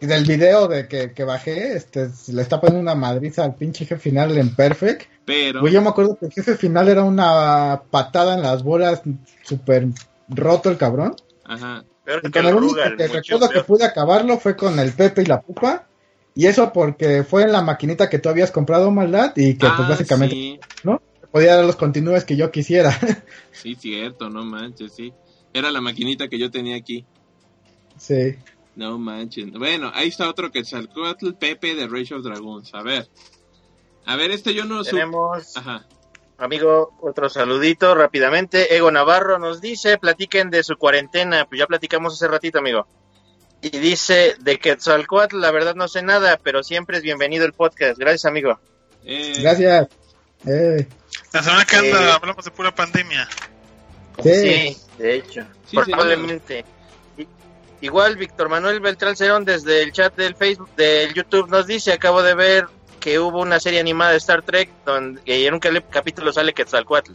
Del video de que, que bajé, este, le está poniendo una madriza al pinche jefe final en Perfect. pero Güey, yo me acuerdo que el jefe final era una patada en las bolas, súper roto el cabrón. ajá Peor Y que el único que recuerdo que pude acabarlo fue con el Pepe y la Pupa. Y eso porque fue en la maquinita que tú habías comprado, maldad, y que pues Ah, básicamente sí, podía dar los continúes que yo quisiera. sí cierto no manches sí era la maquinita que yo tenía aquí sí. No manchen. Bueno, ahí está otro Quetzalcoatl Pepe de Rage of Dragons. A ver. A ver, este yo no supe. Tenemos, Ajá. amigo, otro saludito rápidamente. Ego Navarro nos dice, platiquen de su cuarentena. Pues ya platicamos hace ratito, amigo. Y dice, de Quetzalcoatl, la verdad no sé nada, pero siempre es bienvenido el podcast. Gracias, amigo. Eh, Gracias. Eh, la semana que anda Eh. hablamos de pura pandemia. sí. de hecho. Sí, probablemente. Igual, Víctor Manuel Beltrán Cerón desde el chat del Facebook, del YouTube, nos dice, acabo de ver que hubo una serie animada de Star Trek donde y en un capítulo sale Quetzalcoatl.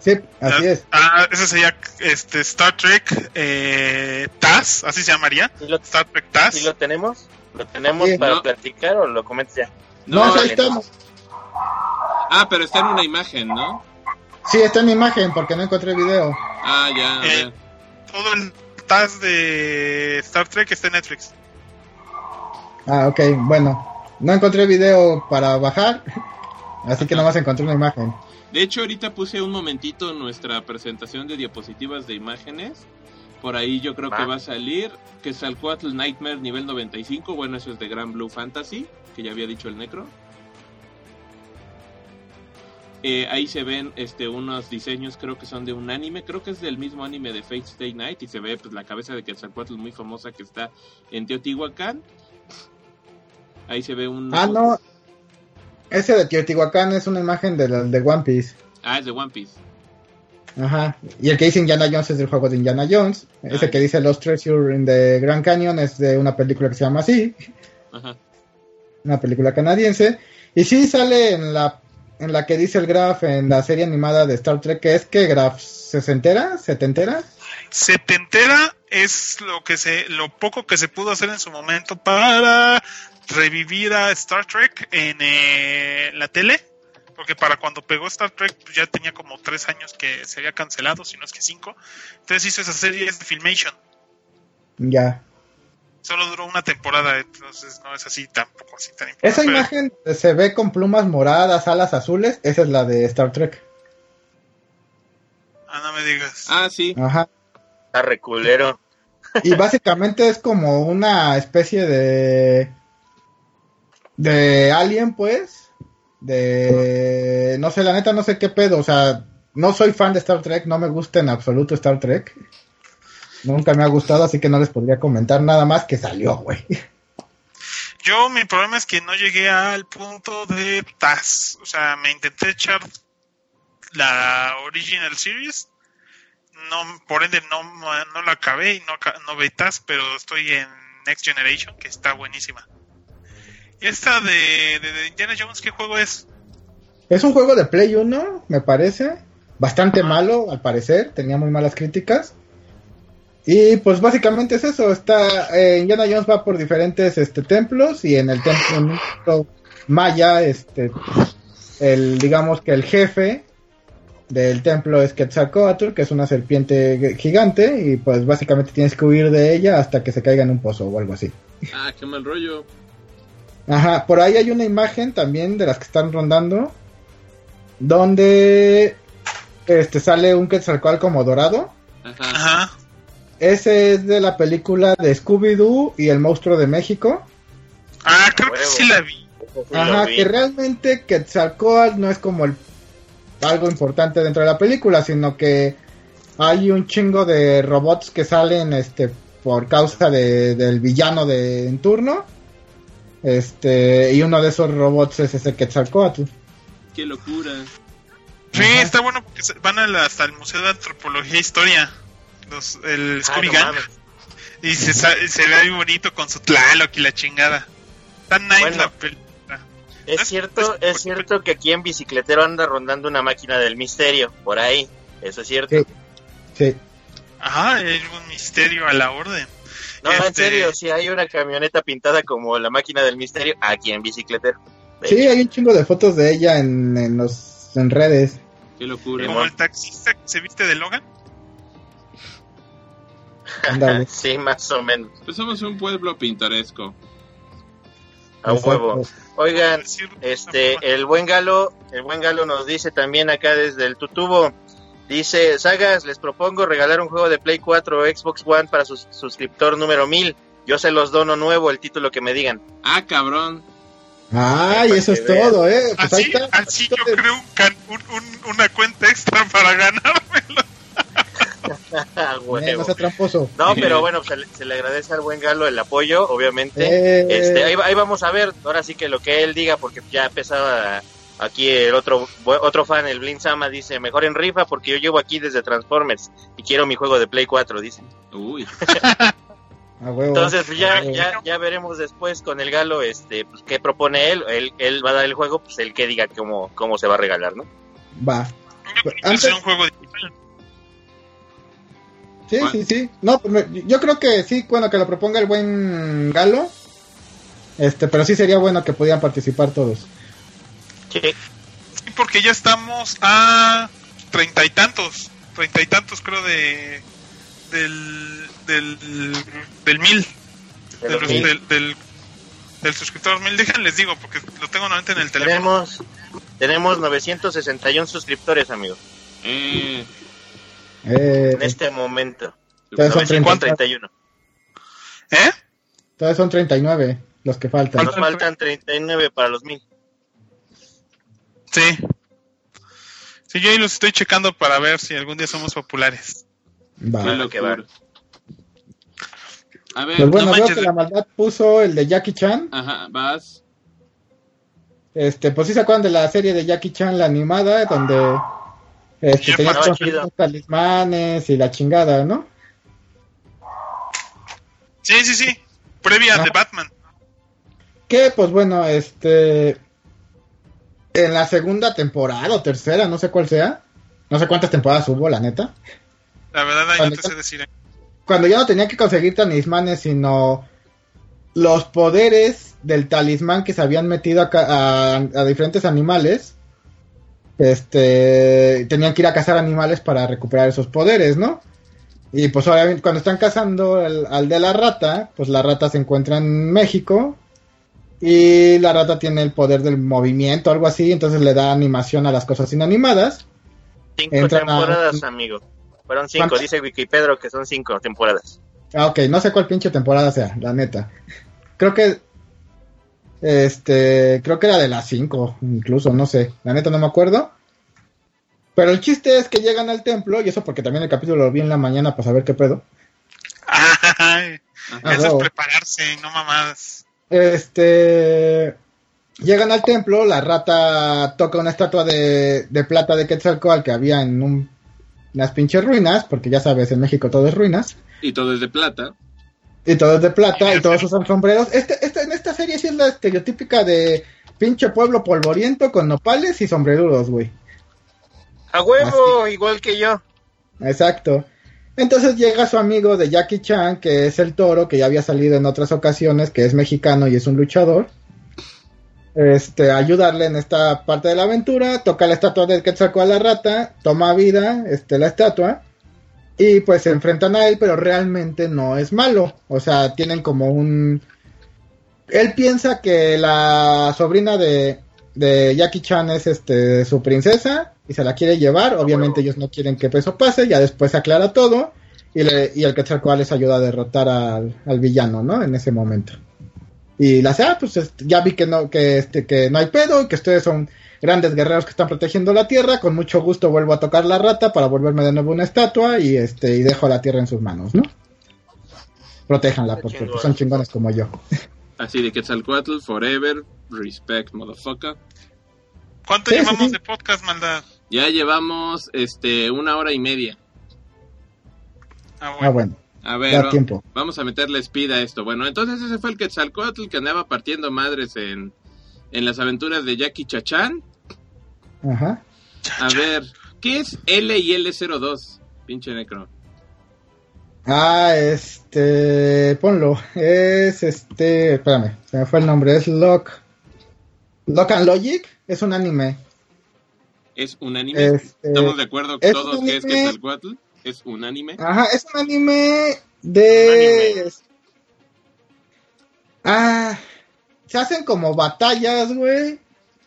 Sí, así es. Ah, ese sería este, Star Trek eh, TAS, así se llamaría. ¿Sí lo, Star Trek TAS. sí lo tenemos? ¿Lo tenemos Sí. para No. platicar o lo comentas ya? No, ahí estamos. Ah, pero está en una imagen, ¿no? Sí, está en imagen porque no encontré video. Ah, ya. a Eh. ver. Todo el TAS de Star Trek está en Netflix. Ah, ok, bueno. No encontré video para bajar, así que nomás encontré una imagen. De hecho, ahorita puse un momentito nuestra presentación de diapositivas de imágenes. Por ahí yo creo que Va. a salir Quetzalcoatl Nightmare nivel 95. Bueno, eso es de Grand Blue Fantasy, que ya había dicho el Necro. Eh, ahí se ven este unos diseños, creo que son de un anime, creo que es del mismo anime de Fate Stay Night y se ve pues la cabeza de Quetzalcoatl muy famosa que está en Teotihuacán. Ahí se ve un Ah, no. Ese de Teotihuacán es una imagen de, la- de One Piece. Ah, es de One Piece. Ajá. Y el que dice Indiana Jones es del juego de Indiana Jones. Ese Ah, que dice Los Treasure in the Grand Canyon es de una película que se llama así. Ajá. Una película canadiense. Y sí sale en la en la que dice el Graf en la serie animada de Star Trek, que es que Graf sesentera, setentera. Setentera es lo que se, lo poco que se pudo hacer en su momento para revivir a Star Trek en eh, la tele. Porque para cuando pegó Star Trek pues ya tenía como tres años que se había cancelado, si no es que cinco. Entonces hizo esa serie de Filmation. Ya. Solo duró una temporada, entonces no es así tampoco así tan Esa pero- imagen se ve con plumas moradas, alas azules. Esa es la de Star Trek. Ah, no me digas. Ah, sí. Ajá. Está reculero. Y básicamente es como una especie de. De alien, pues. De. No sé, la neta, no sé qué pedo. O sea, no soy fan de Star Trek, no me gusta en absoluto Star Trek. Nunca me ha gustado, así que no les podría comentar nada más que salió, güey. Yo, mi problema es que no llegué al punto de TAS. O sea, me intenté echar la Original Series. No, por ende, no, no la acabé y no, no ve TAS, pero estoy en Next Generation, que está buenísima. ¿Y esta de, de, de Indiana Jones qué juego es? Es un juego de Play 1, me parece. Bastante malo, al parecer. Tenía muy malas críticas. Y pues básicamente es eso. Está eh, Indiana Jones va por diferentes este, templos y en el templo maya, este, el digamos que el jefe del templo es Quetzalcoatl, que es una serpiente gigante y pues básicamente tienes que huir de ella hasta que se caiga en un pozo o algo así. Ah, qué mal rollo. Ajá, por ahí hay una imagen también de las que están rondando donde este sale un Quetzalcoatl como dorado. Ajá. Ajá. Ese es de la película de Scooby-Doo y el monstruo de México. Ah, creo que sí la vi. Ajá, vi. que realmente Quetzalcoatl no es como el, algo importante dentro de la película, sino que hay un chingo de robots que salen este por causa de- del villano de en turno. Este, y uno de esos robots es ese Quetzalcoatl. Qué locura. Sí, Ajá. está bueno porque se- van hasta el Museo de Antropología e Historia. Los, el Ah, Scooby no y se, se ve muy bonito con su Tlaloc y la chingada. Está nice Bueno. la película. Es Es- cierto, es- es cierto que aquí en Bicicletero anda rondando una máquina del misterio, por ahí. Eso es cierto. Sí. Sí. Ajá, hay un misterio a la orden. No, en Este- serio, si hay una camioneta pintada como la máquina del misterio aquí en Bicicletero. Sí, hay un chingo de fotos de ella en, en los en redes. Qué locura. Como el taxista que se viste de Logan. Ándale. sí, más o menos. Pues somos un pueblo pintoresco. A huevo. Exacto. Oigan, Este, el buen Galo, el buen Galo nos dice también acá desde el tutubo, dice, Sagas, les propongo regalar un juego de Play 4 o Xbox One para su suscriptor número 1000. Yo se los dono nuevo, el título que me digan. Ah, cabrón. Ay, eso es vean. todo, ¿eh? Pues Así, está. así yo creo un can- un- un- una cuenta extra para ganármelo. Huevo. no tramposo. No, pero bueno, se le, se le agradece al buen Galo el apoyo, obviamente. Eh, Este, ahí, va- ahí vamos a ver, ahora sí que lo que él diga, porque ya empezaba aquí el otro otro fan, el Blin Sama, dice, mejor en rifa porque yo llevo aquí desde Transformers y quiero mi juego de Play 4, dice. Uy. a huevo. Entonces pues, ya, ya, ya veremos después con el Galo este, pues, qué propone él. él. Él va a dar el juego, pues él que diga cómo, cómo se va a regalar, ¿no? Va. Antes- es un juego digital. Sí, sí, sí. No, pues me- yo creo que sí, bueno, que lo proponga el buen Galo. Este, pero sí sería bueno que pudieran participar todos. Sí. Sí, porque ya estamos a treinta y tantos, treinta y tantos creo de del del del mil, de de los los- mil. del, del del suscriptor mil. Déjenles digo porque lo tengo nuevamente en el teléfono. Tenemos, tenemos 961 suscriptores, amigos, Eh, Eh, en este momento. Entonces son 931. ¿Eh? Todavía son 39 los que faltan. Nos faltan 39 para los mil. Sí. Sí, yo ahí los estoy checando para ver si algún día somos populares. Va. qué Bueno, que locura. A ver, Pues bueno, no veo manches. que la maldad puso el de Jackie Chan. ajá, vas. Este, pues sí se acuerdan de la serie de Jackie Chan, la animada, donde este, tenía los talismanes y la chingada, ¿no? Sí, sí, sí. Previa de Batman. Que pues bueno, este en la segunda temporada o tercera, no sé cuál sea, no sé cuántas temporadas hubo, la neta. La verdad ahí no Cuando te ya- sé decir. ¿eh? Cuando ya no tenía que conseguir talismanes, sino los poderes del talismán que se habían metido a, ca- a- a diferentes animales, este, tenían que ir a cazar animales para recuperar esos poderes, ¿no? Y pues obviamente cuando están cazando al, al de la rata, pues la rata se encuentra en México y la rata tiene el poder del movimiento, algo así, entonces le da animación a las cosas inanimadas. Cinco Entran a- temporadas, amigo. Fueron cinco, ¿Cuántas? dice Wikipedro que son cinco temporadas. Ah, ok, no sé cuál pinche temporada sea, la neta. Creo que. Este. Creo que era de las 5, incluso, no sé. La neta no me acuerdo. Pero el chiste es que llegan al templo, y eso porque también el capítulo lo vi en la mañana para saber qué pedo. Ay, eso es prepararse, no mamadas. Este. Llegan al templo, la rata toca una estatua de, de plata de Quetzalcoatl que había en un, unas pinches ruinas, porque ya sabes, en México todo es ruinas. Y todo es de plata. Y todo es de plata y todos usan sombreros. Este, este, en esta serie sí es la estereotípica de pinche pueblo polvoriento con nopales y sombrerudos, güey. A huevo, igual que yo. Exacto. Entonces llega su amigo de Jackie Chan, que es el toro, que ya había salido en otras ocasiones, que es mexicano y es un luchador. Este, ayudarle en esta parte de la aventura, toca la estatua de Quetzalcóatl a la rata, toma vida, este, la estatua, y pues se enfrentan a él, pero realmente no es malo. O sea, tienen como un... Él piensa que la sobrina de, de Jackie Chan es este su princesa y se la quiere llevar. Obviamente ellos no quieren que eso pase, ya después se aclara todo y, le, y el Quetzalcóatl les ayuda a derrotar al, al villano, ¿no? En ese momento. Y la hace, ah, pues este, ya vi que no, que este, que no hay pedo, que ustedes son grandes guerreros que están protegiendo la tierra, con mucho gusto vuelvo a tocar la rata para volverme de nuevo una estatua y este, y dejo la tierra en sus manos, ¿no? Protéjanla, porque chingón. pues, son chingones como yo. Así de Quetzalcoatl, forever, respect, motherfucker. ¿Cuánto Sí, sí, llevamos sí. de podcast, maldad? Ya llevamos este una hora y media. Ah, Ah, bueno. A ver, da va- tiempo. vamos a meterle speed a esto. Bueno, entonces ese fue el Quetzalcoatl que andaba partiendo madres en, en las aventuras de Jackie Chachán. Ajá. A ver, ¿qué es L y L02? Pinche necro. Ah, este, ponlo. Es este, espérame, se me fue el nombre. Es Lock. Lock and Logic. Es un anime. ¿Es un anime? Este, ¿Estamos de acuerdo es todos un que es anime- Quetzalcoatl? ¿Es un anime? Ajá, es un anime de. Ah, se hacen como batallas, güey,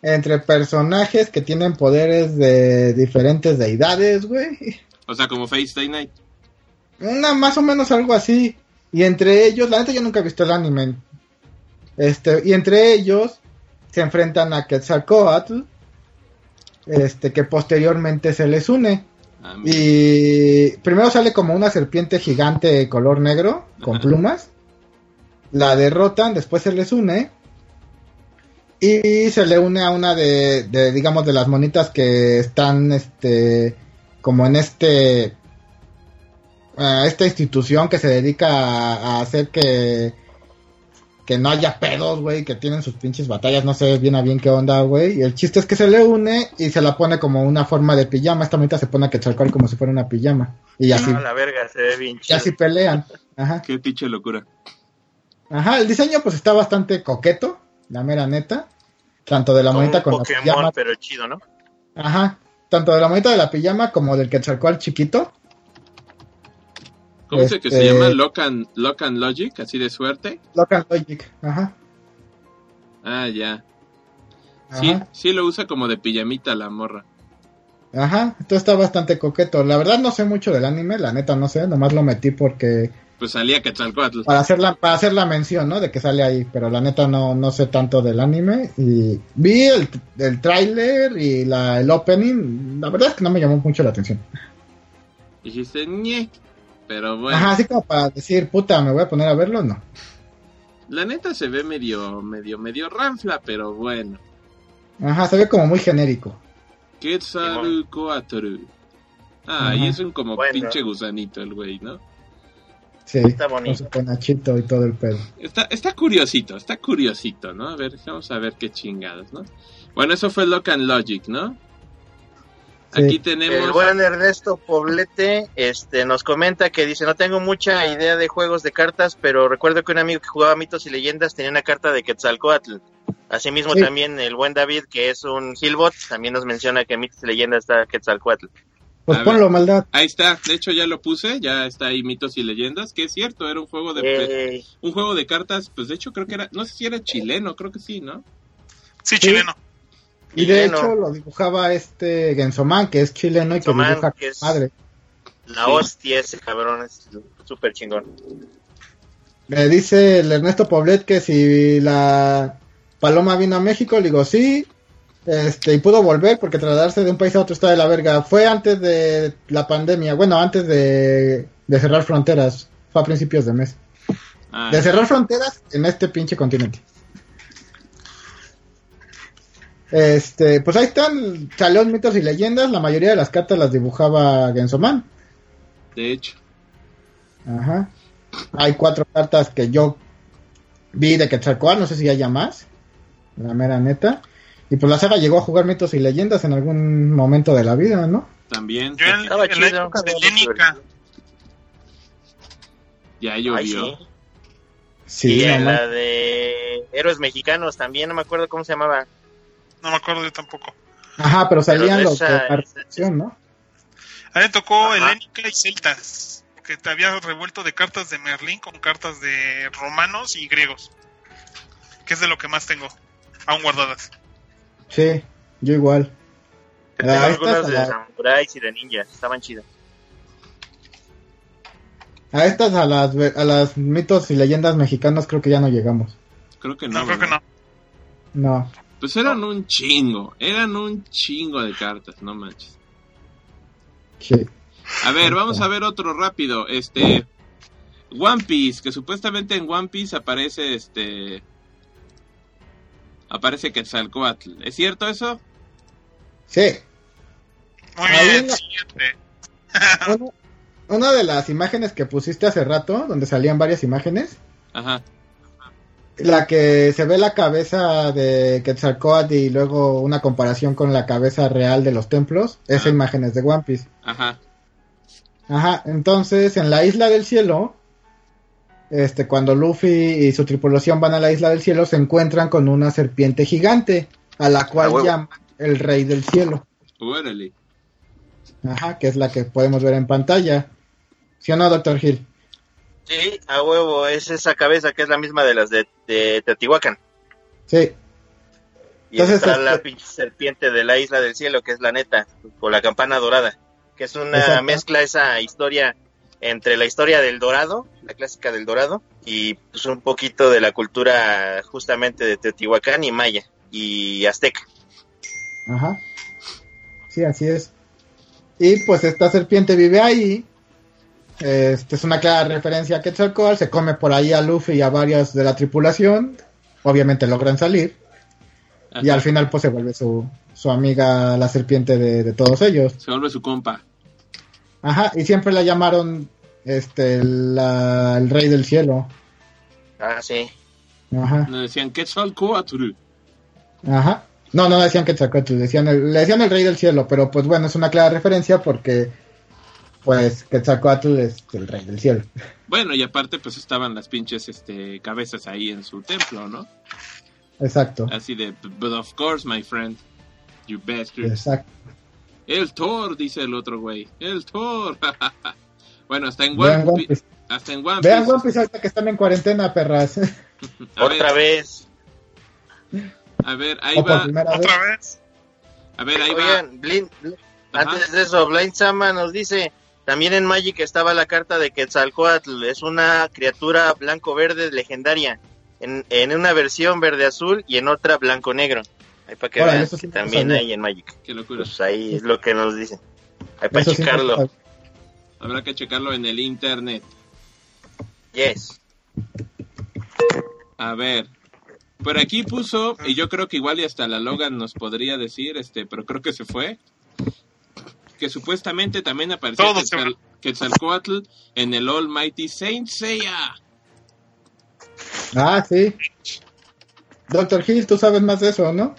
entre personajes que tienen poderes de diferentes deidades, güey. O sea, como Face Day Night. Una, más o menos algo así. Y entre ellos, la neta yo nunca he visto el anime. Este, y entre ellos se enfrentan a Quetzalcoatl, este, que posteriormente se les une. Ah. Y primero sale como una serpiente gigante color negro con Ajá. plumas. La derrotan, después se les une. Y se le une a una de, de, digamos, de las monitas que están, este, como en este, a esta institución que se dedica a, a hacer que, que no haya pedos, güey, que tienen sus pinches batallas, no sé bien a bien qué onda, güey. Y el chiste es que se le une y se la pone como una forma de pijama. Esta monita se pone a Quetzalcóatl como si fuera una pijama. Y así, Ah, la verga, se ve bien y así pelean. Ajá. Qué pinche locura. Ajá, el diseño pues está bastante coqueto, la mera neta. Tanto de la Como monita con la Pokémon, pijama. pero chido, ¿no? Ajá. Tanto de la monita de la pijama como del Quetzalcóatl chiquito. ¿Cómo dice que se Este- llama? Lock and, Lock and Logic, así de suerte. Local Logic. Ajá. Ah, ya. Sí, Ajá. sí lo usa como de pijamita la morra. Ajá. Esto está bastante coqueto. La verdad no sé mucho del anime, la neta no sé. Nomás lo metí porque Pues salía Quetzalcoatl. para hacer la, para hacer la mención, ¿no? De que sale ahí, pero la neta no, no sé tanto del anime y vi el, el tráiler y la, el opening, la verdad es que no me llamó mucho la atención. Dijiste, ñe. Pero bueno, Ajá, así como para decir, puta, me voy a poner a verlo, no. la neta se ve medio, medio, medio ranfla, pero bueno. Ajá, se ve como muy genérico. Quetzalcoatl. Ah, Ajá. y es un como Bueno. pinche gusanito el güey, ¿no? Sí, Está con bonito. su penachito y todo el pedo. Está, está curiosito, está curiosito, ¿no? A ver, vamos a ver qué chingados, ¿no? Bueno, eso fue Lock and Logic, ¿no? Aquí El tenemos... buen Ernesto Poblete este, nos comenta que dice, no tengo mucha idea de juegos de cartas, pero recuerdo que un amigo que jugaba mitos y leyendas tenía una carta de Quetzalcoatl. Asimismo Sí. también el buen David, que es un Hillbot, también nos menciona que mitos y leyendas está Quetzalcoatl. Pues A ponlo, maldad. Ahí está, de hecho ya lo puse, ya está ahí mitos y leyendas, que es cierto, era un juego de Eh, un juego de cartas, pues de hecho creo que era, no sé si era chileno, creo que sí, ¿no? Sí, Sí. Y de chileno. hecho lo dibujaba este Gensoman, que es chileno y que dibuja que es- madre. la Sí. hostia ese cabrón, es súper chingón. Me dice el Ernesto Poblet que si la Paloma vino a México, le digo sí, este, y pudo volver porque trasladarse de un país a otro está de la verga. Fue antes de la pandemia, bueno, antes de, de cerrar fronteras, fue a principios de mes. Ah, De cerrar fronteras en este pinche continente. Este, pues ahí están, salió mitos y leyendas, la mayoría de las cartas las dibujaba Gensoman. de hecho. Ajá. Hay cuatro cartas que yo vi de Quetzalcóatl, no sé si haya más. La mera neta. Y pues la saga llegó a jugar mitos y leyendas en algún momento de la vida, ¿no? También Yo en, Estaba en la chido. época de Lénica, ya llovió. sí. Sí, y en la de Héroes Mexicanos también, no me acuerdo cómo se llamaba. No me acuerdo yo tampoco. Ajá, pero salían Pero los de recepción, ¿no? A mí me tocó Ajá. Helénica y Celtas, que te había revuelto de cartas de Merlín con cartas de romanos y griegos, que es de lo que más tengo, aún guardadas. Sí, yo igual. Tengo Ah, algunas estas de a la- samuráis y de ninjas, estaban chidas. A estas, a las, ve- a las mitos y leyendas mexicanas creo que ya no llegamos. Creo que No, no. creo que no. No. Pues eran un chingo. Eran un chingo de cartas, no manches. Sí. A ver, vamos a ver otro rápido. Este. One Piece, que supuestamente en One Piece aparece este. Aparece Quetzalcoatl. ¿Es cierto eso? Sí. Muy bien. Una, una de las imágenes que pusiste hace rato, donde salían varias imágenes, Ajá. La que se ve la cabeza de Quetzalcoatl y luego una comparación con la cabeza real de los templos, esa Ah. imagen es de One Piece. Ajá. Ajá, entonces en la isla del cielo, este, cuando Luffy y su tripulación van a la isla del cielo, se encuentran con una serpiente gigante, a la cual llaman el rey del cielo. Órale. Ajá, que es la que podemos ver en pantalla. ¿Sí o no, Doctor Hill? Sí, a huevo, es esa cabeza que es la misma de las de, de Teotihuacán. Sí, Y Entonces, está este- la pinche serpiente de la isla del cielo, que es la neta, con la campana dorada. Que es una Exacto. mezcla, esa historia entre la historia del dorado, la clásica del dorado, y pues un poquito de la cultura justamente de Teotihuacán y maya y azteca. Ajá. Sí, así es. Y pues esta serpiente vive ahí. Este es una clara referencia a Quetzalcóatl. Se come por ahí a Luffy y a varias de la tripulación. Obviamente logran salir. Y al final pues se vuelve su, su amiga la serpiente de, de todos ellos. Se vuelve su compa. Ajá. Y siempre la llamaron este la- el rey del cielo. Ah, sí. Ajá. Le decían Quetzalcoatl. Ajá. No, no decían Quetzalcóatl, decían el, le decían el rey del cielo, pero pues bueno, es una clara referencia porque pues Quetzalcóatl es el rey del cielo. Bueno, y aparte, pues estaban las pinches este, cabezas ahí en su templo, ¿no? Exacto. Así de, but of course, my friend. You bastard. Exacto. El Thor, dice el otro güey. El Thor. bueno, hasta en Vean One, One Pi- Piece. hasta en One Vean. One Piece ahorita que están en cuarentena, perras. Otra vez. a ver, ahí O va. primera vez. Otra vez. A ver, ahí va. Oigan, Blind- Ajá. antes de eso, Blind Sama nos dice, también en Magic estaba la carta de Quetzalcoatl, es una criatura blanco-verde legendaria, en, en una versión verde-azul y en otra blanco-negro. Ahí para que Órale, vean sí que también sabía. hay en Magic. Qué locura. Pues ahí es lo que nos dicen. Ahí para Eso checarlo. Habrá que checarlo en el internet. Yes. A ver. Por aquí puso, y yo creo que igual y hasta la Logan nos podría decir, este, pero creo que se fue. Que supuestamente también apareció Quetzal- Quetzalcoatl en el Almighty Saint Seiya. Ah, sí. Doctor Hill, tú sabes más de eso, ¿no?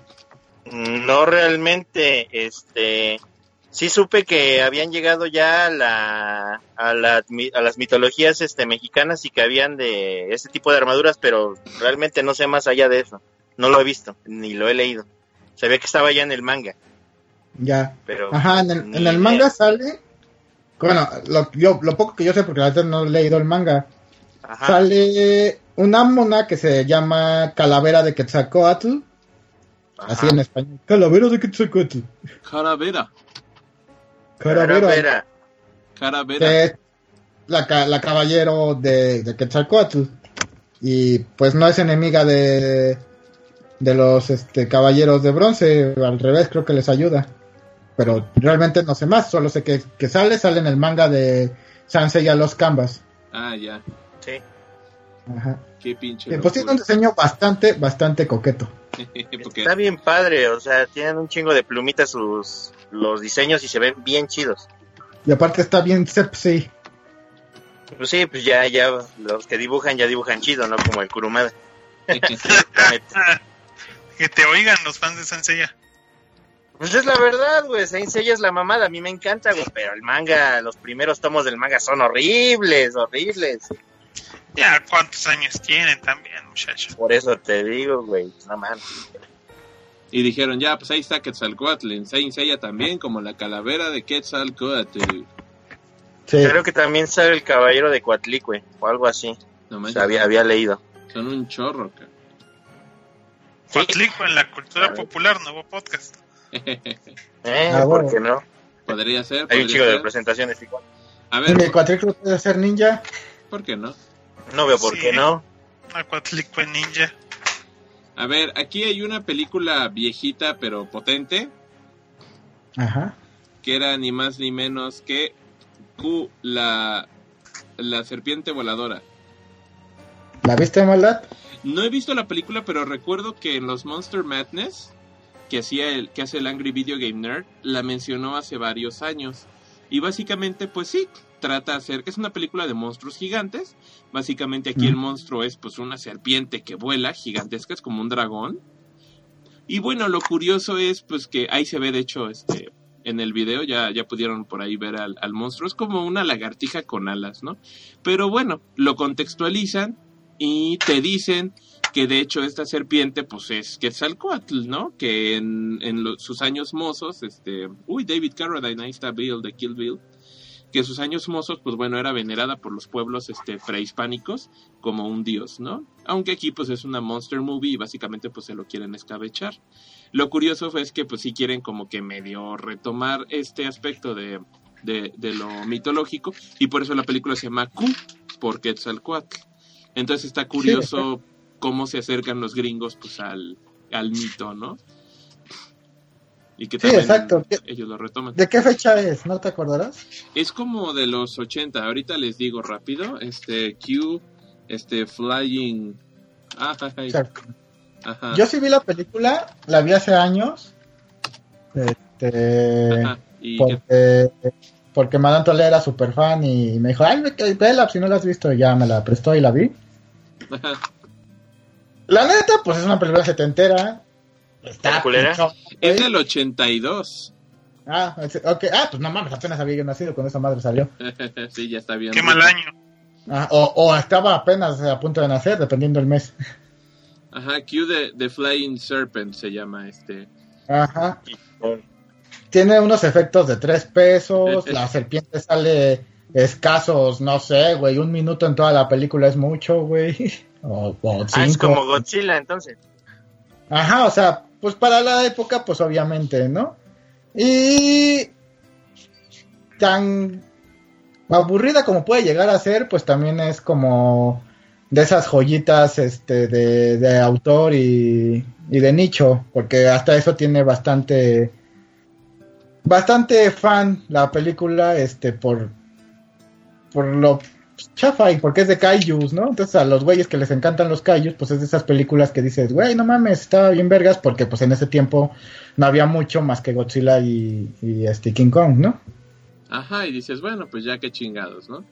No realmente, este, sí supe que habían llegado ya a la, a, la- a las mitologías este mexicanas y que habían de este tipo de armaduras, pero realmente no sé más allá de eso. No lo he visto, ni lo he leído. Sabía que estaba ya en el manga, Ya. pero Ajá, en el, en el manga sale. Bueno, lo, yo- lo poco que yo sé, porque la verdad no he leído el manga, Ajá. sale una mona que se llama Calavera de Quetzalcoatl. Así en español. Calavera de Quetzalcoatl. Calavera. Calavera. Calavera. Es la, la caballero de, de Quetzalcoatl. Y pues no es enemiga de, de los este, caballeros de bronce, al revés, creo que les ayuda. Pero realmente no sé más, solo sé que, que sale, sale en el manga de Sansei a los Canvas. Ah, ya. Sí. Ajá. Qué pinche. Y pues tiene un diseño bastante, bastante coqueto. Está bien padre, o sea, tienen un chingo de plumitas sus los diseños y se ven bien chidos. Y aparte está bien sepsi. Pues sí, pues ya, ya, los que dibujan ya dibujan chido, ¿no? Como el Kurumada. Que te oigan los fans de Sanseiya. Pues es la verdad, güey, Saint Seiya es la mamada, a mí me encanta, güey, pero el manga, los primeros tomos del manga son horribles, horribles. Ya, ¿cuántos años tienen también, muchachos? Por eso te digo, güey, no mames. Y dijeron, ya, pues ahí está Quetzalcoatl. En Saint Seiya también, como la calavera de Quetzalcoatl. Sí. Creo que también sale el caballero de Coatlicue, o algo así, No o manches, sea, había, había leído. son un chorro, ca. Cuatlico en la cultura popular, nuevo podcast. Eh, Ah, ¿por bueno. qué no? Podría ser. Hay un chico de ser. presentaciones igual. A En el ver, cuatriclo puede ser ninja. ¿por qué no? No veo por Sí. qué no. A Cuatlico en Ninja. A ver, aquí hay una película viejita pero potente, Ajá. que era ni más ni menos que Q, la, la serpiente voladora. ¿La viste, maldad? No he visto la película, pero recuerdo que en los Monster Madness, que, hacía el, que hace el Angry Video Game Nerd, la mencionó hace varios años. Y básicamente, pues sí, trata de hacer, es una película de monstruos gigantes. Básicamente aquí el monstruo es pues una serpiente que vuela, gigantesca, es como un dragón. Y bueno, lo curioso es pues que ahí se ve de hecho este en el video, ya, ya pudieron por ahí ver al, al monstruo, es como una lagartija con alas, ¿no? Pero bueno, lo contextualizan y te dicen que de hecho esta serpiente pues es Quetzalcoatl, ¿no? Que en, en sus años mozos, este, uy, David Carradine, ahí está Bill de Kill Bill, que en sus años mozos pues bueno, era venerada por los pueblos este, prehispánicos como un dios, ¿no? Aunque aquí pues es una monster movie y básicamente pues se lo quieren escabechar. Lo curioso fue es que pues sí quieren como que medio retomar este aspecto de, de, de lo mitológico y por eso la película se llama Q por Quetzalcoatl. Entonces está curioso cómo se acercan los gringos pues al, al mito, ¿no? Y que Sí, exacto. ellos lo retoman. ¿De qué fecha es? ¿No te acordarás? Es como de los 80, ahorita les digo rápido, este Q, este Flying... Ah, ajá, Yo sí vi la película, la vi hace años. Este. ajá, y que- Porque, porque Madame Tole era súper fan y me dijo, ay, que- vela, si no la has visto, y ya me la prestó y la vi. ajá. La neta, pues es una película setentera. Está es del 82. Ah, es- ok. Ah, pues no mames, apenas había yo nacido cuando esa madre salió. sí, ya está bien. Qué mal año. Ah, o, o estaba apenas a punto de nacer, dependiendo del mes. Ajá, Q de, de Flying Serpent se llama este. Ajá. Tiene unos efectos de tres pesos. la serpiente sale escasos, no sé, güey. Un minuto en toda la película es mucho, güey. O, o Ah, es como Godzilla, entonces. Ajá, o sea, pues para la época, pues obviamente, ¿no? Y tan aburrida como puede llegar a ser, pues también es como de esas joyitas este de, de autor y, y de nicho, porque hasta eso tiene bastante bastante fan la película este por por lo chafa y porque es de kaijus, ¿no? Entonces a los güeyes que les encantan los kaijus, pues es de esas películas que dices, güey, no mames, estaba bien vergas, porque pues en ese tiempo no había mucho más que Godzilla y, y este King Kong, ¿no? Ajá, y dices, bueno, pues ya qué chingados, ¿no?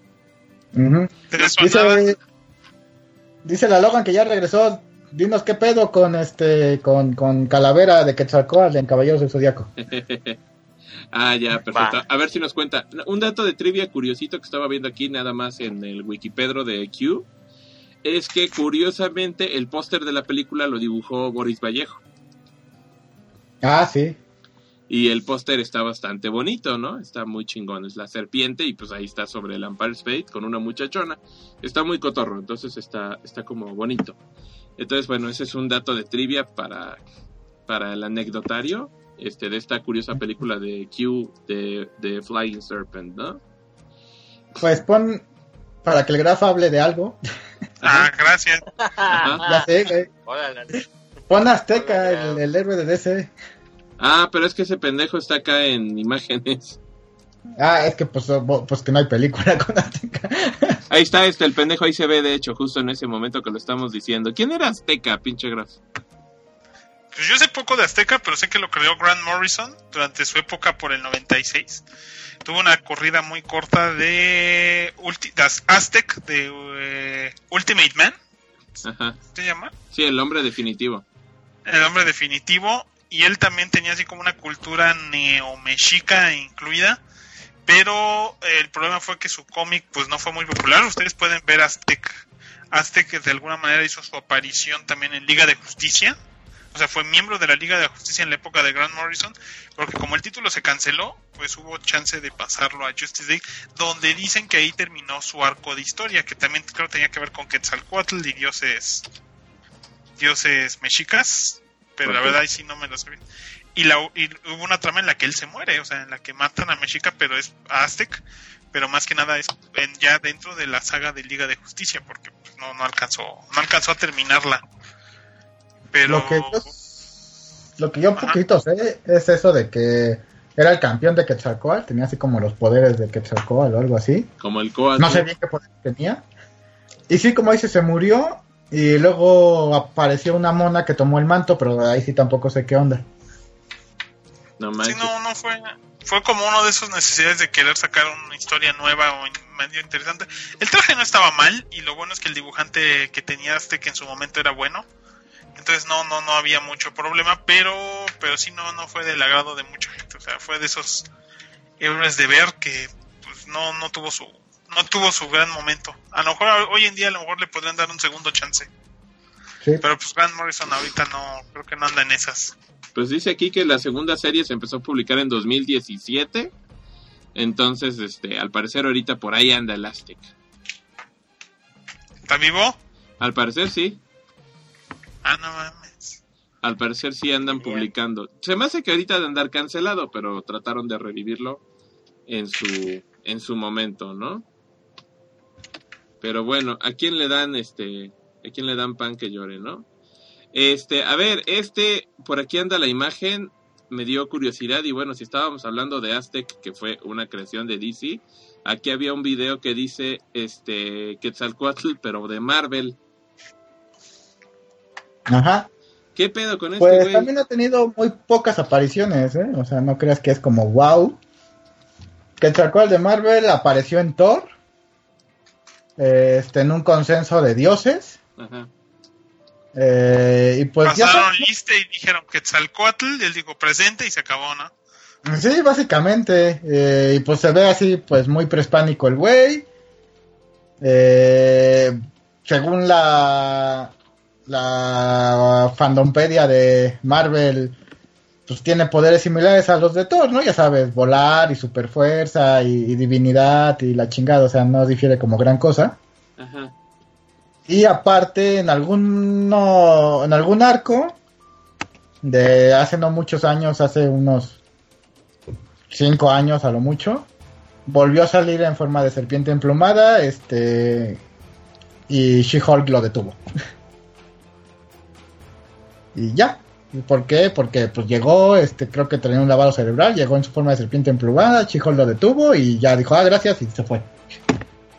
Sonaba. Dice, dice la Logan que ya regresó. Dinos qué pedo con este con, con Calavera de Quetzalcóatl en Caballeros del Zodiaco. ah, ya, perfecto. Va. A ver si nos cuenta. Un dato de trivia curiosito que estaba viendo aquí nada más en el Wikipedro de Q es que curiosamente el póster de la película lo dibujó Boris Vallejo. Ah, sí. Y el póster está bastante bonito, ¿no? Está muy chingón. Es la serpiente y pues ahí está sobre el Empire State con una muchachona. Está muy cotorro, entonces está, está como bonito. Entonces, bueno, ese es un dato de trivia para, para el anecdotario este, de esta curiosa película de Q de, de Flying Serpent, ¿no? Pues pon para que el graf hable de algo. Ah, gracias. Ya sé, güey. Pon Azteca, el, el héroe de DC. Ah, pero es que ese pendejo está acá en imágenes. Ah, es que pues, pues que no hay película con Azteca. Ahí está, este, el pendejo ahí se ve, de hecho, justo en ese momento que lo estamos diciendo. ¿Quién era Azteca, pinche Graf? Pues yo sé poco de Azteca, pero sé que lo creó Grant Morrison durante su época por el 96. Tuvo una corrida muy corta de, Ulti Aztec, de eh, Ultimate Man, Ajá. ¿se llama? Sí, el hombre definitivo. El hombre definitivo. Y él también tenía así como una cultura neomexica incluida. Pero el problema fue que su cómic pues no fue muy popular. Ustedes pueden ver Aztec. Aztec de alguna manera hizo su aparición también en Liga de Justicia. O sea, fue miembro de la Liga de Justicia en la época de Grant Morrison. Porque como el título se canceló, pues hubo chance de pasarlo a Justice League. Donde dicen que ahí terminó su arco de historia. Que también creo tenía que ver con Quetzalcoatl y dioses, dioses mexicas. Pero la verdad ahí sí no me lo sé bien. Y, la, y hubo una trama en la que él se muere, o sea, en la que matan a Mexica, pero es a Aztec, pero más que nada es en- ya dentro de la saga de Liga de Justicia, porque pues, no, no alcanzó, no alcanzó a terminarla. Pero Lo que yo, lo que yo Ajá. poquito sé es eso de que era el campeón de Quetzalcoatl, tenía así como los poderes de Quetzalcoatl o algo así. Como el Coatl. No sé bien qué poderes tenía. Y sí, como dice, se murió y luego apareció una mona que tomó el manto, pero ahí sí tampoco sé qué onda. No sí, no, no fue, fue como uno de esos necesidades de querer sacar una historia nueva o medio interesante. El traje no estaba mal y lo bueno es que el dibujante que tenía Aztec en su momento era bueno. Entonces no, no, no había mucho problema, pero, pero sí no, no fue del agrado de mucha gente. O sea, fue de esos héroes de ver que pues no, no tuvo su, no tuvo su gran momento. A lo mejor hoy en día a lo mejor le podrían dar un segundo chance. Sí. Pero pues Grant Morrison ahorita no, creo que no anda en esas. Pues dice aquí que la segunda serie se empezó a publicar en 2017. Entonces, este, al parecer ahorita por ahí anda el Aztec. ¿Está vivo? Al parecer sí. Ah, no mames. Al parecer sí andan Bien. publicando. Se me hace que ahorita de andar cancelado, pero trataron de revivirlo en su en su momento, ¿no? Pero bueno, ¿a quién le dan este a quién le dan pan que llore, no? Este, a ver, este por aquí anda la imagen, me dio curiosidad y bueno, si estábamos hablando de Aztec que fue una creación de DC, aquí había un video que dice este Quetzalcoatl pero de Marvel. Ajá. ¿Qué pedo con este Pues güey? también ha tenido muy pocas apariciones, ¿eh? O sea, no creas que es como wow. Quetzalcoatl de Marvel apareció en Thor. Este, en un consenso de dioses. Ajá. Eh, y pues ya Pasaron lista y dijeron Quetzalcoatl, y él dijo presente y se acabó, ¿no? Sí, básicamente. eh, y pues se ve así, pues muy prehispánico el güey. Eh, según la la fandompedia de Marvel, pues tiene poderes similares a los de Thor, ¿no? Ya sabes, volar y super fuerza y, y divinidad y la chingada, o sea, no difiere como gran cosa. Ajá. Y aparte, en algún, no- en algún arco de hace no muchos años, hace unos cinco años a lo mucho, volvió a salir en forma de serpiente emplumada, este, y She-Hulk lo detuvo. y ya. ¿Y ¿Por qué? Porque pues llegó, este, creo que tenía un lavado cerebral, llegó en su forma de serpiente emplumada, She-Hulk lo detuvo y ya dijo, ah, gracias, y se fue.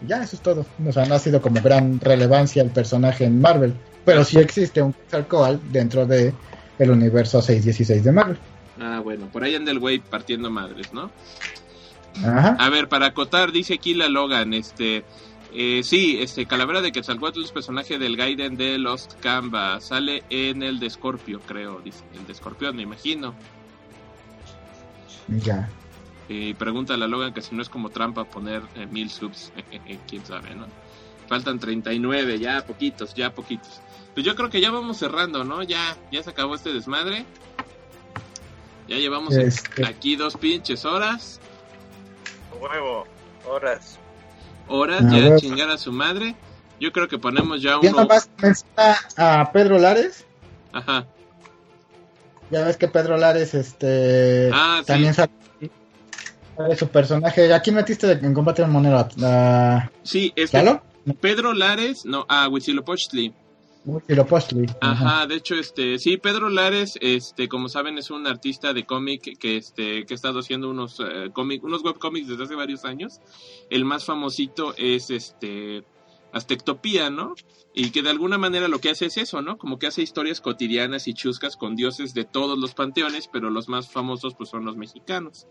Ya, eso es todo. O sea, no ha sido como gran relevancia el personaje en Marvel. Pero sí existe un Quetzalcoatl dentro de el universo 616 de Marvel. Ah, bueno, por ahí anda el güey partiendo madres, ¿no? Ajá. A ver, para acotar, dice aquí la Logan, este... Eh, sí, este Calavera de Quetzalcoatl es personaje del Gaiden de Lost Canvas. Sale en el de Scorpio, creo. Dice, el de Escorpión, me imagino. Ya. Y pregunta a la Logan que si no es como trampa poner eh, mil subs. Quién sabe, ¿no? Faltan 39, ya poquitos, ya poquitos. Pues yo creo que ya vamos cerrando, ¿no? Ya, ya se acabó este desmadre. Ya llevamos Este. aquí dos pinches horas. Huevo, horas. Horas, A ya ver. chingar a su madre. Yo creo que ponemos ya uno. nomás menciona a Pedro Lares. Ajá. Ya ves que Pedro Lares este Ah, sí. también sale. de su personaje. ¿A quién metiste en combate monero? ¿A Sí, este? Pedro Lares, no, a Huitzilopochtli. Ajá, de hecho, este, sí, Pedro Lares, este, como saben, es un artista de cómic que, este, que ha estado haciendo unos eh, cómic, unos webcomics desde hace varios años. El más famosito es, este, Aztectopía, ¿no? Y que de alguna manera lo que hace es eso, ¿no? Como que hace historias cotidianas y chuscas con dioses de todos los panteones, pero los más famosos, pues, son los mexicanos.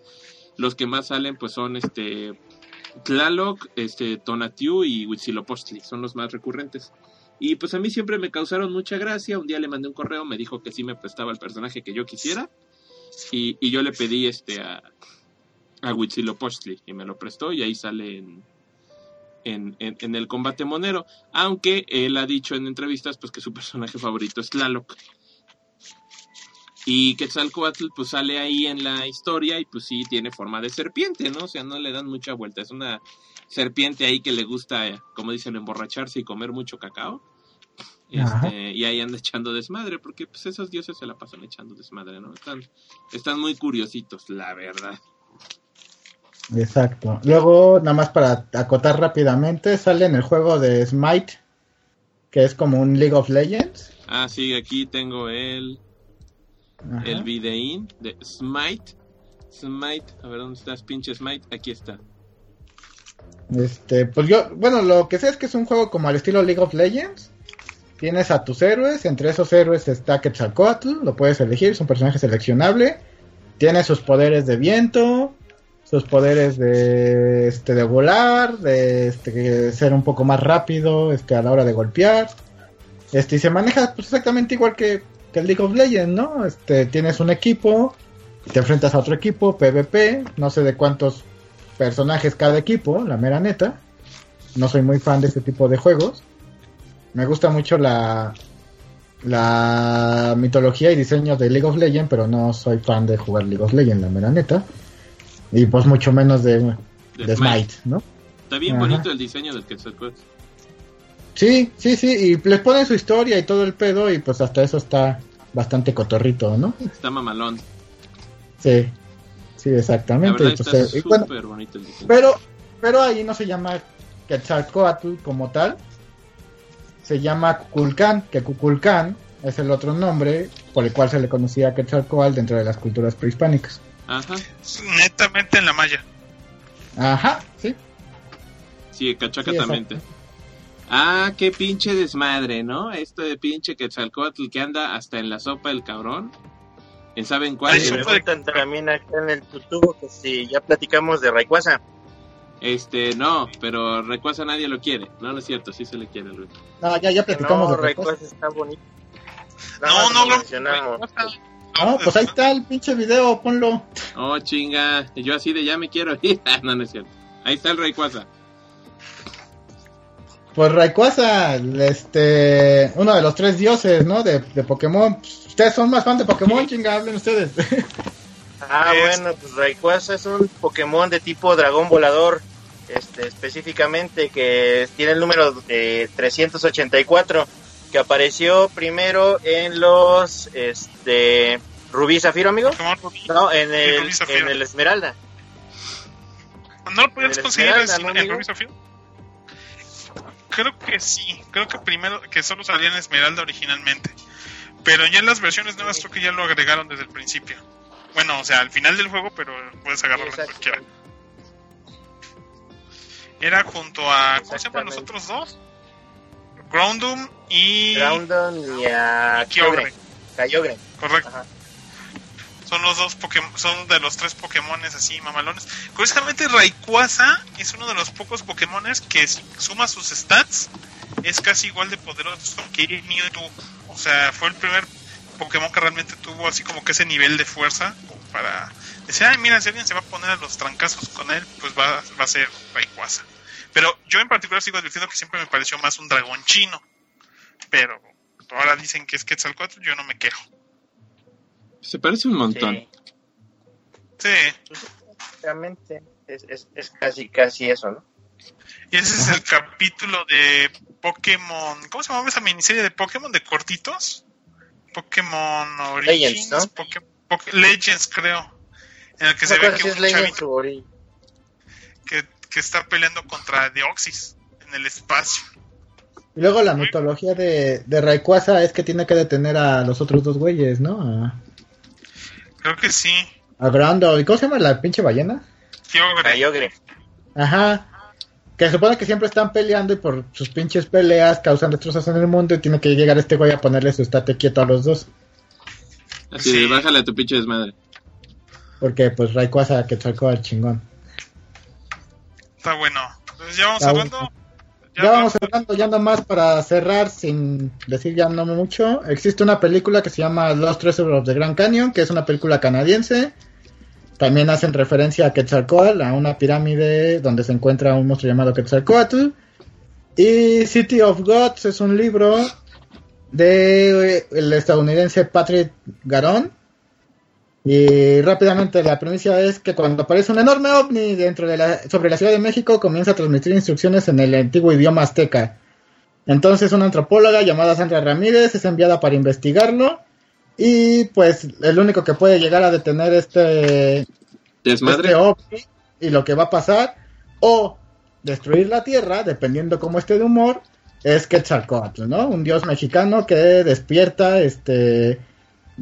Los que más salen, pues, son, este, Tlaloc, este, Tonatiuh y Huitzilopochtli, son los más recurrentes. Y pues a mí siempre me causaron mucha gracia. Un día le mandé un correo, me dijo que sí me prestaba el personaje que yo quisiera. Y, y yo le pedí este a, a Huitzilopochtli y me lo prestó y ahí sale en, en, en- en el combate monero. Aunque él ha dicho en entrevistas pues que su personaje favorito es Tlaloc. Y Quetzalcoatl pues sale ahí en la historia y pues sí tiene forma de serpiente, ¿no? O sea, no le dan mucha vuelta. Es una serpiente ahí que le gusta, eh, como dicen, emborracharse y comer mucho cacao. Este, y ahí anda echando desmadre, porque pues esos dioses se la pasan echando desmadre, ¿no? Están, están muy curiositos, la verdad. Exacto. Luego, nada más para acotar rápidamente, sale en el juego de Smite, que es como un League of Legends. Ah, sí, aquí tengo el, Ajá. el videín de Smite. Smite, a ver dónde estás, pinche Smite, aquí está. Este, pues yo, bueno, lo que sé es que es un juego como al estilo League of Legends. Tienes a tus héroes, entre esos héroes está Quetzalcoatl, lo puedes elegir, es un personaje seleccionable. Tiene sus poderes de viento, sus poderes de este de volar, de este ser un poco más rápido, este a la hora de golpear. Este y se maneja pues, exactamente igual que, el League of Legends, ¿no? Este tienes un equipo, te enfrentas a otro equipo, PvP, no sé de cuántos personajes cada equipo, la mera neta. No soy muy fan de este tipo de juegos. Me gusta mucho la la mitología y diseño de League of Legends, pero no soy fan de jugar League of Legends, la mera neta. Y pues mucho menos de, De de Smite, ¿no? Está bien Ajá. bonito el diseño del Quetzalcoatl. Sí, sí, sí, y les ponen su historia y todo el pedo y pues hasta eso está bastante cotorrito, ¿no? Está mamalón. Sí, sí, exactamente. y, pues, está eh, y bueno, bonito el diseño. Pero, pero ahí no se llama Quetzalcoatl como tal. Se llama Cuculcán, que Cuculcán es el otro nombre por el cual se le conocía a Quetzalcoatl dentro de las culturas prehispánicas. Ajá, Netamente en la malla. Ajá, sí. sí, cachaca Sí, también. Ah, qué pinche desmadre, ¿no? Esto de pinche Quetzalcoatl que anda hasta en la sopa el cabrón. ¿En saben cuál? Ay, me preguntan también acá en el tutubo que si ya platicamos de Rayquaza. Este, no, pero Rayquaza nadie lo quiere. No, no es cierto, sí se le quiere. Luis. No, ya, ya platicamos No, de está bonito. No, no mencionamos. No, pues ahí está el pinche video, ponlo. Oh, chinga. Yo así de ya me quiero ir. Ah, no, no es cierto. Ahí está el Rayquaza. Pues Rayquaza, este, uno de los tres dioses, ¿no? De, de Pokémon. Ustedes son más fan de Pokémon, chinga, hablen ustedes. Ah, bueno, pues Rayquaza es un Pokémon de tipo dragón volador, este, específicamente que tiene el número de 384, que apareció primero en los, este, Rubí Zafiro, amigo. Rubí. No, en el, en el Esmeralda. ¿No lo puedes El conseguir en. Rubí Zafiro? Creo que sí. Creo que primero que solo salía en Esmeralda originalmente. Pero ya en las versiones nuevas creo que ya lo agregaron desde el principio. Bueno, o sea, al final del juego, pero puedes agarrarlo en cualquiera. Era junto a. ¿Cómo se llaman los otros dos? Groundum y. Groundon y a Kyogre. Kyogre. Correcto. Ajá. Son los dos Pokémon, son de los tres Pokémones así mamalones. Curiosamente Rayquaza es uno de los pocos Pokémones que si suma sus stats es casi igual de poderoso que Mewtwo. O sea, fue el primer Pokémon que realmente tuvo así como que ese nivel de fuerza para decir, ay mira, si alguien se va a poner a los trancazos con él, pues va, va a ser Rayquaza. Pero yo en particular sigo advirtiendo que siempre me pareció más un dragón chino. Pero ahora dicen que es Quetzalcoatl, yo no me quejo. Se parece un montón. Sí, Sí. realmente es, es, es casi, casi eso, ¿no? Y ese es el capítulo de Pokémon. ¿Cómo se llama esa miniserie de Pokémon de cortitos? Pokémon Origins. Legends, ¿no? Legends, creo. En el que No se ve que un Legends chavito, que está peleando contra Deoxys en el espacio. Y luego la mitología de, de Rayquaza es que tiene que detener a los otros dos güeyes, ¿no? A, Creo que sí. a Grando. ¿Y cómo se llama la pinche ballena? Kyogre. Kyogre. Ajá. Que se supone que siempre están peleando y por sus pinches peleas causan destrozos en el mundo y tiene que llegar este güey a ponerle su estate quieto a los dos. Así Sí. de, bájale a tu pinche desmadre. Porque pues Rayquaza que sacó al chingón. Está bueno. Entonces ya vamos hablando. Ya Ya vamos hablando ya nomás para cerrar sin decir ya no mucho. Existe una película que se llama Los Treasures of the Grand Canyon, que es una película canadiense. También hacen referencia a Quetzalcoatl, a una pirámide donde se encuentra un monstruo llamado Quetzalcoatl. Y City of Gods es un libro de eh, el estadounidense Patrick Garon. Y rápidamente la premisa es que cuando aparece un enorme ovni dentro de la, sobre la Ciudad de México comienza a transmitir instrucciones en el antiguo idioma azteca. Entonces una antropóloga llamada Sandra Ramírez es enviada para investigarlo y pues el único que puede llegar a detener este, Desmadre. este ovni y lo que va a pasar o destruir la tierra, dependiendo cómo esté de humor, es Quetzalcoatl, ¿no? Un dios mexicano que despierta este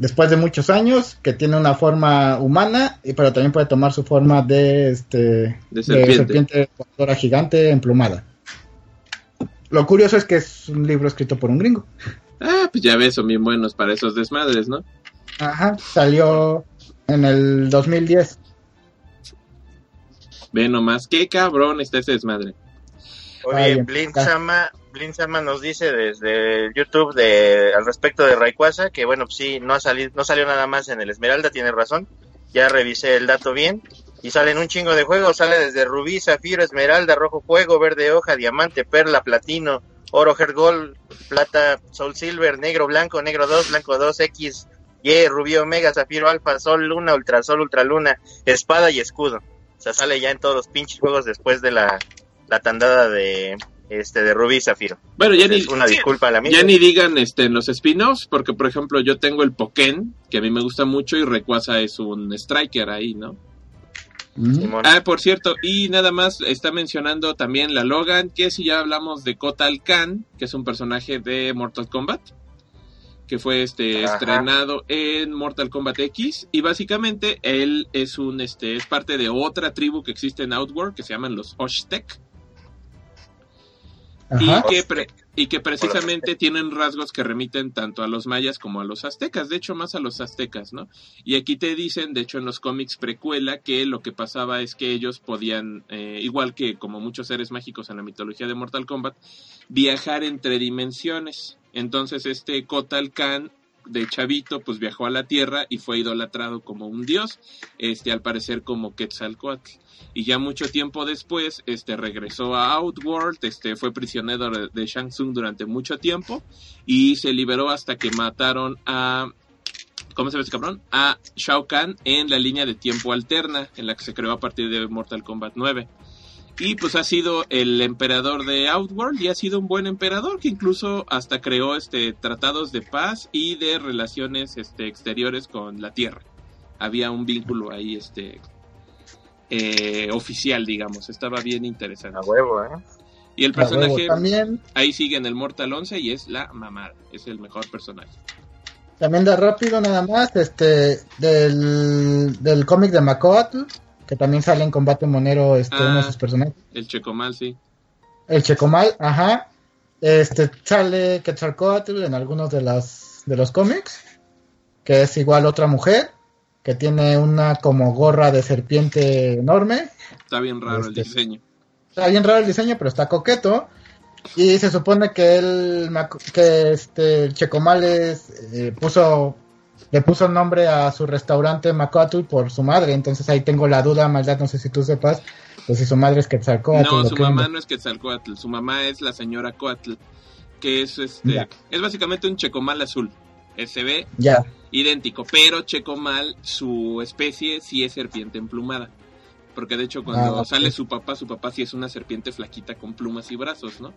después de muchos años, que tiene una forma humana, y pero también puede tomar su forma de este De serpiente. voladora gigante emplumada. Lo curioso es que es un libro escrito por un gringo. Ah, pues ya ves, son bien buenos para esos desmadres, ¿no? Ajá, salió en el 2010. Ve nomás, qué cabrón está ese desmadre. Oye, Ay, Blin nos dice desde YouTube de al respecto de Rayquaza que bueno, pues sí, no ha salido, no salió nada más en el Esmeralda, tiene razón. Ya revisé el dato bien y salen un chingo de juegos, sale desde Rubí, Zafiro, Esmeralda, Rojo Fuego, Verde Hoja, Diamante, Perla, Platino, Oro, Hergol, Plata, Soul Silver, Negro, Blanco, Negro 2, Blanco 2, X, Y, Rubí, Omega, Zafiro, Alfa, Sol, Luna, Ultrasol, Ultraluna, Espada y Escudo. O sea, sale ya en todos los pinches juegos después de la, la tandada de este de Rubí y Zafiro. Bueno, ya ni, una sí, disculpa a la mía. ya ni digan este, en los spin-offs, porque por ejemplo yo tengo el Pokémon, que a mí me gusta mucho, y Rayquaza es un Striker ahí, ¿no? Simón. Ah, por cierto, y nada más está mencionando también la Logan, que si ya hablamos de Kotal Khan, que es un personaje de Mortal Kombat, que fue este Ajá. estrenado en Mortal Kombat X, y básicamente él es un este es parte de otra tribu que existe en Outworld que se llaman los Oshtek Ajá. y que pre- y que precisamente tienen rasgos que remiten tanto a los mayas como a los aztecas, de hecho más a los aztecas, ¿no? Y aquí te dicen, de hecho en los cómics precuela, que lo que pasaba es que ellos podían, eh, igual que como muchos seres mágicos en la mitología de Mortal Kombat, viajar entre dimensiones. Entonces este Kotal Khan de chavito pues viajó a la Tierra y fue idolatrado como un dios, este al parecer como Quetzalcoatl y ya mucho tiempo después este regresó a Outworld, este fue prisionero de, Shang Tsung durante mucho tiempo y se liberó hasta que mataron a ¿cómo se llama ese cabrón? A Shao Kahn en la línea de tiempo alterna en la que se creó a partir de Mortal Kombat 9. Y pues ha sido el emperador de Outworld y ha sido un buen emperador que incluso hasta creó este tratados de paz y de relaciones este exteriores con la Tierra. Había un vínculo ahí este eh, oficial, digamos, estaba bien interesante. A huevo, ¿eh? Y el personaje También, ahí sigue en el Mortal 11 y es la mamada, es el mejor personaje. también da rápido nada más, este, del, del cómic de Macoatl, que también sale en combate monero, este, Ah. uno de sus personajes. El Checomal, sí. El Checomal, ajá. Este, sale Quetzalcoatl en algunos de las, de los cómics, que es igual otra mujer, que tiene una como gorra de serpiente enorme. Está bien raro el Este- diseño. Está bien raro el diseño, pero está coqueto. Y se supone que él, que este el Checomales eh, puso, le puso nombre a su restaurante Macoatl por su madre. Entonces ahí tengo la duda, maldad, no sé si tú sepas, pues si su madre es Quetzalcoatl. No, su mamá no es Quetzalcoatl, su mamá es la señora Coatl, que es este, Ya. es básicamente un Checomal azul. Eh, Se ve Ya, idéntico, pero Checomal, su especie sí es serpiente emplumada. Porque de hecho cuando Ah, sale su papá, su papá sí es una serpiente flaquita con plumas y brazos, ¿no?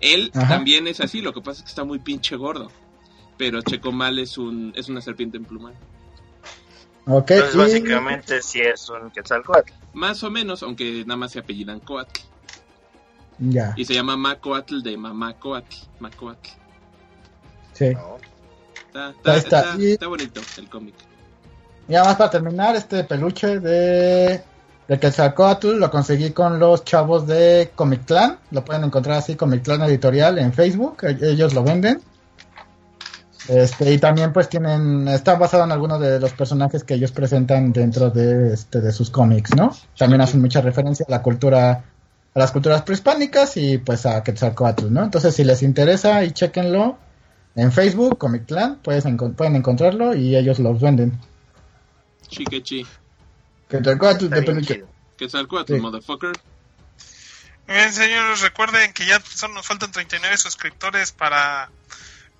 Él Ajá. también es así, lo que pasa es que está muy pinche gordo. Pero Checomal es un es una serpiente emplumada. Ok, Entonces, y- básicamente, sí es un Quetzalcóatl. Más o menos, aunque nada más se apellidan Coatl. Ya, Y se llama Macoatl de Mamá Coatl. Macoatl. sí. ¿no? Está, está, está. está- Y- está bonito el cómic. Y además para terminar, este peluche de, de Quetzalcóatl lo conseguí con los chavos de Comic Clan. Lo pueden encontrar así, Comic Clan Editorial en Facebook. Ellos lo venden. Este, y también pues tienen, está basado en algunos de los personajes que ellos presentan dentro de, este, de sus cómics, ¿no? También hacen mucha referencia a la cultura, a las culturas prehispánicas y pues a Quetzalcóatl, ¿no? Entonces si les interesa y chequenlo en Facebook, Comic Clan, puedes pueden encontrarlo y ellos los venden. Chiquechi. Quetzalcóatl Está de bien peluche. chido. Quetzalcoatl, Sí. motherfucker. Bien, señores, recuerden que ya solo nos faltan 39 suscriptores para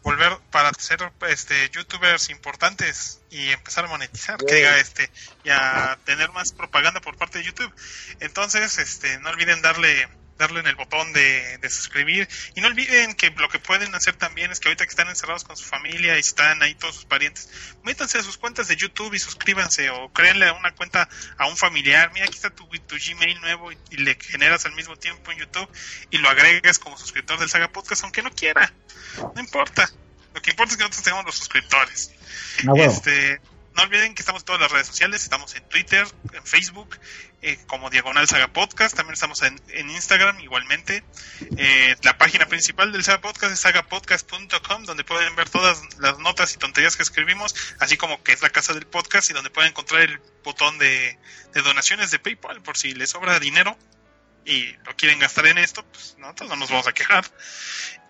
volver para ser este youtubers importantes y empezar a monetizar, que diga este y a tener más propaganda por parte de YouTube. Entonces, este no olviden darle darle en el botón de, de suscribir y no olviden que lo que pueden hacer también es que ahorita que están encerrados con su familia y están ahí todos sus parientes, métanse a sus cuentas de YouTube y suscríbanse o créenle una cuenta a un familiar. Mira, aquí está tu, tu Gmail nuevo y, y le generas al mismo tiempo en YouTube y lo agregas como suscriptor del Saga Podcast, aunque no quiera. No importa. Lo que importa es que nosotros tengamos los suscriptores. Ah, huevo. Este, no olviden que estamos en todas las redes sociales, estamos en Twitter, en Facebook, eh, como Diagonal Saga Podcast, también estamos en, en Instagram igualmente. Eh, la página principal del Saga Podcast es sagapodcast.com, donde pueden ver todas las notas y tonterías que escribimos, así como que es la casa del podcast y donde pueden encontrar el botón de, de donaciones de PayPal por si les sobra dinero y lo quieren gastar en esto, pues nosotros no nos vamos a quejar.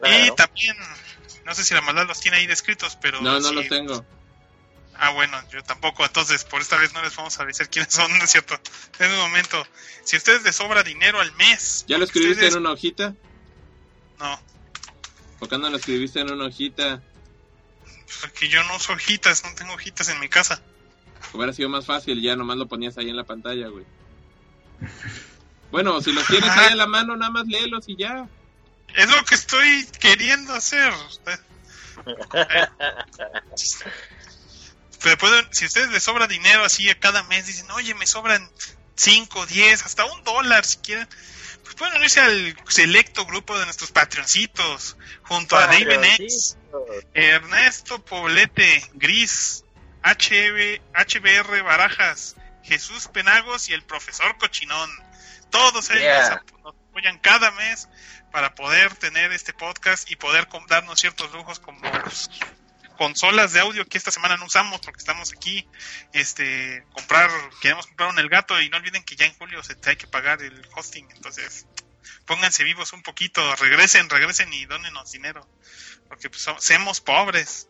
Y también, no sé si la maldad los tiene ahí descritos, pero... No, no sí, los tengo. Ah, bueno, yo tampoco. Entonces, por esta vez no les vamos a decir quiénes son, ¿no es cierto? En un momento, si a ustedes les sobra dinero al mes. ¿Ya lo escribiste ustedes- en una hojita? No, ¿Por qué no lo escribiste en una hojita? porque yo no uso hojitas, no tengo hojitas en mi casa. Hubiera sido más fácil, ya nomás lo ponías ahí en la pantalla, güey. Bueno, si los tienes ahí a la mano, nada más léelos y ya. Es lo que estoy queriendo hacer. Pero pueden, si a ustedes les sobra dinero así a cada mes, dicen, oye, me sobran 5, 10, hasta un dólar si quieren, pues pueden unirse al selecto grupo de nuestros patroncitos, junto a David X, Ernesto Poblete, Gris, HB, HBR Barajas, Jesús Penagos y el profesor Cochinón. Todos ellos Yeah. nos apoyan cada mes para poder tener este podcast y poder darnos ciertos lujos como consolas de audio que esta semana no usamos porque estamos aquí este comprar queremos comprar un el gato y no olviden que ya en julio se te hay que pagar el hosting entonces pónganse vivos un poquito regresen regresen y dónenos dinero porque pues somos, seamos pobres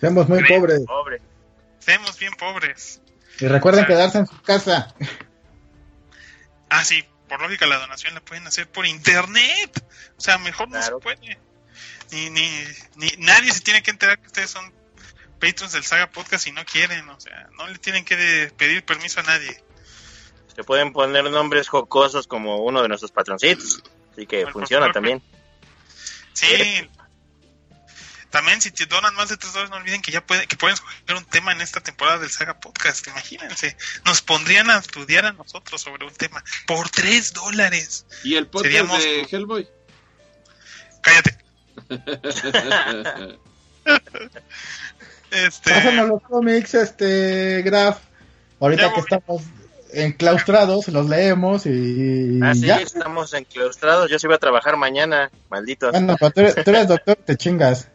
Somos muy Creo. pobres. Pobre. seamos bien pobres Y recuerden O sea- quedarse en su casa. ah sí por lógica la donación la pueden hacer por internet o sea mejor no se puede ni, ni, ni nadie se tiene que enterar que ustedes son patrons del Saga Podcast si no quieren o sea no le tienen que pedir permiso a nadie Se pueden poner nombres jocosos como uno de nuestros patroncitos. Así que funciona también. Sí. También si te donan más de 3 dólares, no olviden que ya puede, que pueden escoger un tema en esta temporada del Saga Podcast. Imagínense, nos pondrían a estudiar a nosotros sobre un tema por 3 dólares. ¿Y el podcast Seríamos- de Hellboy? Cállate. Este, Pásanos los cómics, este, Graf. Ahorita Ya que estamos enclaustrados, los leemos y Ah, sí, ya. estamos enclaustrados. Yo sí voy a trabajar mañana, malditos. Bueno, pero tú eres, tú eres doctor, te chingas.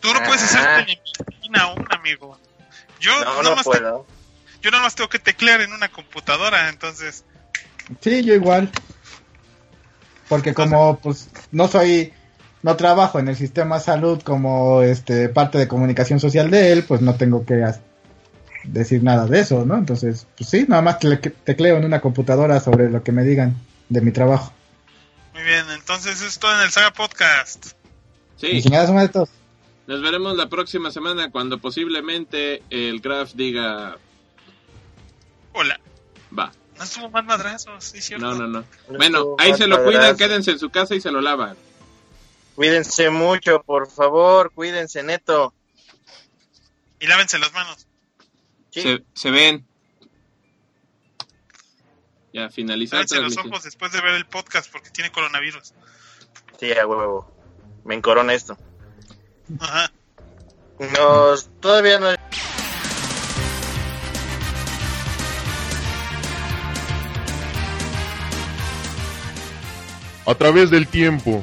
tú no puedes hacer Ajá. telemedicina aún, amigo. Yo No, nada no te- puedo. yo nada más tengo que teclear en una computadora, entonces Sí, yo igual. Porque como pues no soy no trabajo en el sistema salud como este parte de comunicación social de él, pues no tengo que decir nada de eso, ¿no? Entonces, pues sí, nada más tecleo en una computadora sobre lo que me digan de mi trabajo. muy bien. Entonces eso es todo en el Saga Podcast. Y Sí, nos veremos la próxima semana cuando posiblemente el Graf diga, Hola. va. No estuvo más madrazos, sí, cierto. No, no, no. No Bueno, ahí mal se lo cuidan, quédense en su casa y se lo lavan. Cuídense mucho, por favor. Cuídense, neto. Y lávense las manos. Sí. Se, se ven. Ya finalizar Lávense los ojos después de ver el podcast porque tiene coronavirus. Sí, a huevo. Me encorona esto. Ajá. Nos, todavía no. A través del tiempo,